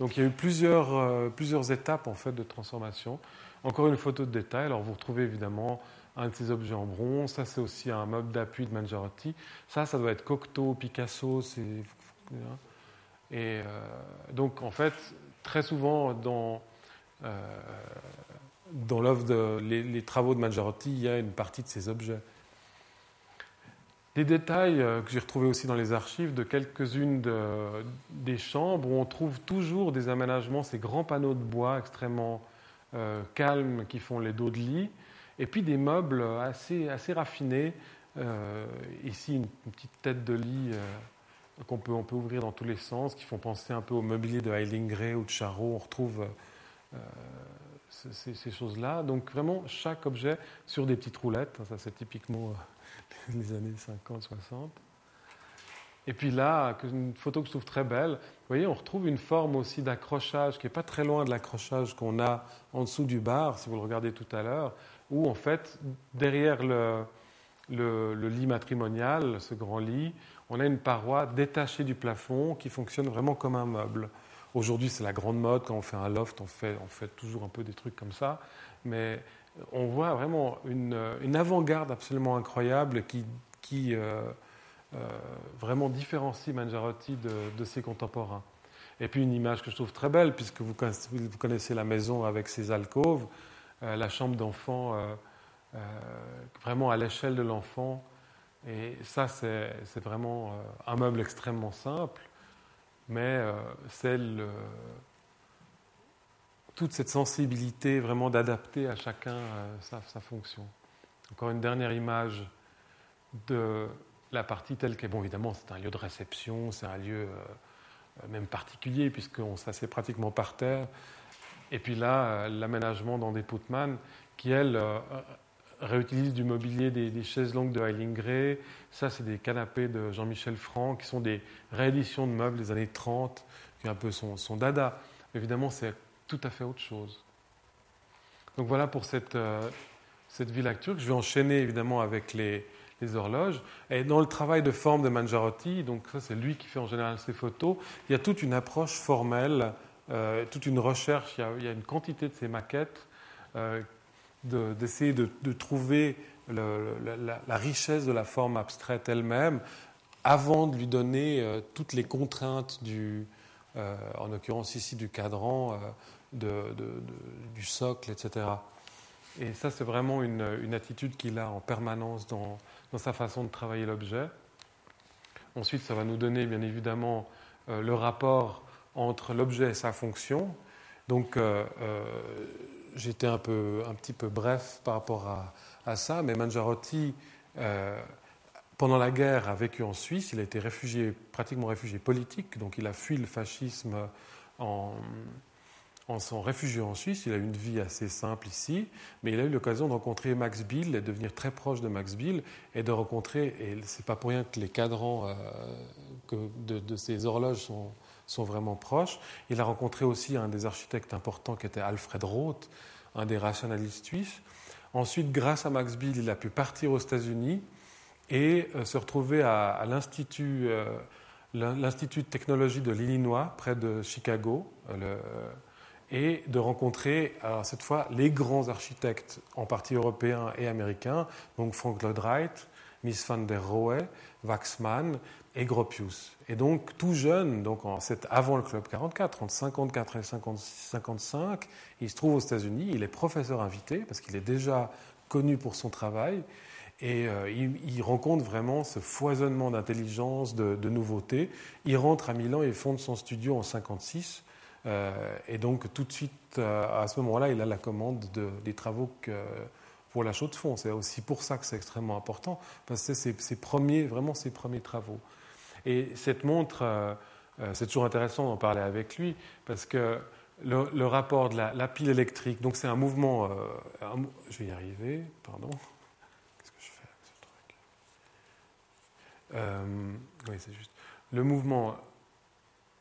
Donc il y a eu plusieurs, euh, plusieurs étapes en fait de transformation. Encore une photo de détail. Alors vous retrouvez évidemment un de ces objets en bronze. Ça, c'est aussi un meuble d'appui de Mangiarotti. Ça, ça doit être Cocteau, Picasso. Et euh, donc, en fait, très souvent, dans, euh, dans l'œuvre de les, travaux de Mangiarotti, il y a une partie de ces objets. Des détails euh, que j'ai retrouvés aussi dans les archives de quelques-unes des chambres où on trouve toujours des aménagements, ces grands panneaux de bois extrêmement calmes qui font les dos de lit, et puis des meubles assez, assez raffinés. Euh, ici, une, petite tête de lit euh, qu'on peut, on peut ouvrir dans tous les sens, qui font penser un peu au mobilier de Heilinger ou de Charot. On retrouve euh, ces, choses-là. Donc vraiment, chaque objet sur des petites roulettes. Ça, c'est typiquement les années 50, 60. Et puis là, une photo que je trouve très belle, vous voyez, on retrouve une forme aussi d'accrochage qui n'est pas très loin de l'accrochage qu'on a en dessous du bar, si vous le regardez tout à l'heure, où en fait, derrière le, lit matrimonial, ce grand lit, on a une paroi détachée du plafond qui fonctionne vraiment comme un meuble. Aujourd'hui, c'est la grande mode. Quand on fait un loft, on fait, toujours un peu des trucs comme ça. Mais on voit vraiment une, avant-garde absolument incroyable qui, euh, euh, vraiment différencie Mangiarotti de, ses contemporains. Et puis une image que je trouve très belle, puisque vous connaissez, la maison avec ses alcôves. Euh, la chambre d'enfant vraiment à l'échelle de l'enfant. Et ça, c'est vraiment un meuble extrêmement simple, mais c'est toute cette sensibilité vraiment d'adapter à chacun sa, sa, fonction. Encore une dernière image de la partie telle qu'elle. Bon, évidemment, c'est un lieu de réception, c'est un lieu même particulier, puisqu'on s'assied pratiquement par terre. Et puis là, euh, l'aménagement dans des Putman qui, elles, réutilisent du mobilier des, chaises longues de Heiling Ça, c'est des canapés de Jean-Michel Franck, qui sont des rééditions de meubles des années 30, qui est un peu son, dada. Évidemment, c'est tout à fait autre chose. Donc voilà pour cette, euh, cette ville actuelle. Je vais enchaîner évidemment avec les, les, horloges. Et dans le travail de forme de Mangiarotti, donc ça c'est lui qui fait en général ces photos, il y a toute une approche formelle euh, toute une recherche, il y, a, une quantité de ces maquettes, euh, d'essayer de, trouver la, richesse de la forme abstraite elle-même avant de lui donner euh, toutes les contraintes du, en l'occurrence ici du cadran, du socle, etc. Et ça, c'est vraiment une, attitude qu'il a en permanence dans, dans, sa façon de travailler l'objet. Ensuite, ça va nous donner, bien évidemment, le rapport entre l'objet et sa fonction. Donc, euh, euh, j'étais un, un petit peu bref par rapport à, ça, mais Mangiarotti, euh, pendant la guerre, a vécu en Suisse. Il a été réfugié, pratiquement réfugié politique, donc il a fui le fascisme en, en s'en réfugiant en Suisse. Il a eu une vie assez simple ici, mais il a eu l'occasion de rencontrer Max Bill et de devenir très proche de Max Bill et de rencontrer, et c'est pas pour rien que les cadrans que de, de, ces horloges sont, sont vraiment proches. Il a rencontré aussi un des architectes importants qui était Alfred Roth, un des rationalistes suisses. Ensuite, grâce à Max Bill, il a pu partir aux États-Unis et euh, se retrouver à, l'Institut, euh, l'Institut de technologie de l'Illinois, près de Chicago, euh, et de rencontrer cette fois les grands architectes, en partie européens et américains, donc Frank Lloyd Wright, Miss van der Rohe, Waxman et Gropius. Et donc, tout jeune, donc avant le Club 44, entre 54 et 55, il se trouve aux États-Unis, il est professeur invité, parce qu'il est déjà connu pour son travail, et euh, il, rencontre vraiment ce foisonnement d'intelligence, de, nouveautés. Il rentre à Milan et fonde son studio en 56, euh, et donc tout de suite, euh, à ce moment-là, il a la commande des travaux pour la chaux de fond. C'est aussi pour ça que c'est extrêmement important, parce que c'est ses premiers, vraiment ses premiers travaux. Et cette montre, euh, euh, c'est toujours intéressant d'en parler avec lui, parce que le, rapport de la, pile électrique, donc c'est un mouvement, euh, je vais y arriver, pardon. Qu'est-ce que je fais avec ce truc? Oui, c'est juste. Le mouvement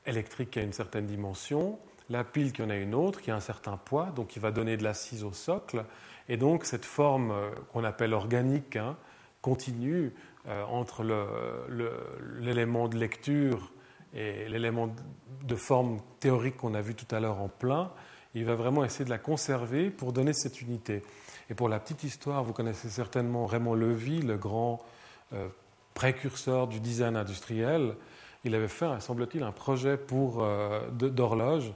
électrique qui a une certaine dimension, la pile qui en a une autre, qui a un certain poids, donc qui va donner de l'assise au socle, et donc cette forme qu'on appelle organique hein, continue euh, entre l'élément de lecture et l'élément de forme théorique qu'on a vu tout à l'heure en plein, il va vraiment essayer de la conserver pour donner cette unité. Et pour la petite histoire, vous connaissez certainement Raymond Levy, le grand euh, précurseur du design industriel. Il avait fait, semble-t-il, un projet pour euh, d'horloge.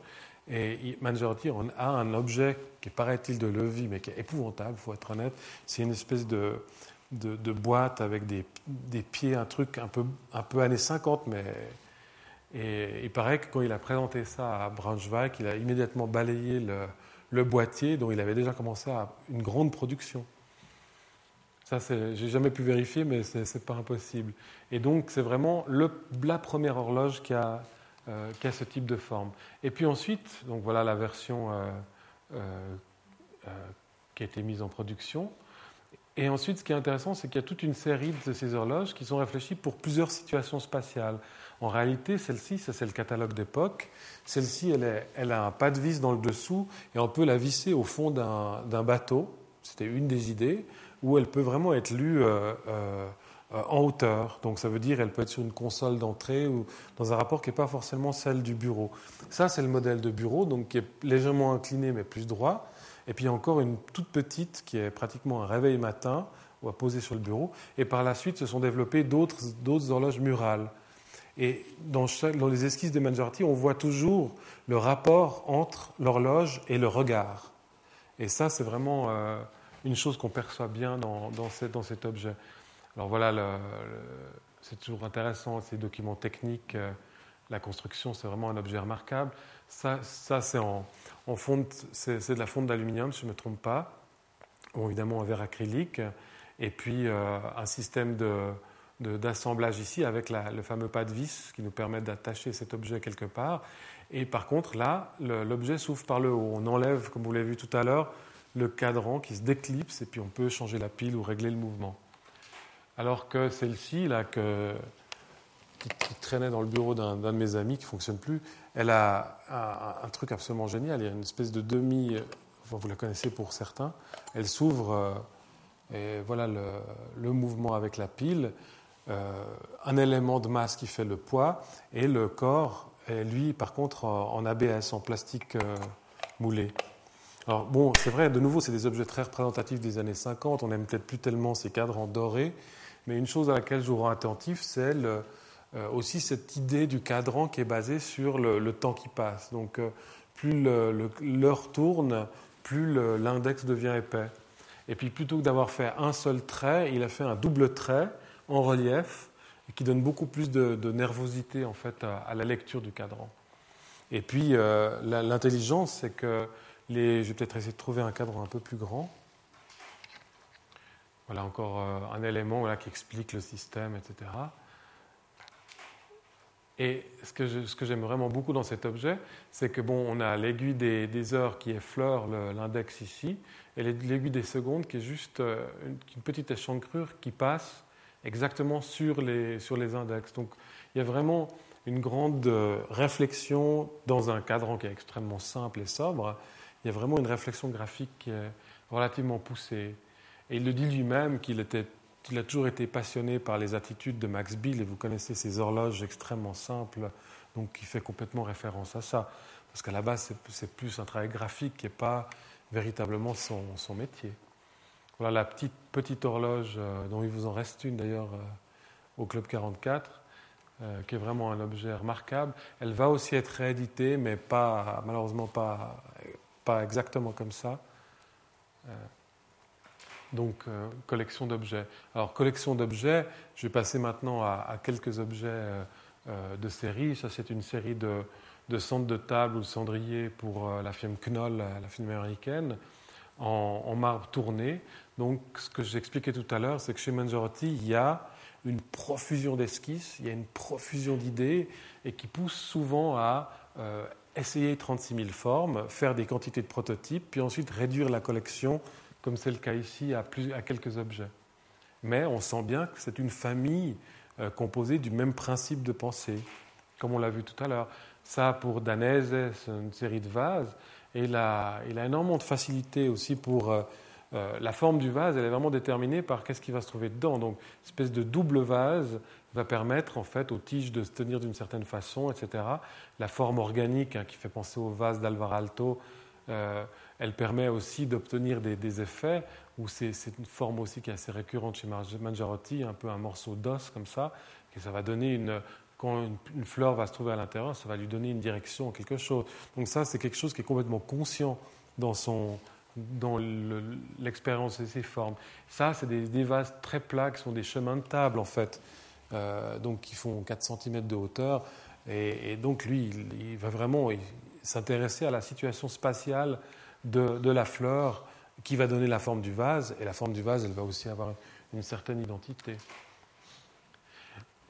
Et Mangiarotti a un objet qui paraît-il de Levy, mais qui est épouvantable, il faut être honnête. C'est une espèce de, de, boîte avec des, pieds, un truc un peu, un peu années 50, mais. Et il paraît que quand il a présenté ça à Braunschweig, il a immédiatement balayé le, le boîtier dont il avait déjà commencé à une grande production. Ça, j'ai jamais pu vérifier, mais c'est pas impossible. Et donc, c'est vraiment le, la première horloge qui a, euh, qui a, ce type de forme. Et puis ensuite, donc voilà la version euh, euh, qui a été mise en production. Et ensuite, ce qui est intéressant, c'est qu'il y a toute une série de ces horloges qui sont réfléchies pour plusieurs situations spatiales. En réalité, celle-ci, ça c'est le catalogue d'époque. Celle-ci, elle, elle, a un pas de vis dans le dessous et on peut la visser au fond d'un bateau. C'était une des idées où elle peut vraiment être lue euh, euh, en hauteur. Donc ça veut dire qu'elle peut être sur une console d'entrée ou dans un rapport qui n'est pas forcément celle du bureau. Ça, c'est le modèle de bureau, donc qui est légèrement incliné mais plus droit. Et puis encore une toute petite qui est pratiquement un réveil matin ou à poser sur le bureau. Et par la suite, se sont développées d'autres, horloges murales. Et dans, les esquisses de Mangiarti, on voit toujours le rapport entre l'horloge et le regard. Et ça, c'est vraiment euh, une chose qu'on perçoit bien dans, cet objet. Alors voilà, c'est toujours intéressant, ces documents techniques. Euh, la construction, c'est vraiment un objet remarquable. Ça, c'est de la fonte d'aluminium, si je ne me trompe pas. Bon, évidemment, un verre acrylique. Et puis, euh, un système d'assemblage ici avec le fameux pas de vis qui nous permet d'attacher cet objet quelque part. Et par contre, là, l'objet s'ouvre par le haut. On enlève, comme vous l'avez vu tout à l'heure, le cadran qui se déclipse et puis on peut changer la pile ou régler le mouvement. Alors que celle-ci, là, que, qui, traînait dans le bureau d'un de mes amis qui ne fonctionne plus, elle a un, truc absolument génial. Il y a une espèce de demi, vous la connaissez pour certains. Elle s'ouvre, euh, et voilà le, mouvement avec la pile, euh, un élément de masse qui fait le poids, et le corps est lui, par contre, en, ABS, en plastique euh, moulé. Alors bon, c'est vrai, de nouveau, c'est des objets très représentatifs des années 50. On n'aime peut-être plus tellement ces cadres en doré, mais une chose à laquelle je vous rends attentif, c'est le, aussi cette idée du cadran qui est basé sur le, temps qui passe. Donc euh, plus l'heure tourne, plus l'index devient épais. Et puis plutôt que d'avoir fait un seul trait, il a fait un double trait en relief qui donne beaucoup plus de, nervosité en fait à, la lecture du cadran. Et puis euh, l'intelligence, c'est que les, je vais peut-être essayer de trouver un cadran un peu plus grand. Voilà encore un élément qui explique le système, etc. Et ce que, j'aime vraiment beaucoup dans cet objet, c'est que bon, on a l'aiguille des, heures qui effleure l'index ici, et l'aiguille des secondes qui est juste euh, une, petite échancrure qui passe exactement sur les, sur les index. Donc il y a vraiment une grande euh, réflexion dans un cadran qui est extrêmement simple et sobre. Il y a vraiment une réflexion graphique qui est relativement poussée. Et il le dit lui-même qu'il était il a toujours été passionné par les attitudes de Max Bill, et vous connaissez ces horloges extrêmement simples, donc qui fait complètement référence à ça. Parce qu'à la base, c'est plus un travail graphique qui n'est pas véritablement son, métier. Voilà la petite, petite horloge, euh, dont il vous en reste une d'ailleurs euh, au Club 44, euh, qui est vraiment un objet remarquable. Elle va aussi être rééditée, mais pas, malheureusement pas exactement comme ça donc euh, collection d'objets. Alors collection d'objets, je vais passer maintenant à, quelques objets euh, euh, de série. Ça c'est une série de, centres de table ou de cendriers pour la firme Knoll, la firme américaine. en, marbre tourné. Donc, ce que j'expliquais tout à l'heure, c'est que chez Mangiarotti, il y a une profusion d'esquisses, il y a une profusion d'idées, et qui pousse souvent à essayer 36 000 formes, faire des quantités de prototypes, puis ensuite réduire la collection, comme c'est le cas ici, à, quelques objets. Mais on sent bien que c'est une famille euh, composée du même principe de pensée, comme on l'a vu tout à l'heure. Ça, pour Danese, c'est une série de vases, et il a, il a énormément de facilité aussi pour euh, euh, la forme du vase, elle est vraiment déterminée par qu'est-ce qui va se trouver dedans. Donc, une espèce de double vase va permettre en fait aux tiges de se tenir d'une certaine façon, etc. La forme organique hein, qui fait penser au vase d'Alvar Alto, euh, elle permet aussi d'obtenir des, effets où c'est une forme aussi qui est assez récurrente chez Mangiarotti, un peu un morceau d'os comme ça, et ça va donner une, quand une, fleur va se trouver à l'intérieur, ça va lui donner une direction, quelque chose. Donc ça, c'est quelque chose qui est complètement conscient dans son, dans l'expérience de ces formes. Ça, c'est des, vases très plats qui sont des chemins de table, en fait, euh, donc qui font 4 cm de hauteur. Et, donc, lui, il, va vraiment s'intéresser à la situation spatiale de, la fleur qui va donner la forme du vase. Et la forme du vase, elle va aussi avoir une certaine identité.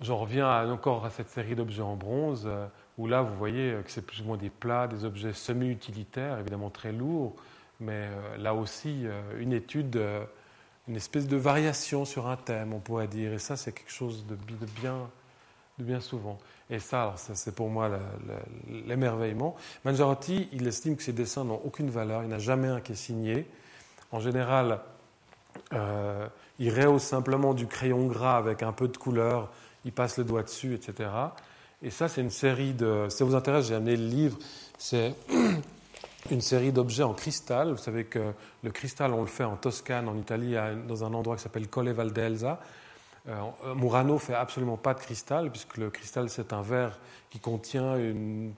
J'en reviens encore à cette série d'objets en bronze, euh, où là, vous voyez que c'est plus ou moins des plats, des objets semi-utilitaires, évidemment très lourds, mais euh, là aussi, euh, une étude, une espèce de variation sur un thème, on pourrait dire. Et ça, c'est quelque chose de, bien, de bien souvent. Et ça, c'est pour moi l'émerveillement. Mangiarotti, il estime que ses dessins n'ont aucune valeur, il n'a jamais un qui est signé. En général, il rehausse simplement du crayon gras avec un peu de couleur, il passe le doigt dessus, etc. Et ça, c'est une série de. Si ça vous intéresse, j'ai amené le livre. C'est une série d'objets en cristal. Vous savez que le cristal, on le fait en Toscane, en Italie, dans un endroit qui s'appelle Colle Valdelsa. Euh, Murano fait absolument pas de cristal, puisque le cristal, c'est un verre qui contient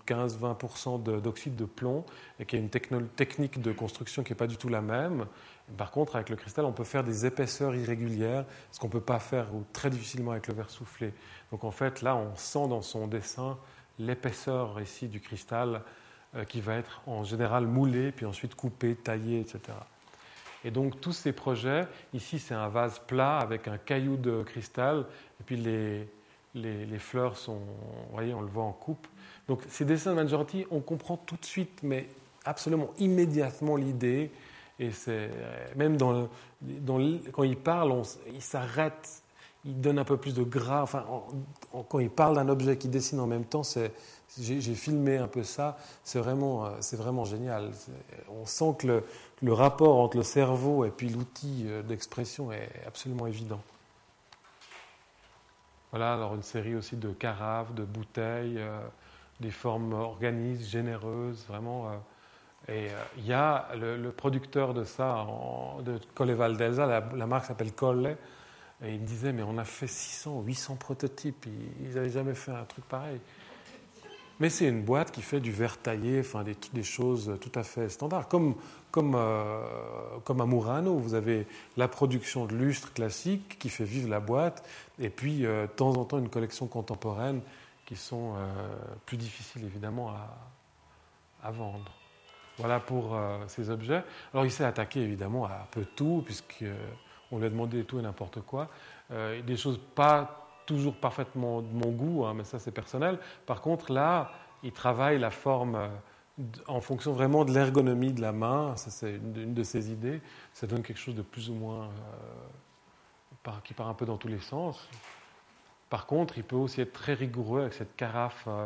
15-20% d'oxyde de plomb et qui a une technique de construction qui n'est pas du tout la même. Par contre, avec le cristal, on peut faire des épaisseurs irrégulières, ce qu'on ne peut pas faire ou très difficilement avec le verre soufflé. Donc en fait, là, on sent dans son dessin l'épaisseur ici du cristal euh, qui va être en général moulé, puis ensuite coupé, taillé, etc. Et donc tous ces projets, ici c'est un vase plat avec un caillou de cristal, et puis les, les, fleurs sont, vous voyez, on le voit en coupe. Donc ces dessins de Mangiarotti, on comprend tout de suite, mais absolument immédiatement l'idée, et c'est même dans, quand il parle, il s'arrête, il donne un peu plus de gras. Enfin, quand il parle d'un objet qui dessine en même temps, c'est j'ai filmé un peu ça, c'est vraiment, euh, vraiment génial. On sent que le, rapport entre le cerveau et puis l'outil euh, d'expression est absolument évident. Voilà, alors une série aussi de carafes, de bouteilles, euh, des formes organisées, généreuses, vraiment. et il y a le, producteur de ça, de Colle Valdelsa, la, la marque s'appelle Colle, et il me disait, mais on a fait 600, 800 prototypes, ils n'avaient jamais fait un truc pareil. Mais c'est une boîte qui fait du verre taillé, enfin des, choses tout à fait standards. Comme, comme, euh, comme à Murano, vous avez la production de lustres classiques qui fait vivre la boîte, et puis euh, de temps en temps une collection contemporaine qui sont euh, plus difficiles évidemment à, à vendre. Voilà pour ces objets. Alors il s'est attaqué évidemment à un peu tout, puisqu'on lui a demandé tout et n'importe quoi. des choses pas toujours parfaitement de mon goût, hein, mais ça c'est personnel. Par contre, là, il travaille la forme euh, en fonction vraiment de l'ergonomie de la main. Ça, c'est une, de ses idées. Ça donne quelque chose de plus ou moins. Euh, qui part un peu dans tous les sens. Par contre, il peut aussi être très rigoureux avec cette carafe euh,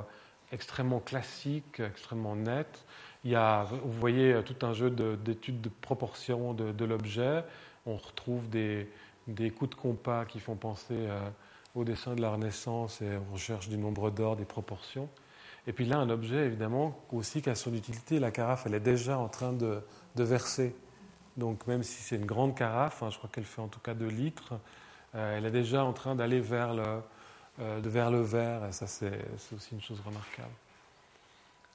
extrêmement classique, extrêmement nette. Il y a, vous voyez, tout un jeu d'études de, proportion de, l'objet. On retrouve des, des, coups de compas qui font penser au dessin de la Renaissance et aux recherches du nombre d'or, des proportions. Et puis là, un objet, évidemment, aussi qui a son utilité, la carafe, elle est déjà en train de, verser. Donc même si c'est une grande carafe, hein, je crois qu'elle fait en tout cas 2 litres, euh, elle est déjà en train d'aller vers le, euh, vers le verre, et ça c'est aussi une chose remarquable.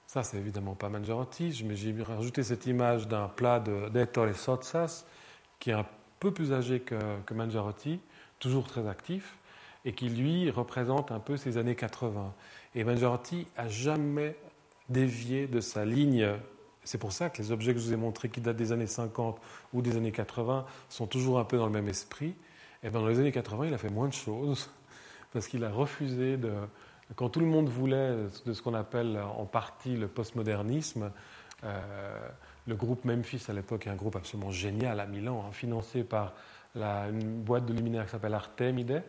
Ça, c'est évidemment pas Mangiarotti, mais j'ai rajouté cette image d'un plat d'Ettore Sotsas, qui est un peu plus âgé que, que Mangiarotti, toujours très actif, et qui lui représente un peu ces années 80. Et Mangiarotti a jamais dévié de sa ligne c'est pour ça que les objets que je vous ai montrés qui datent des années 50 ou des années 80 sont toujours un peu dans le même esprit. Et bien dans les années 80, il a fait moins de choses parce qu'il a refusé de. Quand tout le monde voulait de ce qu'on appelle en partie le postmodernisme, euh, le groupe Memphis à l'époque est un groupe absolument génial à Milan, hein, financé par une boîte de luminaires qui s'appelle Artemide,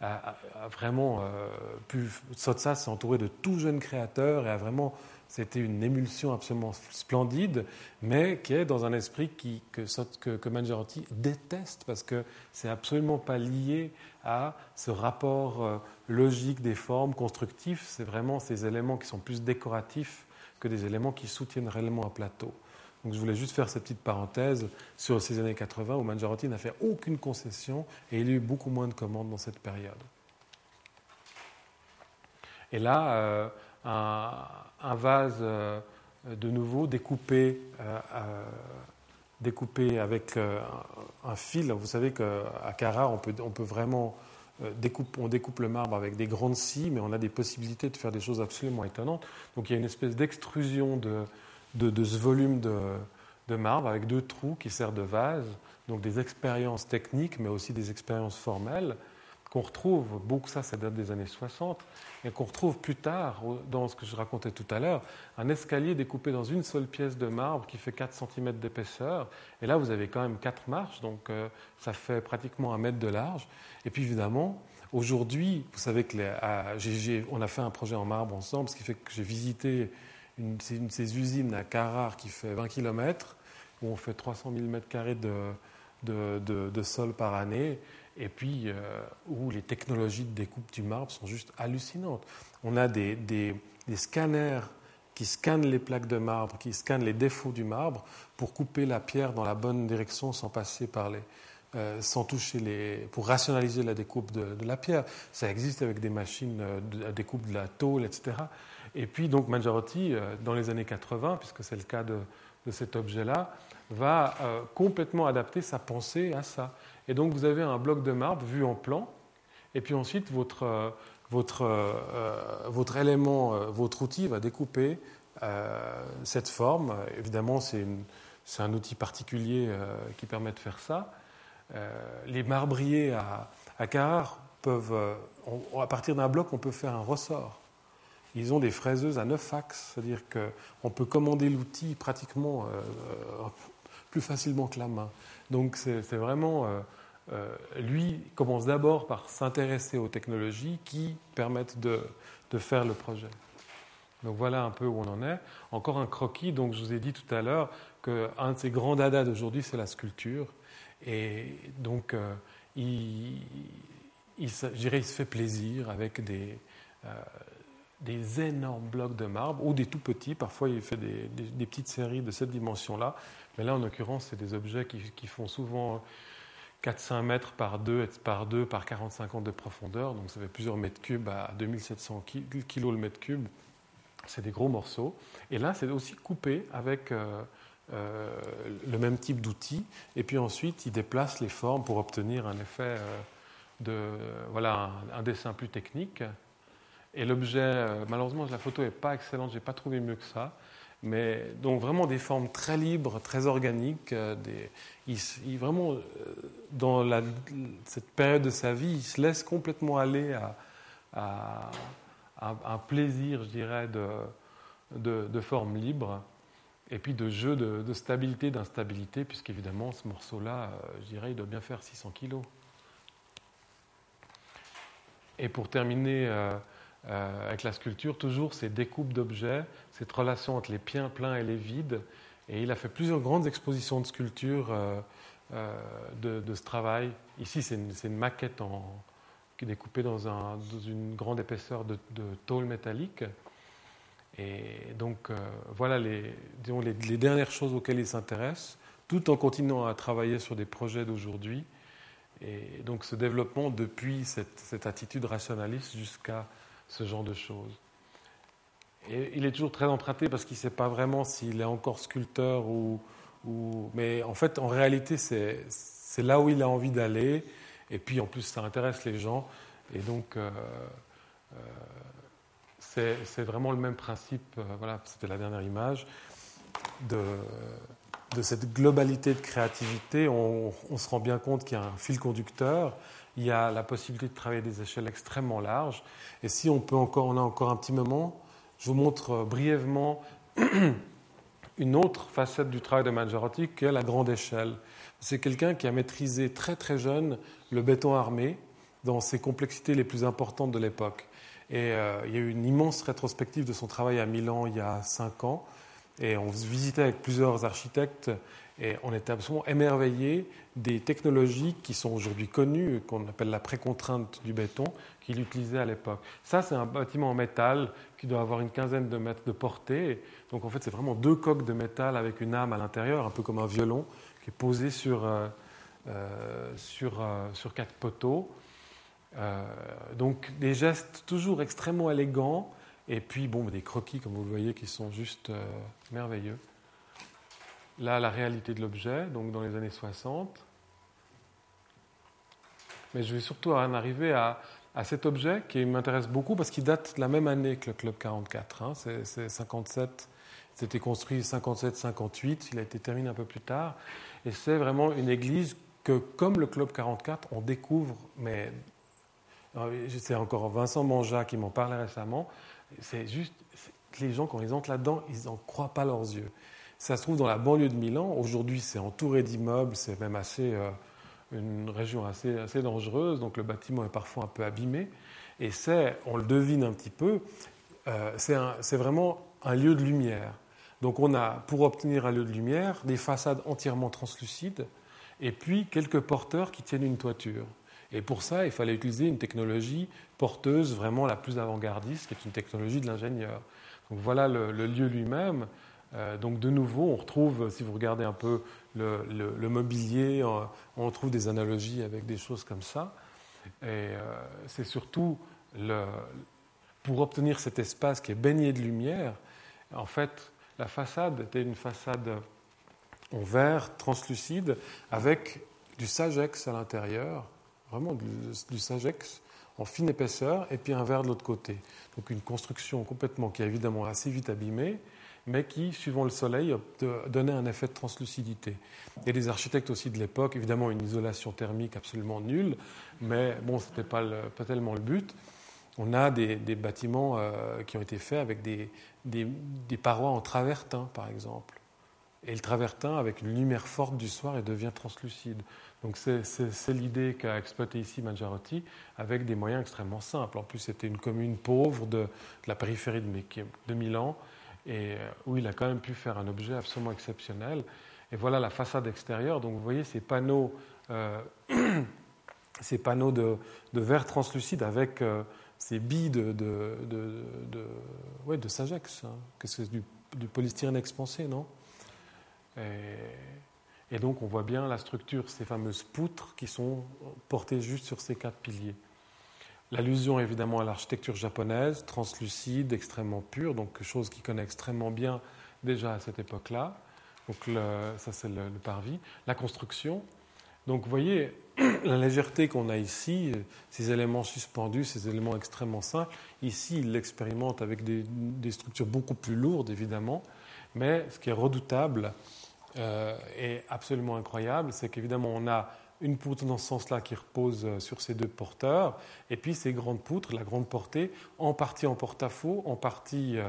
a, vraiment euh, pu. Sotsas s'est entouré de tout jeunes créateurs et a vraiment c'était une émulsion absolument splendide, mais qui est dans un esprit qui, que, que, déteste parce que c'est absolument pas lié à ce rapport euh, logique des formes, constructifs. C'est vraiment ces éléments qui sont plus décoratifs que des éléments qui soutiennent réellement un plateau. Donc je voulais juste faire cette petite parenthèse sur ces années 80 où Mangiarotti n'a fait aucune concession et il a eu beaucoup moins de commandes dans cette période. Et là, euh, un, vase euh, de nouveau découpé, euh, découpé avec un fil. Vous savez qu'à Carrare, on peut, vraiment on découpe le marbre avec des grandes scies, mais on a des possibilités de faire des choses absolument étonnantes. Donc il y a une espèce d'extrusion de, de, ce volume de, marbre avec deux trous qui servent de vase. Donc des expériences techniques, mais aussi des expériences formelles qu'on retrouve, beaucoup ça, ça date des années 60, et qu'on retrouve plus tard, dans ce que je racontais tout à l'heure, un escalier découpé dans une seule pièce de marbre qui fait 4 cm d'épaisseur. Et là, vous avez quand même 4 marches, donc euh, ça fait pratiquement un mètre de large. Et puis évidemment, aujourd'hui, vous savez que a fait un projet en marbre ensemble, ce qui fait que j'ai visité une, une, de ces usines à Carrare qui fait 20 km, où on fait 300 000 m2 de, de, de sol par année et puis euh, où les technologies de découpe du marbre sont juste hallucinantes. On a des, des, scanners qui scannent les plaques de marbre, qui scannent les défauts du marbre pour couper la pierre dans la bonne direction sans passer par les, euh, sans toucher les, pour rationaliser la découpe de, la pierre. Ça existe avec des machines euh, de découpe de la tôle, etc. Et puis donc Mangiarotti, dans les années 80, puisque c'est le cas de, cet objet-là, va complètement adapter sa pensée à ça. Et donc vous avez un bloc de marbre vu en plan, et puis ensuite votre, euh, votre, euh, euh, votre élément, votre outil va découper cette forme. Évidemment, c'est un outil particulier qui permet de faire ça. les marbriers à, à peuvent, à partir d'un bloc, on peut faire un ressort. Ils ont des fraiseuses à 9 axes, c'est-à-dire qu'on peut commander l'outil pratiquement plus facilement que la main. Donc c'est vraiment euh, lui commence d'abord par s'intéresser aux technologies qui permettent de, faire le projet. Donc voilà un peu où on en est. Encore un croquis, donc je vous ai dit tout à l'heure qu'un de ses grands dadas d'aujourd'hui, c'est la sculpture. Et donc, euh, il, il, se fait plaisir avec des, euh, des énormes blocs de marbre ou des tout petits. Parfois, il fait des, petites séries de cette dimension-là. Mais là, en l'occurrence, c'est des objets qui, font souvent 4-5 mètres par 2 par 2 par 45 ans de profondeur, donc ça fait plusieurs mètres cubes à 2700 kg le mètre cube. C'est des gros morceaux. Et là, c'est aussi coupé avec euh, euh, le même type d'outil. Et puis ensuite, il déplace les formes pour obtenir un effet euh, de. voilà, un, dessin plus technique. Et l'objet, malheureusement, la photo n'est pas excellente, je n'ai pas trouvé mieux que ça. Mais donc vraiment des formes très libres, très organiques. Il, vraiment, euh, dans cette période de sa vie, il se laisse complètement aller à, un plaisir, je dirais, de, de, forme libre et puis de jeu de, stabilité, d'instabilité, puisqu'évidemment, ce morceau-là, euh, je dirais, il doit bien faire 600 kilos. Et pour terminer euh, avec la sculpture, toujours ces découpes d'objets, cette relation entre les pleins et les vides, et il a fait plusieurs grandes expositions de sculptures euh, euh, de, ce travail. Ici, c'est une, maquette en, découpée dans, un, dans une grande épaisseur de, tôle métallique. Et donc, voilà les, disons, les, dernières choses auxquelles il s'intéresse, tout en continuant à travailler sur des projets d'aujourd'hui. Et donc, ce développement depuis cette attitude rationaliste jusqu'à ce genre de choses il est toujours très emprunté parce qu'il ne sait pas vraiment s'il est encore sculpteur ou, Mais en fait, en réalité, c'est là où il a envie d'aller. Et puis, en plus, ça intéresse les gens. Et donc, euh, euh, c'est vraiment le même principe. Euh, voilà, c'était la dernière image. de, de cette globalité de créativité, on, se rend bien compte qu'il y a un fil conducteur, il y a la possibilité de travailler des échelles extrêmement larges. Et si on, peut encore, on a encore un petit moment, je vous montre brièvement une autre facette du travail de Mangiarotti qui est la grande échelle. C'est quelqu'un qui a maîtrisé très très jeune le béton armé dans ses complexités les plus importantes de l'époque. Et euh, il y a eu une immense rétrospective de son travail à Milan il y a cinq ans. Et on visitait avec plusieurs architectes et on était absolument émerveillés des technologies qui sont aujourd'hui connues, qu'on appelle la précontrainte du béton, qu'il utilisait à l'époque. Ça, c'est un bâtiment en métal qui doit avoir une quinzaine de mètres de portée. Donc en fait, c'est vraiment deux coques de métal avec une âme à l'intérieur, un peu comme un violon, qui est posé sur, euh, euh, sur, euh, sur quatre poteaux. donc des gestes toujours extrêmement élégants, et puis bon, des croquis, comme vous le voyez, qui sont juste merveilleux. Là, la réalité de l'objet, donc dans les années 60. Mais je vais surtout en arriver à, à cet objet qui m'intéresse beaucoup parce qu'il date de la même année que le Club 44. Hein. C'est 57, c'était construit 57-58, il a été terminé un peu plus tard. Et c'est vraiment une église que, comme le Club 44, on découvre, mais c'est encore Vincent Manja qui m'en parlait récemment, c'est juste les gens, quand ils entrent là-dedans, ils n'en croient pas leurs yeux. Ça se trouve dans la banlieue de Milan. Aujourd'hui, c'est entouré d'immeubles, c'est même assez. Euh, une région assez, assez dangereuse, donc le bâtiment est parfois un peu abîmé. Et c'est, on le devine un petit peu, euh, c'est vraiment un lieu de lumière. Donc on a, pour obtenir un lieu de lumière, des façades entièrement translucides et puis quelques porteurs qui tiennent une toiture. Et pour ça, il fallait utiliser une technologie porteuse vraiment la plus avant-gardiste, qui est une technologie de l'ingénieur. Donc voilà le, lieu lui-même. Euh, donc de nouveau, on retrouve, si vous regardez un peu le, mobilier, euh, on trouve des analogies avec des choses comme ça. Et euh, c'est surtout pour obtenir cet espace qui est baigné de lumière, en fait, la façade était une façade en verre translucide avec du sagex à l'intérieur, vraiment du, du, sagex en fine épaisseur, et puis un verre de l'autre côté. Donc une construction complètement qui est évidemment assez vite abîmée, mais qui, suivant le soleil, donnait un effet de translucidité. Et les architectes aussi de l'époque, évidemment une isolation thermique absolument nulle, mais bon, ce n'était pas, pas, tellement le but. On a des, bâtiments euh, qui ont été faits avec des, parois en travertin, par exemple. Et le travertin, avec une lumière forte du soir, devient translucide. Donc c'est l'idée qu'a exploité ici Mangiarotti, avec des moyens extrêmement simples. En plus, c'était une commune pauvre de, la périphérie de Milan, et euh, où il a quand même pu faire un objet absolument exceptionnel. Et voilà la façade extérieure. Donc vous voyez ces panneaux, euh, ces panneaux de, verre translucide avec euh, ces billes de, de, de, de Sagex. Hein. que c'est du, polystyrène expansé, non? Et, donc on voit bien la structure, ces fameuses poutres qui sont portées juste sur ces quatre piliers. L'allusion évidemment à l'architecture japonaise, translucide, extrêmement pure, donc chose qu'il connaît extrêmement bien déjà à cette époque-là. Donc ça c'est le, parvis. La construction. Donc vous voyez la légèreté qu'on a ici, ces éléments suspendus, ces éléments extrêmement simples. Ici, il l'expérimente avec des, structures beaucoup plus lourdes évidemment. Mais ce qui est redoutable euh, et absolument incroyable, c'est qu'évidemment on a une poutre dans ce sens-là qui repose euh, sur ces deux porteurs, et puis ces grandes poutres, la grande portée, en partie en porte-à-faux, en partie. Euh,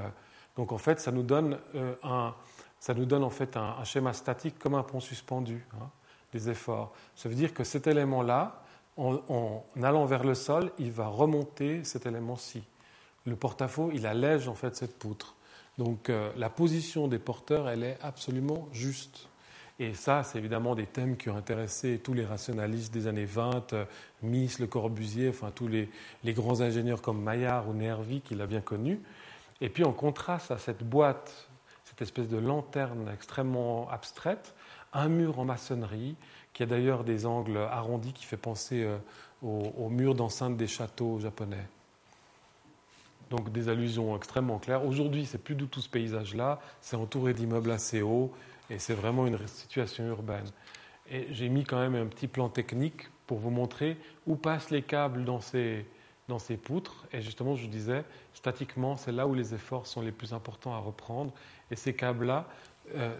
donc en fait, ça nous donne, euh, un, ça nous donne en fait un, schéma statique comme un pont suspendu, hein, des efforts. Ça veut dire que cet élément-là, en, allant vers le sol, il va remonter cet élément-ci. Le porte-à-faux, il allège en fait cette poutre. Donc la position des porteurs, elle est absolument juste. Et ça, c'est évidemment des thèmes qui ont intéressé tous les rationalistes des années 20, euh, Mies, Le Corbusier, enfin tous les, grands ingénieurs comme Maillard ou Nervi, qu'il a bien connu. Et puis en contraste à cette boîte, cette espèce de lanterne extrêmement abstraite, un mur en maçonnerie, qui a d'ailleurs des angles arrondis qui fait penser euh, aux, murs d'enceinte des châteaux japonais. Donc des allusions extrêmement claires. Aujourd'hui, c'est plus du tout ce paysage-là. C'est entouré d'immeubles assez hauts. Et c'est vraiment une situation urbaine. Et j'ai mis quand même un petit plan technique pour vous montrer où passent les câbles dans ces, dans ces poutres. Et justement, je vous disais, statiquement, c'est là où les efforts sont les plus importants à reprendre. Et ces câbles-là,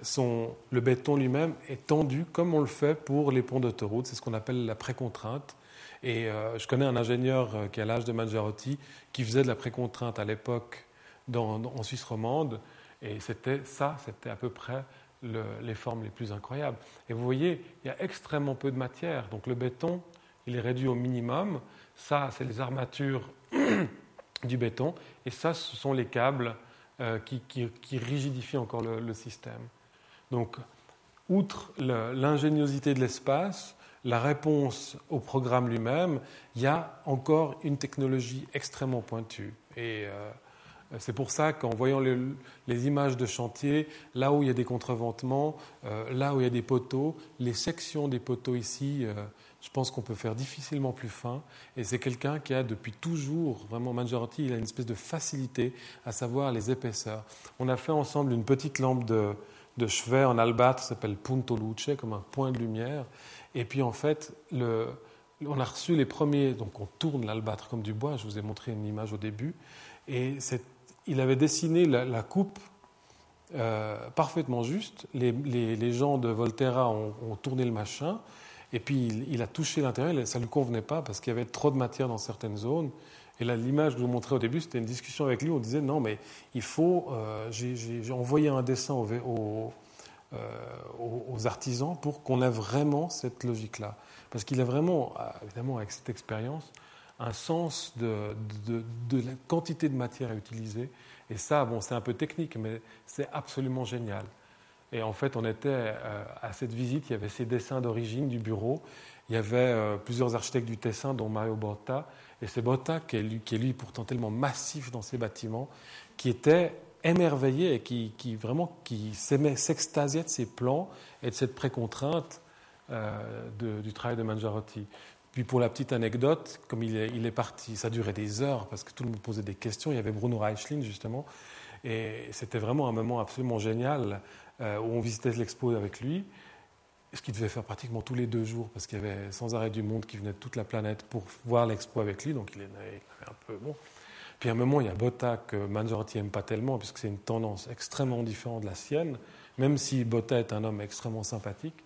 son, le béton lui-même est tendu comme on le fait pour les ponts d'autoroute. C'est ce qu'on appelle la précontrainte. Et je connais un ingénieur qui a l'âge de Mangiarotti qui faisait de la précontrainte à l'époque en Suisse romande. Et c'était ça, c'était à peu près les formes les plus incroyables. Et vous voyez, il y a extrêmement peu de matière. Donc le béton, il est réduit au minimum. Ça, c'est les armatures du béton. Et ça, ce sont les câbles euh, qui, rigidifient encore le, système. Donc, outre l'ingéniosité de l'espace, la réponse au programme lui-même, il y a encore une technologie extrêmement pointue. Et euh, c'est pour ça qu'en voyant les, images de chantier, là où il y a des contreventements, euh, là où il y a des poteaux, les sections des poteaux ici, euh, je pense qu'on peut faire difficilement plus fin. Et c'est quelqu'un qui a depuis toujours, vraiment Mangiarotti, il a une espèce de facilité à savoir les épaisseurs. On a fait ensemble une petite lampe de, chevet en albâtre s'appelle Punto Luce, comme un point de lumière. Et puis en fait, on a reçu les premiers, donc on tourne l'albâtre comme du bois, je vous ai montré une image au début. Et il avait dessiné la, coupe euh, parfaitement juste. Les, gens de Volterra ont, tourné le machin, et puis il, a touché l'intérieur, ça ne lui convenait pas parce qu'il y avait trop de matière dans certaines zones. Et là, l'image que je vous montrais au début, c'était une discussion avec lui. On disait non, mais il faut. Euh, j'ai envoyé un dessin euh, aux, artisans pour qu'on ait vraiment cette logique-là. Parce qu'il a vraiment, évidemment, avec cette expérience, un sens de, la quantité de matière à utiliser. Et ça, bon, c'est un peu technique, mais c'est absolument génial. Et en fait, on était euh, à cette visite, il y avait ces dessins d'origine du bureau. Il y avait euh, plusieurs architectes du Tessin, dont Mario Botta. Et c'est Botta, qui est, lui, qui pourtant tellement massif dans ses bâtiments, qui était émerveillé et qui, vraiment qui s'extasiait de ses plans et de cette précontrainte euh, du travail de Mangiarotti. Puis pour la petite anecdote, comme il est, parti, ça durait des heures parce que tout le monde posait des questions. Il y avait Bruno Reichlin justement. Et c'était vraiment un moment absolument génial euh, où on visitait l'expo avec lui, ce qu'il devait faire pratiquement tous les deux jours parce qu'il y avait sans arrêt du monde qui venait de toute la planète pour voir l'expo avec lui. Donc il avait un peu bon. Puis à un moment, il y a Botta que Mangiarotti n'aime pas tellement puisque c'est une tendance extrêmement différente de la sienne, même si Botta est un homme extrêmement sympathique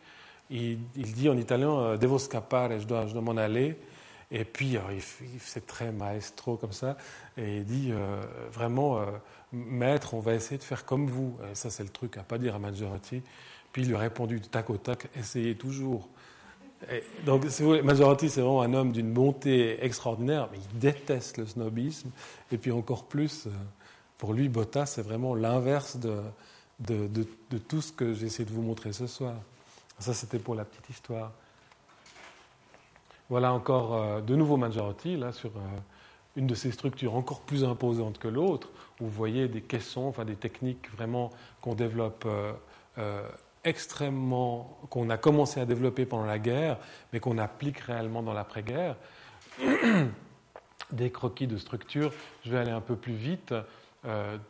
il, dit en italien euh, Devo scappare, je dois, je dois m'en aller. Et puis, euh, c'est très maestro comme ça. Et il dit euh, vraiment, maître, on va essayer de faire comme vous. Ça, c'est le truc à pas dire à Maggioretti. Puis il lui a répondu du tac au tac essayez toujours. donc, si vous Maggioretti, c'est vraiment un homme d'une bonté extraordinaire, mais il déteste le snobisme. Et puis, encore plus, pour lui, Botta, c'est vraiment l'inverse de, de, de tout ce que j'essaie de vous montrer ce soir. Ça, c'était pour la petite histoire. Voilà encore euh, de nouveau Mangiarotti, là, sur euh, une de ces structures encore plus imposantes que l'autre, où vous voyez des caissons, des techniques vraiment qu'on développe euh, extrêmement, qu'on a commencé à développer pendant la guerre, mais qu'on applique réellement dans l'après-guerre. des croquis de structures, je vais aller un peu plus vite,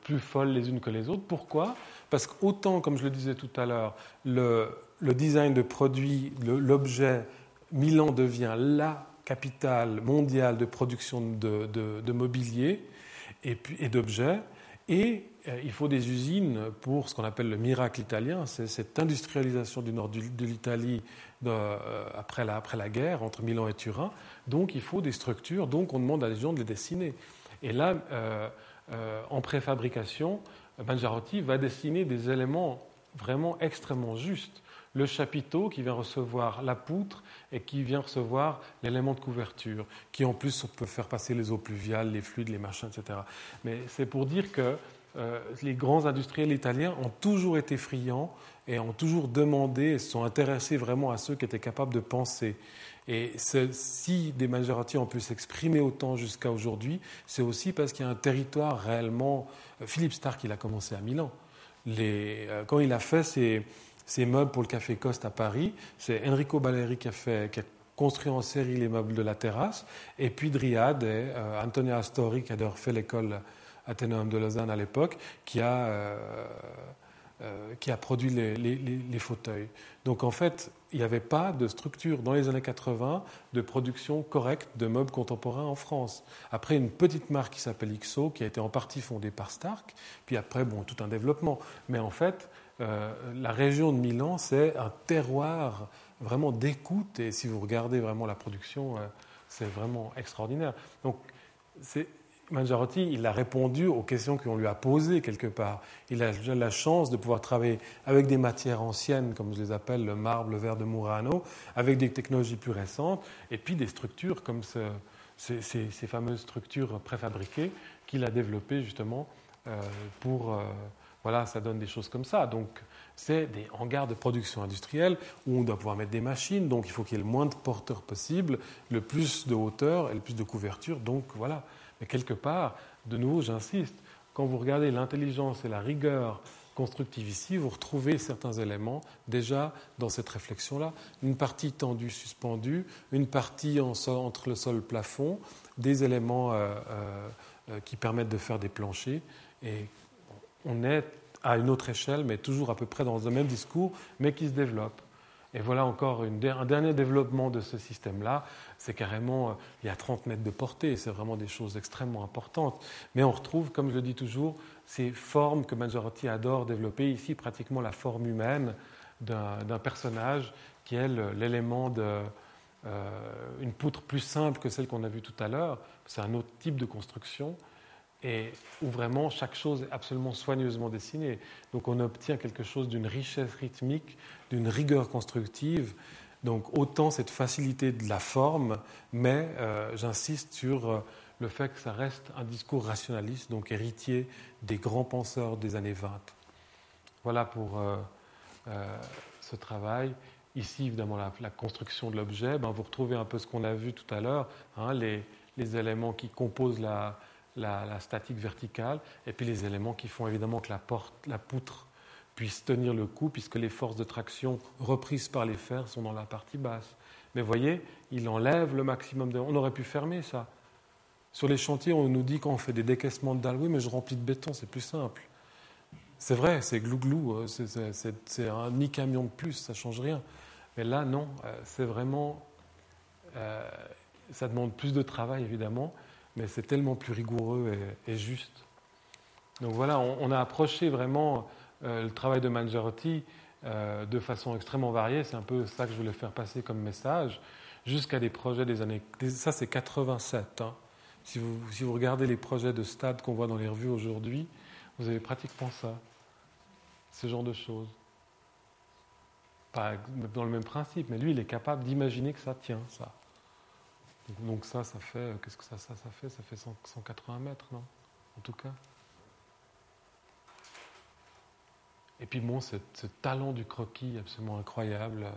plus folles les unes que les autres. Pourquoi? Parce qu'autant, comme je le disais tout à l'heure, le, le design de produits, l'objet, Milan devient la capitale mondiale de production de, mobilier et, et d'objets. Et euh, il faut des usines pour ce qu'on appelle le miracle italien, c'est cette industrialisation du nord de l'Italie euh, après, la, guerre, entre Milan et Turin. Donc il faut des structures, donc on demande à des gens de les dessiner. Et là, euh, en préfabrication, Mangiarotti va dessiner des éléments vraiment extrêmement justes le chapiteau qui vient recevoir la poutre et qui vient recevoir l'élément de couverture, qui en plus peut faire passer les eaux pluviales, les fluides, les machins, etc. Mais c'est pour dire que euh, les grands industriels italiens ont toujours été friands et ont toujours demandé et se sont intéressés vraiment à ceux qui étaient capables de penser. Et si des Maserati ont pu s'exprimer autant jusqu'à aujourd'hui, c'est aussi parce qu'il y a un territoire réellement. Philippe Stark, il a commencé à Milan. Euh, quand il a fait ses, ces meubles pour le Café Coste à Paris. C'est Enrico Baleri qui a, construit en série les meubles de la terrasse. Et puis Dryad et euh, Antonia Astori, qui a d'ailleurs fait l'école Athénéum de Lausanne à l'époque, qui, a, euh, euh, produit les, les, fauteuils. Donc en fait, il n'y avait pas de structure dans les années 80 de production correcte de meubles contemporains en France. Après, une petite marque qui s'appelle XO, qui a été en partie fondée par Stark, puis après, bon, tout un développement. Mais en fait, euh, la région de Milan, c'est un terroir vraiment d'écoute. Et si vous regardez vraiment la production, euh, c'est vraiment extraordinaire. Donc, c'est Mangiarotti, il a répondu aux questions qu'on lui a posées quelque part. Il a la chance de pouvoir travailler avec des matières anciennes, comme je les appelle, le marbre, le verre de Murano, avec des technologies plus récentes, et puis des structures comme ces, fameuses structures préfabriquées qu'il a développées justement euh, pour... voilà, ça donne des choses comme ça. Donc, c'est des hangars de production industrielle où on doit pouvoir mettre des machines, donc il faut qu'il y ait le moins de porteurs possible, le plus de hauteur et le plus de couverture. Donc, voilà. Mais quelque part, de nouveau, j'insiste, quand vous regardez l'intelligence et la rigueur constructive ici, vous retrouvez certains éléments déjà dans cette réflexion-là. Une partie tendue, suspendue, une partie entre le sol et le plafond, des éléments euh, euh, euh, qui permettent de faire des planchers. Et on est à une autre échelle, mais toujours à peu près dans le même discours, mais qui se développe. Et voilà encore un dernier développement de ce système-là. C'est carrément, euh, il y a 30 mètres de portée, c'est vraiment des choses extrêmement importantes. Mais on retrouve, comme je le dis toujours, ces formes que Mangiarotti adore développer, ici pratiquement la forme humaine d'un personnage qui est l'élément de, euh, une poutre plus simple que celle qu'on a vue tout à l'heure. C'est un autre type de construction et où vraiment chaque chose est absolument soigneusement dessinée. Donc on obtient quelque chose d'une richesse rythmique, d'une rigueur constructive. Donc autant cette facilité de la forme, mais euh, j'insiste sur euh, le fait que ça reste un discours rationaliste, donc héritier des grands penseurs des années 20. Voilà pour euh, ce travail. Ici, évidemment, la, construction de l'objet, ben, vous retrouvez un peu ce qu'on a vu tout à l'heure, hein, les, les, éléments qui composent la, la, statique verticale, et puis les éléments qui font évidemment que la, porte, la poutre puisse tenir le coup, puisque les forces de traction reprises par les fers sont dans la partie basse. Mais voyez, il enlève le maximum de... On aurait pu fermer ça. Sur les chantiers, on nous dit qu'on fait des décaissements de dalles. Oui, mais je remplis de béton, c'est plus simple. C'est vrai, c'est glou-glou, euh, c'est un mi-camion de plus, ça change rien. Mais là, non, euh, c'est vraiment... Euh, ça demande plus de travail, évidemment, mais c'est tellement plus rigoureux et, juste. Donc voilà, on, a approché vraiment euh, le travail de Mangiarotti euh, de façon extrêmement variée. C'est un peu ça que je voulais faire passer comme message, jusqu'à des projets des années. Ça, c'est 87. Hein. Si, vous, si vous regardez les projets de stade qu'on voit dans les revues aujourd'hui, vous avez pratiquement ça, ce genre de choses. Pas dans le même principe, mais lui, il est capable d'imaginer que ça tient, ça. Donc ça, ça fait, qu'est-ce que ça, ça, ça fait? Ça fait 180 mètres, non? En tout cas. Et puis bon, ce, talent du croquis absolument incroyable, euh,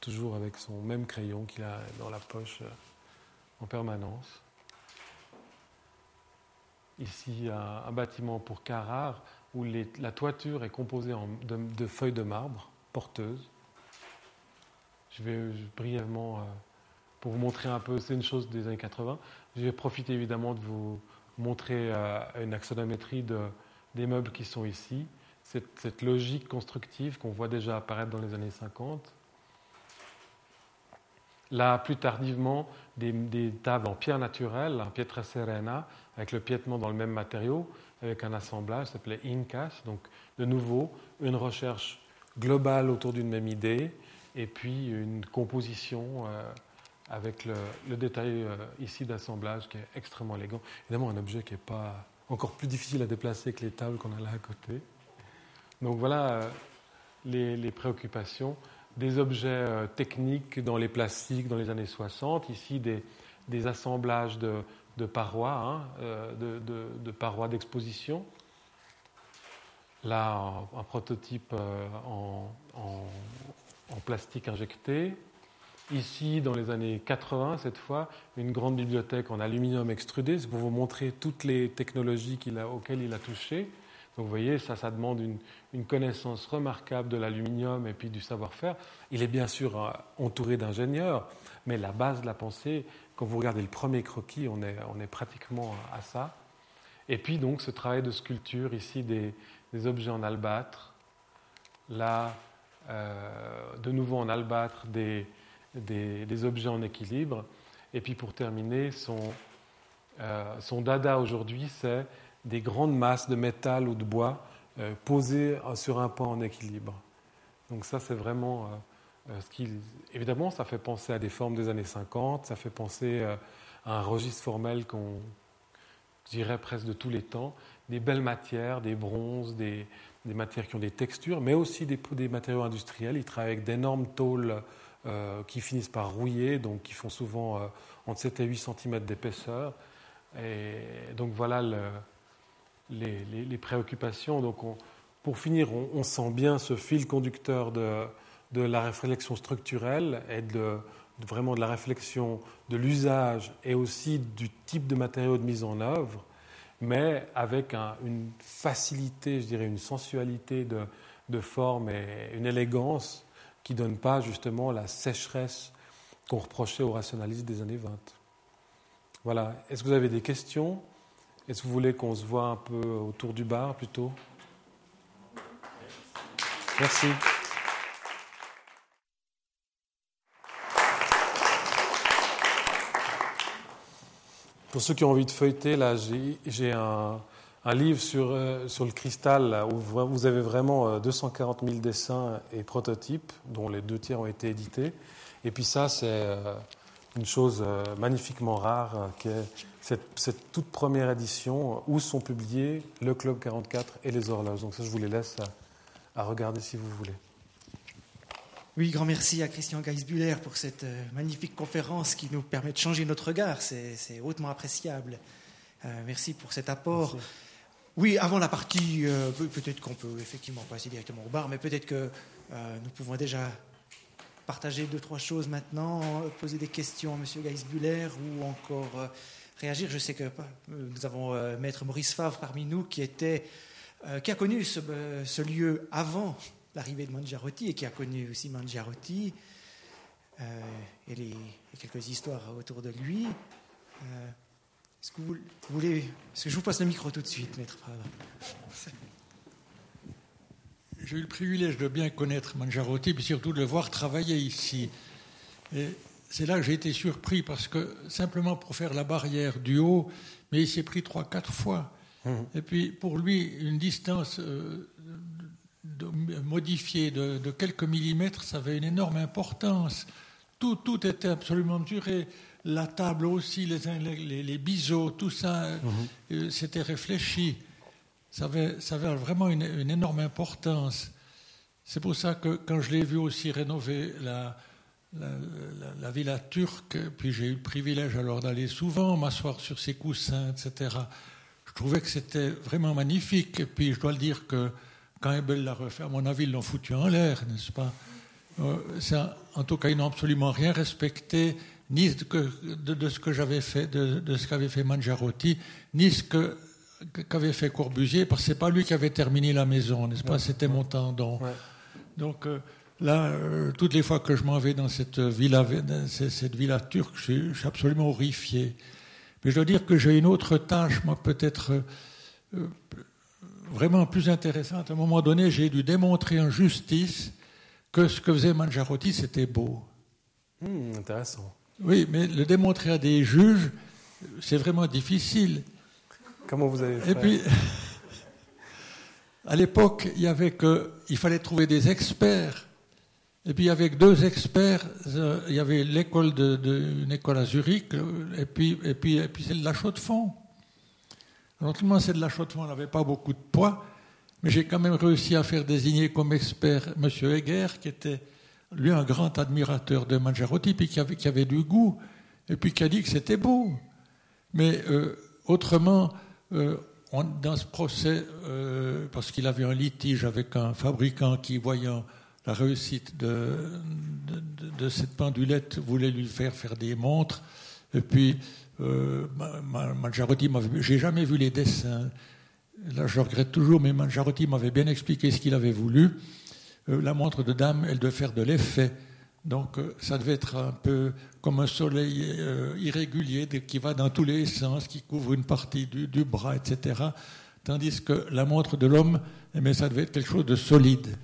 toujours avec son même crayon qu'il a dans la poche euh, en permanence. Ici, un, un bâtiment pour Carrare où la toiture est composée de, feuilles de marbre porteuses. Je vais brièvement euh, pour vous montrer un peu, c'est une chose des années 80. J'ai profité évidemment de vous montrer euh, une axonométrie de, des meubles qui sont ici, cette, logique constructive qu'on voit déjà apparaître dans les années 50. Là, plus tardivement, des, tables en pierre naturelle, en pietra serena, avec le piétement dans le même matériau, avec un assemblage, ça s'appelait Incas. Donc, de nouveau, une recherche globale autour d'une même idée, et puis une composition. Euh, avec le, détail euh, ici d'assemblage qui est extrêmement élégant. Évidemment, un objet qui n'est pas encore plus difficile à déplacer que les tables qu'on a là à côté. Donc voilà euh, les, préoccupations. Des objets euh, techniques dans les plastiques dans les années 60, ici des, assemblages de, parois, hein, de, parois d'exposition. Là, un, prototype en plastique injecté, Ici, dans les années 80, cette fois, une grande bibliothèque en aluminium extrudé. C'est pour vous montrer toutes les technologies auxquelles il a touché. Donc vous voyez, ça, ça demande une, connaissance remarquable de l'aluminium et puis du savoir-faire. Il est bien sûr euh, entouré d'ingénieurs, mais la base de la pensée, quand vous regardez le premier croquis, on est, pratiquement à ça. Et puis donc ce travail de sculpture ici des, objets en albâtre. Là, euh, de nouveau en albâtre, des, des, objets en équilibre. Et puis pour terminer, son, euh, son dada aujourd'hui, c'est des grandes masses de métal ou de bois posé sur un point en équilibre. Donc ça, c'est vraiment ce qui... Évidemment, ça fait penser à des formes des années 50, ça fait penser à un registre formel qu'on dirait presque de tous les temps, des belles matières, des bronzes, des, matières qui ont des textures, mais aussi des, des matériaux industriels. Ils travaillent avec d'énormes tôles euh, qui finissent par rouiller, donc qui font souvent euh, entre 7 et 8 cm d'épaisseur. Et donc voilà les, préoccupations. Donc pour finir, on, sent bien ce fil conducteur de, de la réflexion structurelle et de, vraiment de la réflexion de l'usage et aussi du type de matériaux de mise en œuvre, mais avec une facilité, je dirais, une sensualité de, de forme et une élégance qui ne donne pas justement la sécheresse qu'on reprochait aux rationalistes des années 20. Voilà. Est-ce que vous avez des questions? Est-ce que vous voulez qu'on se voit un peu autour du bar plutôt? Merci. Pour ceux qui ont envie de feuilleter, là, j'ai un, livre sur, euh, sur le cristal où vous avez vraiment 240 euh, 000 dessins et prototypes, dont les deux tiers ont été édités. Et puis ça, c'est euh, une chose magnifiquement rare, qui est cette, toute première édition où sont publiés le Club 44 et les horloges. Donc ça, je vous les laisse à regarder si vous voulez. Oui, grand merci à Christian Geisbuller pour cette magnifique conférence qui nous permet de changer notre regard. C'est hautement appréciable. Euh, merci pour cet apport. Oui, avant la partie, euh, peut-être qu'on peut effectivement passer directement au bar, mais peut-être que nous pouvons déjà partager deux, trois choses maintenant, poser des questions à M. Geisbuller ou encore réagir. Je sais que nous avons Maître Maurice Favre parmi nous qui, était, qui a connu ce, lieu avant l'arrivée de Mangiarotti et qui a connu aussi Mangiarotti euh, et, les, quelques histoires autour de lui. Est-ce que vous, voulez. Est-ce que je vous passe le micro tout de suite, maître J'ai eu le privilège de bien connaître Mangiarotti, puis surtout de le voir travailler ici. Et c'est là que j'ai été surpris parce que simplement pour faire la barrière du haut, mais il s'est pris trois, quatre fois. Mmh. Et puis pour lui, une distance euh, modifié de, quelques millimètres, ça avait une énorme importance. Tout, tout était absolument mesuré. La table aussi, les, les, biseaux, tout ça, mhm. euh, c'était réfléchi. Ça avait, ça avait vraiment une, énorme importance. C'est pour ça que quand je l'ai vu aussi rénover la, la, la, villa turque, puis j'ai eu le privilège alors d'aller souvent m'asseoir sur ses coussins, etc. Je trouvais que c'était vraiment magnifique. Et puis je dois le dire que quand Ebel l'a refait, à mon avis, ils l'ont foutu en l'air, n'est-ce pas? Euh, En tout cas, ils n'ont absolument rien respecté, ni de, ce que j'avais fait, de, ce qu'avait fait Mangiarotti, ni ce que qu'avait fait Corbusier, parce que c'est pas lui qui avait terminé la maison, n'est-ce pas? C'était mon tendon. Donc euh, là, euh, toutes les fois que je m'en vais dans cette villa, cette villa turque, je suis, absolument horrifié. Mais je dois dire que j'ai une autre tâche, moi, peut-être vraiment plus intéressante. À un moment donné, j'ai dû démontrer en justice que ce que faisait Mangiarotti, c'était beau. Hmm, intéressant. Oui, mais le démontrer à des juges, c'est vraiment difficile. Comment vous avez fait Et puis, à l'époque, il y avait que, il fallait trouver des experts. Et puis, avec deux experts, euh, il y avait l'école de, une école à Zurich, et puis, et puis, et puis c'est de la chaux de fond. Non c'est de la chaux on n'avait pas beaucoup de poids, mais j'ai quand même réussi à faire désigner comme expert M. Heger, qui était lui un grand admirateur de Mangiarotti, puis qui avait, du goût, et puis qui a dit que c'était beau. Mais euh, autrement, euh, dans ce procès, euh, parce qu'il avait un litige avec un fabricant qui, voyant la réussite de, cette pendulette, voulait lui faire faire des montres, et puis Mangiarotti, j'ai jamais vu les dessins. Là, je regrette toujours, mais Mangiarotti m'avait bien expliqué ce qu'il avait voulu. Euh, la montre de dame, elle devait faire de l'effet. Donc, euh, ça devait être un peu comme un soleil euh, irrégulier qui va dans tous les sens, qui couvre une partie du, bras, etc. Tandis que la montre de l'homme, eh ça devait être quelque chose de solide.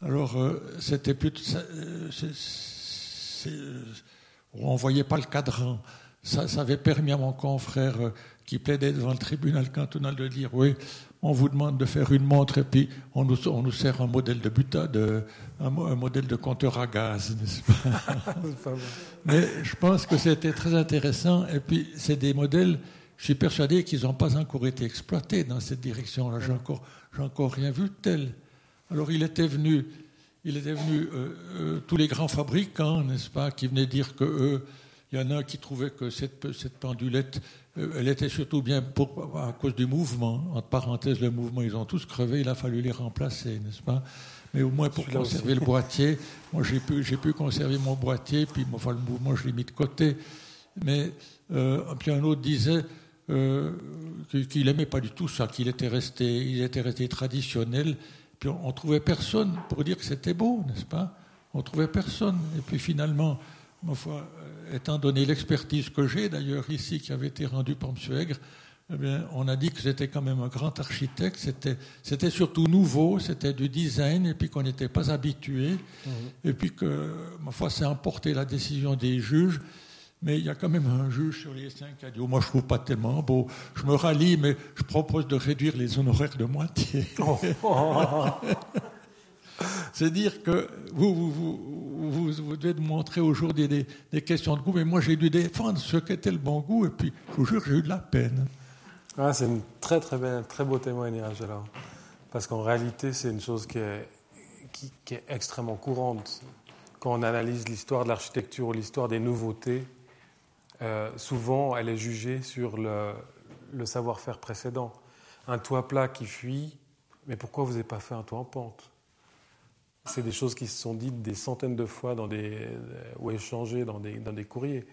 Alors, c'était plus. on ne voyait pas le cadran ça, avait permis à mon confrère euh, qui plaidait devant le tribunal cantonal de dire oui, on vous demande de faire une montre et puis on nous, on nous sert un modèle de buta, de, un, modèle de compteur à gaz, n'est-ce pas? Mais je pense que c'était très intéressant. Et puis, c'est des modèles, je suis persuadé qu'ils n'ont pas encore été exploités dans cette direction-là. J'ai encore, encore rien vu de tel. Alors, il était venu, il était venu euh, euh, tous les grands fabricants, n'est-ce pas, qui venaient dire que eux, il y en a qui trouvaient que cette, cette pendulette, euh, elle était surtout bien pour, à cause du mouvement. Entre parenthèses, le mouvement, ils ont tous crevé, il a fallu les remplacer, n'est-ce pas? Mais au moins pour conserver le boîtier, moi j'ai pu, j'ai pu conserver mon boîtier, puis enfin, le mouvement, je l'ai mis de côté. Mais euh, puis un autre disait euh, qu'il n'aimait pas du tout ça, qu'il était resté, il était resté traditionnel. Puis on, on trouvait personne pour dire que c'était beau, n'est-ce pas? On trouvait personne. Et puis finalement, ma foi, étant donné l'expertise que j'ai d'ailleurs ici, qui avait été rendue par M. Aigre, eh bien, on a dit que c'était quand même un grand architecte, c'était, surtout nouveau, c'était du design, et puis qu'on n'était pas habitué, mhm. et puis que, ma foi, c'est emporté la décision des juges, mais il y a quand même un juge sur les cinq qui a dit oh, Moi, je ne trouve pas tellement beau, je me rallie, mais je propose de réduire les honoraires de moitié. C'est dire que vous, vous, devez montrer aujourd'hui des, questions de goût, mais moi j'ai dû défendre ce qu'était le bon goût, et puis je vous jure, j'ai eu de la peine. Ah, c'est un très, très, très beau témoignage alors. Parce qu'en réalité, c'est une chose qui est, extrêmement courante. Quand on analyse l'histoire de l'architecture ou l'histoire des nouveautés, euh, souvent elle est jugée sur le savoir-faire précédent. Un toit plat qui fuit, mais pourquoi vous n'avez pas fait un toit en pente? C'est des choses qui se sont dites des centaines de fois dans des, ou échangées dans des, dans des courriers.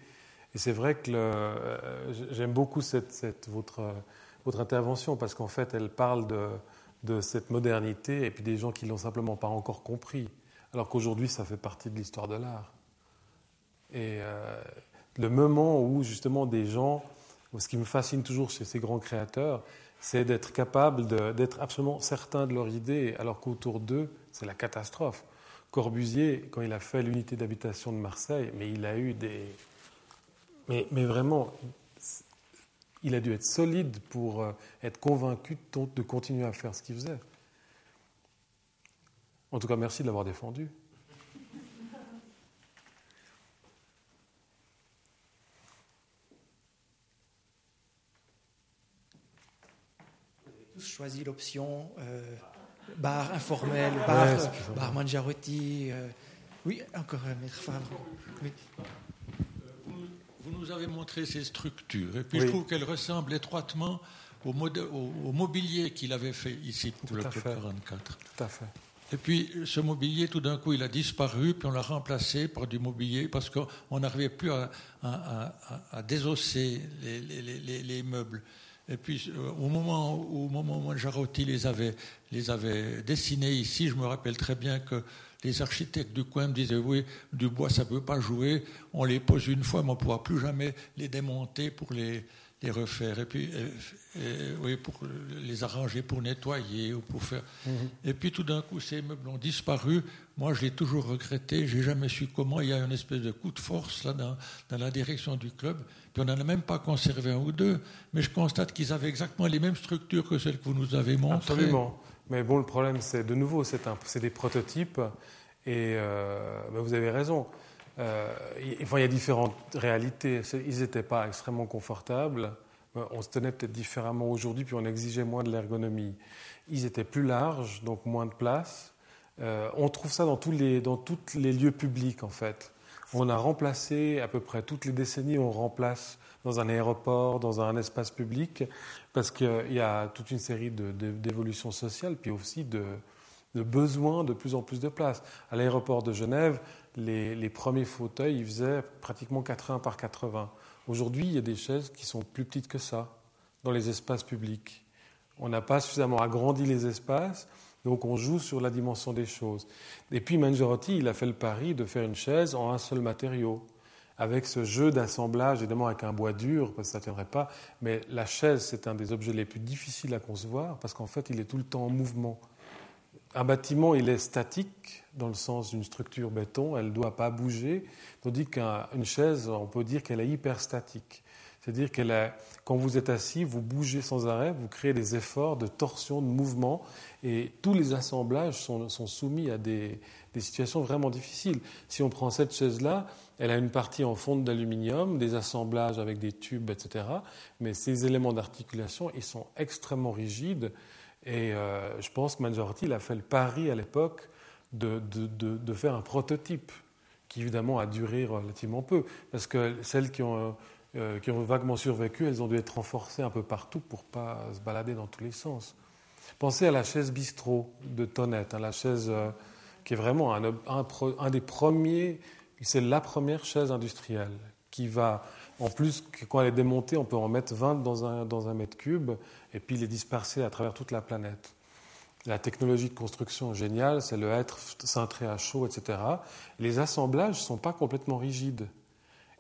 Et c'est vrai que euh, j'aime beaucoup cette, votre, votre intervention parce qu'en fait, elle parle de, de cette modernité et puis des gens qui l'ont simplement pas encore compris, alors qu'aujourd'hui, ça fait partie de l'histoire de l'art. Et euh, le moment où justement des gens, ce qui me fascine toujours chez ces grands créateurs, c'est d'être capable d'être absolument certain de leur idée, alors qu'autour d'eux, c'est la catastrophe. Corbusier, quand il a fait l'unité d'habitation de Marseille, mais il a eu des. Mais, mais, vraiment, il a dû être solide pour euh, être convaincu de, de continuer à faire ce qu'il faisait. En tout cas, merci de l'avoir défendu. Tous choisi l'option euh, bar informel, bar, ouais, bar Mangiarotti. Euh, oui, encore un maître Favre. Vous nous avez montré ces structures, et puis je trouve qu'elles ressemblent étroitement au, au, mobilier qu'il avait fait ici pour le Club 44. Tout à fait. Et puis ce mobilier, tout d'un coup, il a disparu, puis on l'a remplacé par du mobilier parce qu'on n'arrivait plus à, à, à, désosser les, les, les, meubles. Et puis, euh, au moment où, au moment où les avait, les avait dessinés ici, je me rappelle très bien que les architectes du coin me disaient Oui, du bois, ça ne peut pas jouer. On les pose une fois, mais on ne pourra plus jamais les démonter pour les, les refaire. Et puis, oui, pour les arranger, pour nettoyer ou pour faire. Mhm. Et puis, tout d'un coup, ces meubles ont disparu. Moi, je l'ai toujours regretté. J'ai jamais su comment. Il y a une espèce de coup de force là dans, dans la direction du club. Puis on n'en a même pas conservé un ou deux. Mais je constate qu'ils avaient exactement les mêmes structures que celles que vous nous avez montrées. Absolument. Mais bon, le problème, c'est de nouveau, c'est des prototypes. Et euh, ben, vous avez raison. Euh, il, y a différentes réalités. Ils n'étaient pas extrêmement confortables. Euh, on se tenait peut-être différemment aujourd'hui, puis on exigeait moins de l'ergonomie. Ils étaient plus larges, donc moins de place. Euh, on trouve ça dans tous les, dans les lieux publics, en fait. On a remplacé, à peu près toutes les décennies, on remplace dans un aéroport, dans un espace public, parce qu'il y a toute une série d'évolutions sociales, puis aussi de, de besoins de plus en plus de place. À l'aéroport de Genève, les, premiers fauteuils, ils faisaient pratiquement 80 par 80. Aujourd'hui, il y a des chaises qui sont plus petites que ça dans les espaces publics. On n'a pas suffisamment agrandi les espaces, donc on joue sur la dimension des choses. Et puis Mangiarotti, il a fait le pari de faire une chaise en un seul matériau, avec ce jeu d'assemblage, évidemment avec un bois dur, parce que ça ne tiendrait pas, mais la chaise, c'est un des objets les plus difficiles à concevoir, parce qu'en fait, il est tout le temps en mouvement. Un bâtiment, il est statique, dans le sens d'une structure béton, elle ne doit pas bouger, tandis qu'une chaise, on peut dire qu'elle est hyperstatique. C'est-à-dire que quand vous êtes assis, vous bougez sans arrêt, vous créez des efforts de torsion, de mouvement, et tous les assemblages sont, soumis à des, situations vraiment difficiles. Si on prend cette chaise-là, elle a une partie en fonte d'aluminium, des assemblages avec des tubes, etc. Mais ces éléments d'articulation, ils sont extrêmement rigides. Et euh, je pense que Majority a fait le pari à l'époque de, de, faire un prototype qui évidemment a duré relativement peu, parce que celles qui ont euh, qui ont vaguement survécu, elles ont dû être renforcées un peu partout pour ne pas se balader dans tous les sens. Pensez à la chaise bistrot de Tonnette, hein, la chaise euh, qui est vraiment un, un, des premiers, c'est la première chaise industrielle qui va, en plus, quand elle est démontée, on peut en mettre 20 dans un, mètre cube et puis les disperser à travers toute la planète. La technologie de construction géniale, c'est le être cintré à chaud, etc. Les assemblages ne sont pas complètement rigides.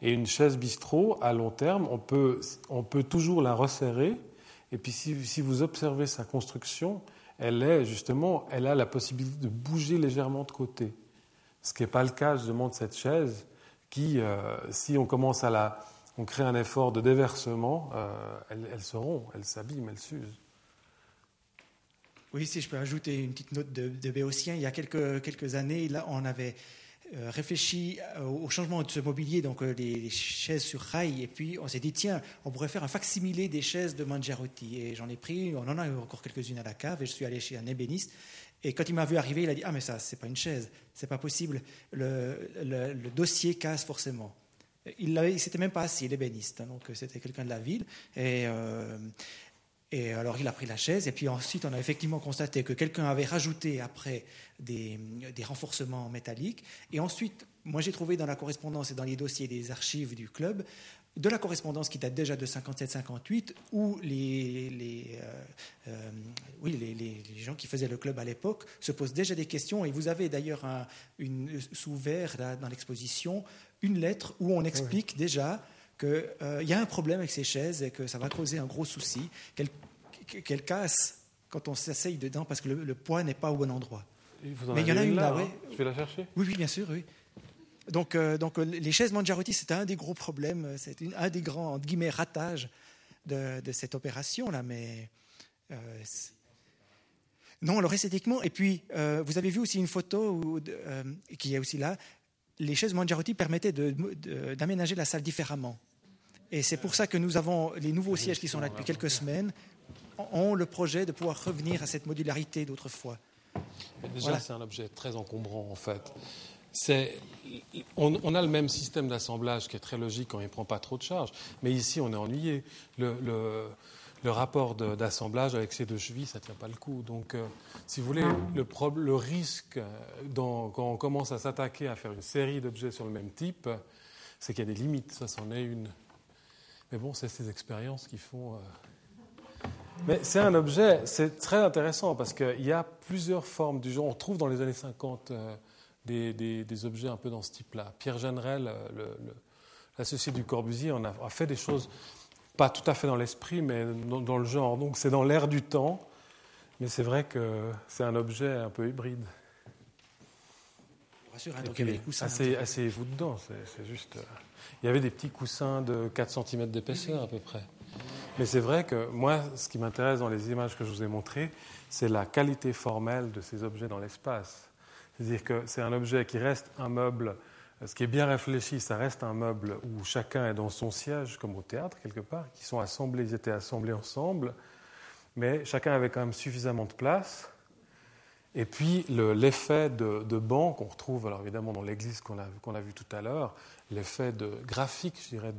Et une chaise bistrot, à long terme, on peut, on peut toujours la resserrer. Et puis si, vous observez sa construction, elle est justement, elle a la possibilité de bouger légèrement de côté. Ce qui n'est pas le cas justement de cette chaise, qui, euh, si on commence à la, on crée un effort de déversement, euh, elle, elle, se rompt, elle s'abîme, elle s'use. Oui, si je peux ajouter une petite note de, de Béotien, il y a quelques, années, là, on avait euh, réfléchi euh, au changement de ce mobilier, donc les, chaises sur rail, et puis on s'est dit, tiens, on pourrait faire un facsimilé des chaises de Mangiarotti. Et j'en ai pris, on en a encore quelques-unes à la cave, et je suis allé chez un ébéniste. Et quand il m'a vu arriver, il a dit, ah mais ça, c'est pas une chaise, c'est pas possible, le, dossier casse forcément. Il ne s'était même pas assis, l'ébéniste, hein, donc c'était quelqu'un de la ville. Et, et alors il a pris la chaise, et puis ensuite on a effectivement constaté que quelqu'un avait rajouté après des, renforcements métalliques. Et ensuite, moi j'ai trouvé dans la correspondance et dans les dossiers des archives du club de la correspondance qui date déjà de 57-58, où euh, euh, les, gens qui faisaient le club à l'époque se posent déjà des questions. Et vous avez d'ailleurs une, sous verre dans l'exposition une lettre où on explique déjà qu'il euh, y a un problème avec ces chaises et que ça va causer un gros souci, qu'elle casse quand on s'asseye dedans parce que le, poids n'est pas au bon endroit. Mais il y en a une là, oui. Je vais la chercher? Oui, oui, bien sûr, oui. Donc, euh, donc euh, les chaises Mangiarotti, c'était un des gros problèmes, c'est un des grands guillemets, ratages de, cette opération-là. Mais euh, non, alors esthétiquement, et puis vous avez vu aussi une photo où, qui est aussi là, les chaises Mangiarotti permettaient d'aménager la salle différemment. Et c'est pour ça que nous avons les nouveaux sièges qui sont là depuis quelques semaines ont le projet de pouvoir revenir à cette modularité d'autrefois. Déjà, c'est un objet très encombrant en fait. On, on, a le même système d'assemblage qui est très logique quand il ne prend pas trop de charge, mais ici on est ennuyé. Le, le, le rapport d'assemblage avec ces deux chevilles, ça ne tient pas le coup. Donc, euh, si vous voulez, le, le risque euh, dans, quand on commence à s'attaquer à faire une série d'objets sur le même type, c'est qu'il y a des limites. Ça, c'en est une. Mais bon, c'est ces expériences qui font. Euh, mais c'est un objet, c'est très intéressant parce qu'il y a plusieurs formes du genre. On trouve dans les années 50 euh, des, des, objets un peu dans ce type-là. Pierre Jeanneret, l'associé du Corbusier, on a, fait des choses pas tout à fait dans l'esprit, mais dans, le genre. Donc c'est dans l'air du temps, mais c'est vrai que c'est un objet un peu hybride. Sûr, hein, donc il y avait des coussins. Assez, assez vous dedans, c'est juste. Euh, il y avait des petits coussins de 4 cm d'épaisseur à peu près. Mais c'est vrai que moi, ce qui m'intéresse dans les images que je vous ai montrées, c'est la qualité formelle de ces objets dans l'espace. C'est-à-dire que c'est un objet qui reste un meuble, ce qui est bien réfléchi, ça reste un meuble où chacun est dans son siège, comme au théâtre quelque part, qui sont assemblés, ils étaient assemblés ensemble, mais chacun avait quand même suffisamment de place. Et puis l'effet de, banc qu'on retrouve, alors évidemment dans l'église qu'on a, a vu tout à l'heure, l'effet de graphique, je dirais,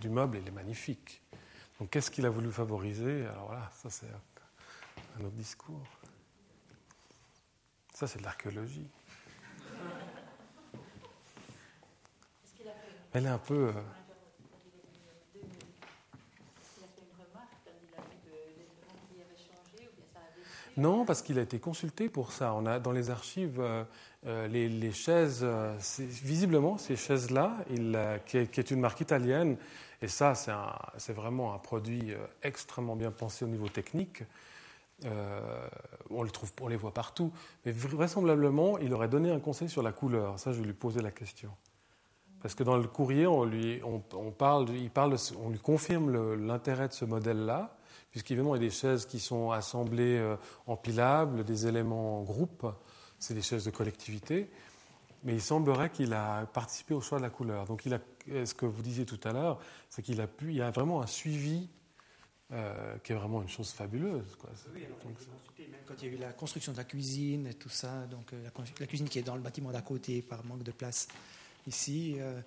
du meuble, il est magnifique. Donc qu'est-ce qu'il a voulu favoriser? Alors voilà, ça c'est un autre discours. Ça c'est de l'archéologie. Elle est un peu... Euh, non, parce qu'il a été consulté pour ça. On a dans les archives euh, euh, les, chaises, visiblement ces chaises-là, qui, est une marque italienne, et ça, c'est vraiment un produit extrêmement bien pensé au niveau technique. On, le trouve, on les voit partout. Mais vraisemblablement, il aurait donné un conseil sur la couleur. Ça, je lui posais la question. Parce que dans le courrier, on lui, on, parle, il parle, on lui confirme l'intérêt de ce modèle-là, puisqu'évidemment, il y a des chaises qui sont assemblées euh, empilables, des éléments en groupe, c'est des chaises de collectivité. Mais il semblerait qu'il a participé au choix de la couleur. Donc, il a, euh, ce que vous disiez tout à l'heure, c'est qu'il a pu, il y a vraiment un suivi euh, qui est vraiment une chose fabuleuse. Quoi. Donc, Même quand il y a eu la construction de la cuisine et tout ça, donc la cuisine qui est dans le bâtiment d'à côté par manque de place ici. euh,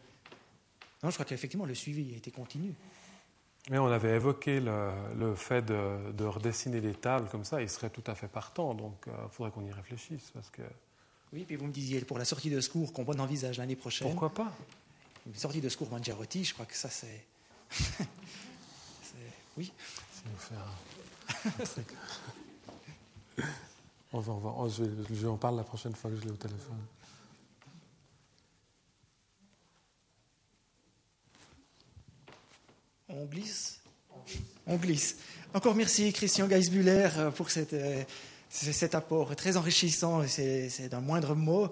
non, je crois qu'effectivement le suivi a été continu. Mais on avait évoqué le, le fait de, de redessiner des tables comme ça, il serait tout à fait partant, donc il faudrait qu'on y réfléchisse. Parce que, Oui, puis vous me disiez pour la sortie de secours qu'on envisage l'année prochaine. pourquoi pas? Une sortie de secours Mangiarotti, je crois que ça c'est. oui. Si on fait un- on va, on va- je, je en parle la prochaine fois que je l'ai au téléphone. On glisse On glisse. Encore merci Christian Geisbuller pour cette, euh, cet apport très enrichissant, c'est c'est d'un moindre mot.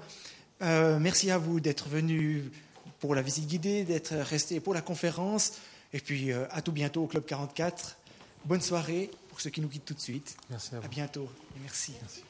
Euh, merci à vous d'être venu pour la visite guidée, d'être resté pour la conférence, et puis euh, à tout bientôt au Club 44. Bonne soirée pour ceux qui nous quittent tout de suite. Merci à vous. À bientôt et merci. Merci.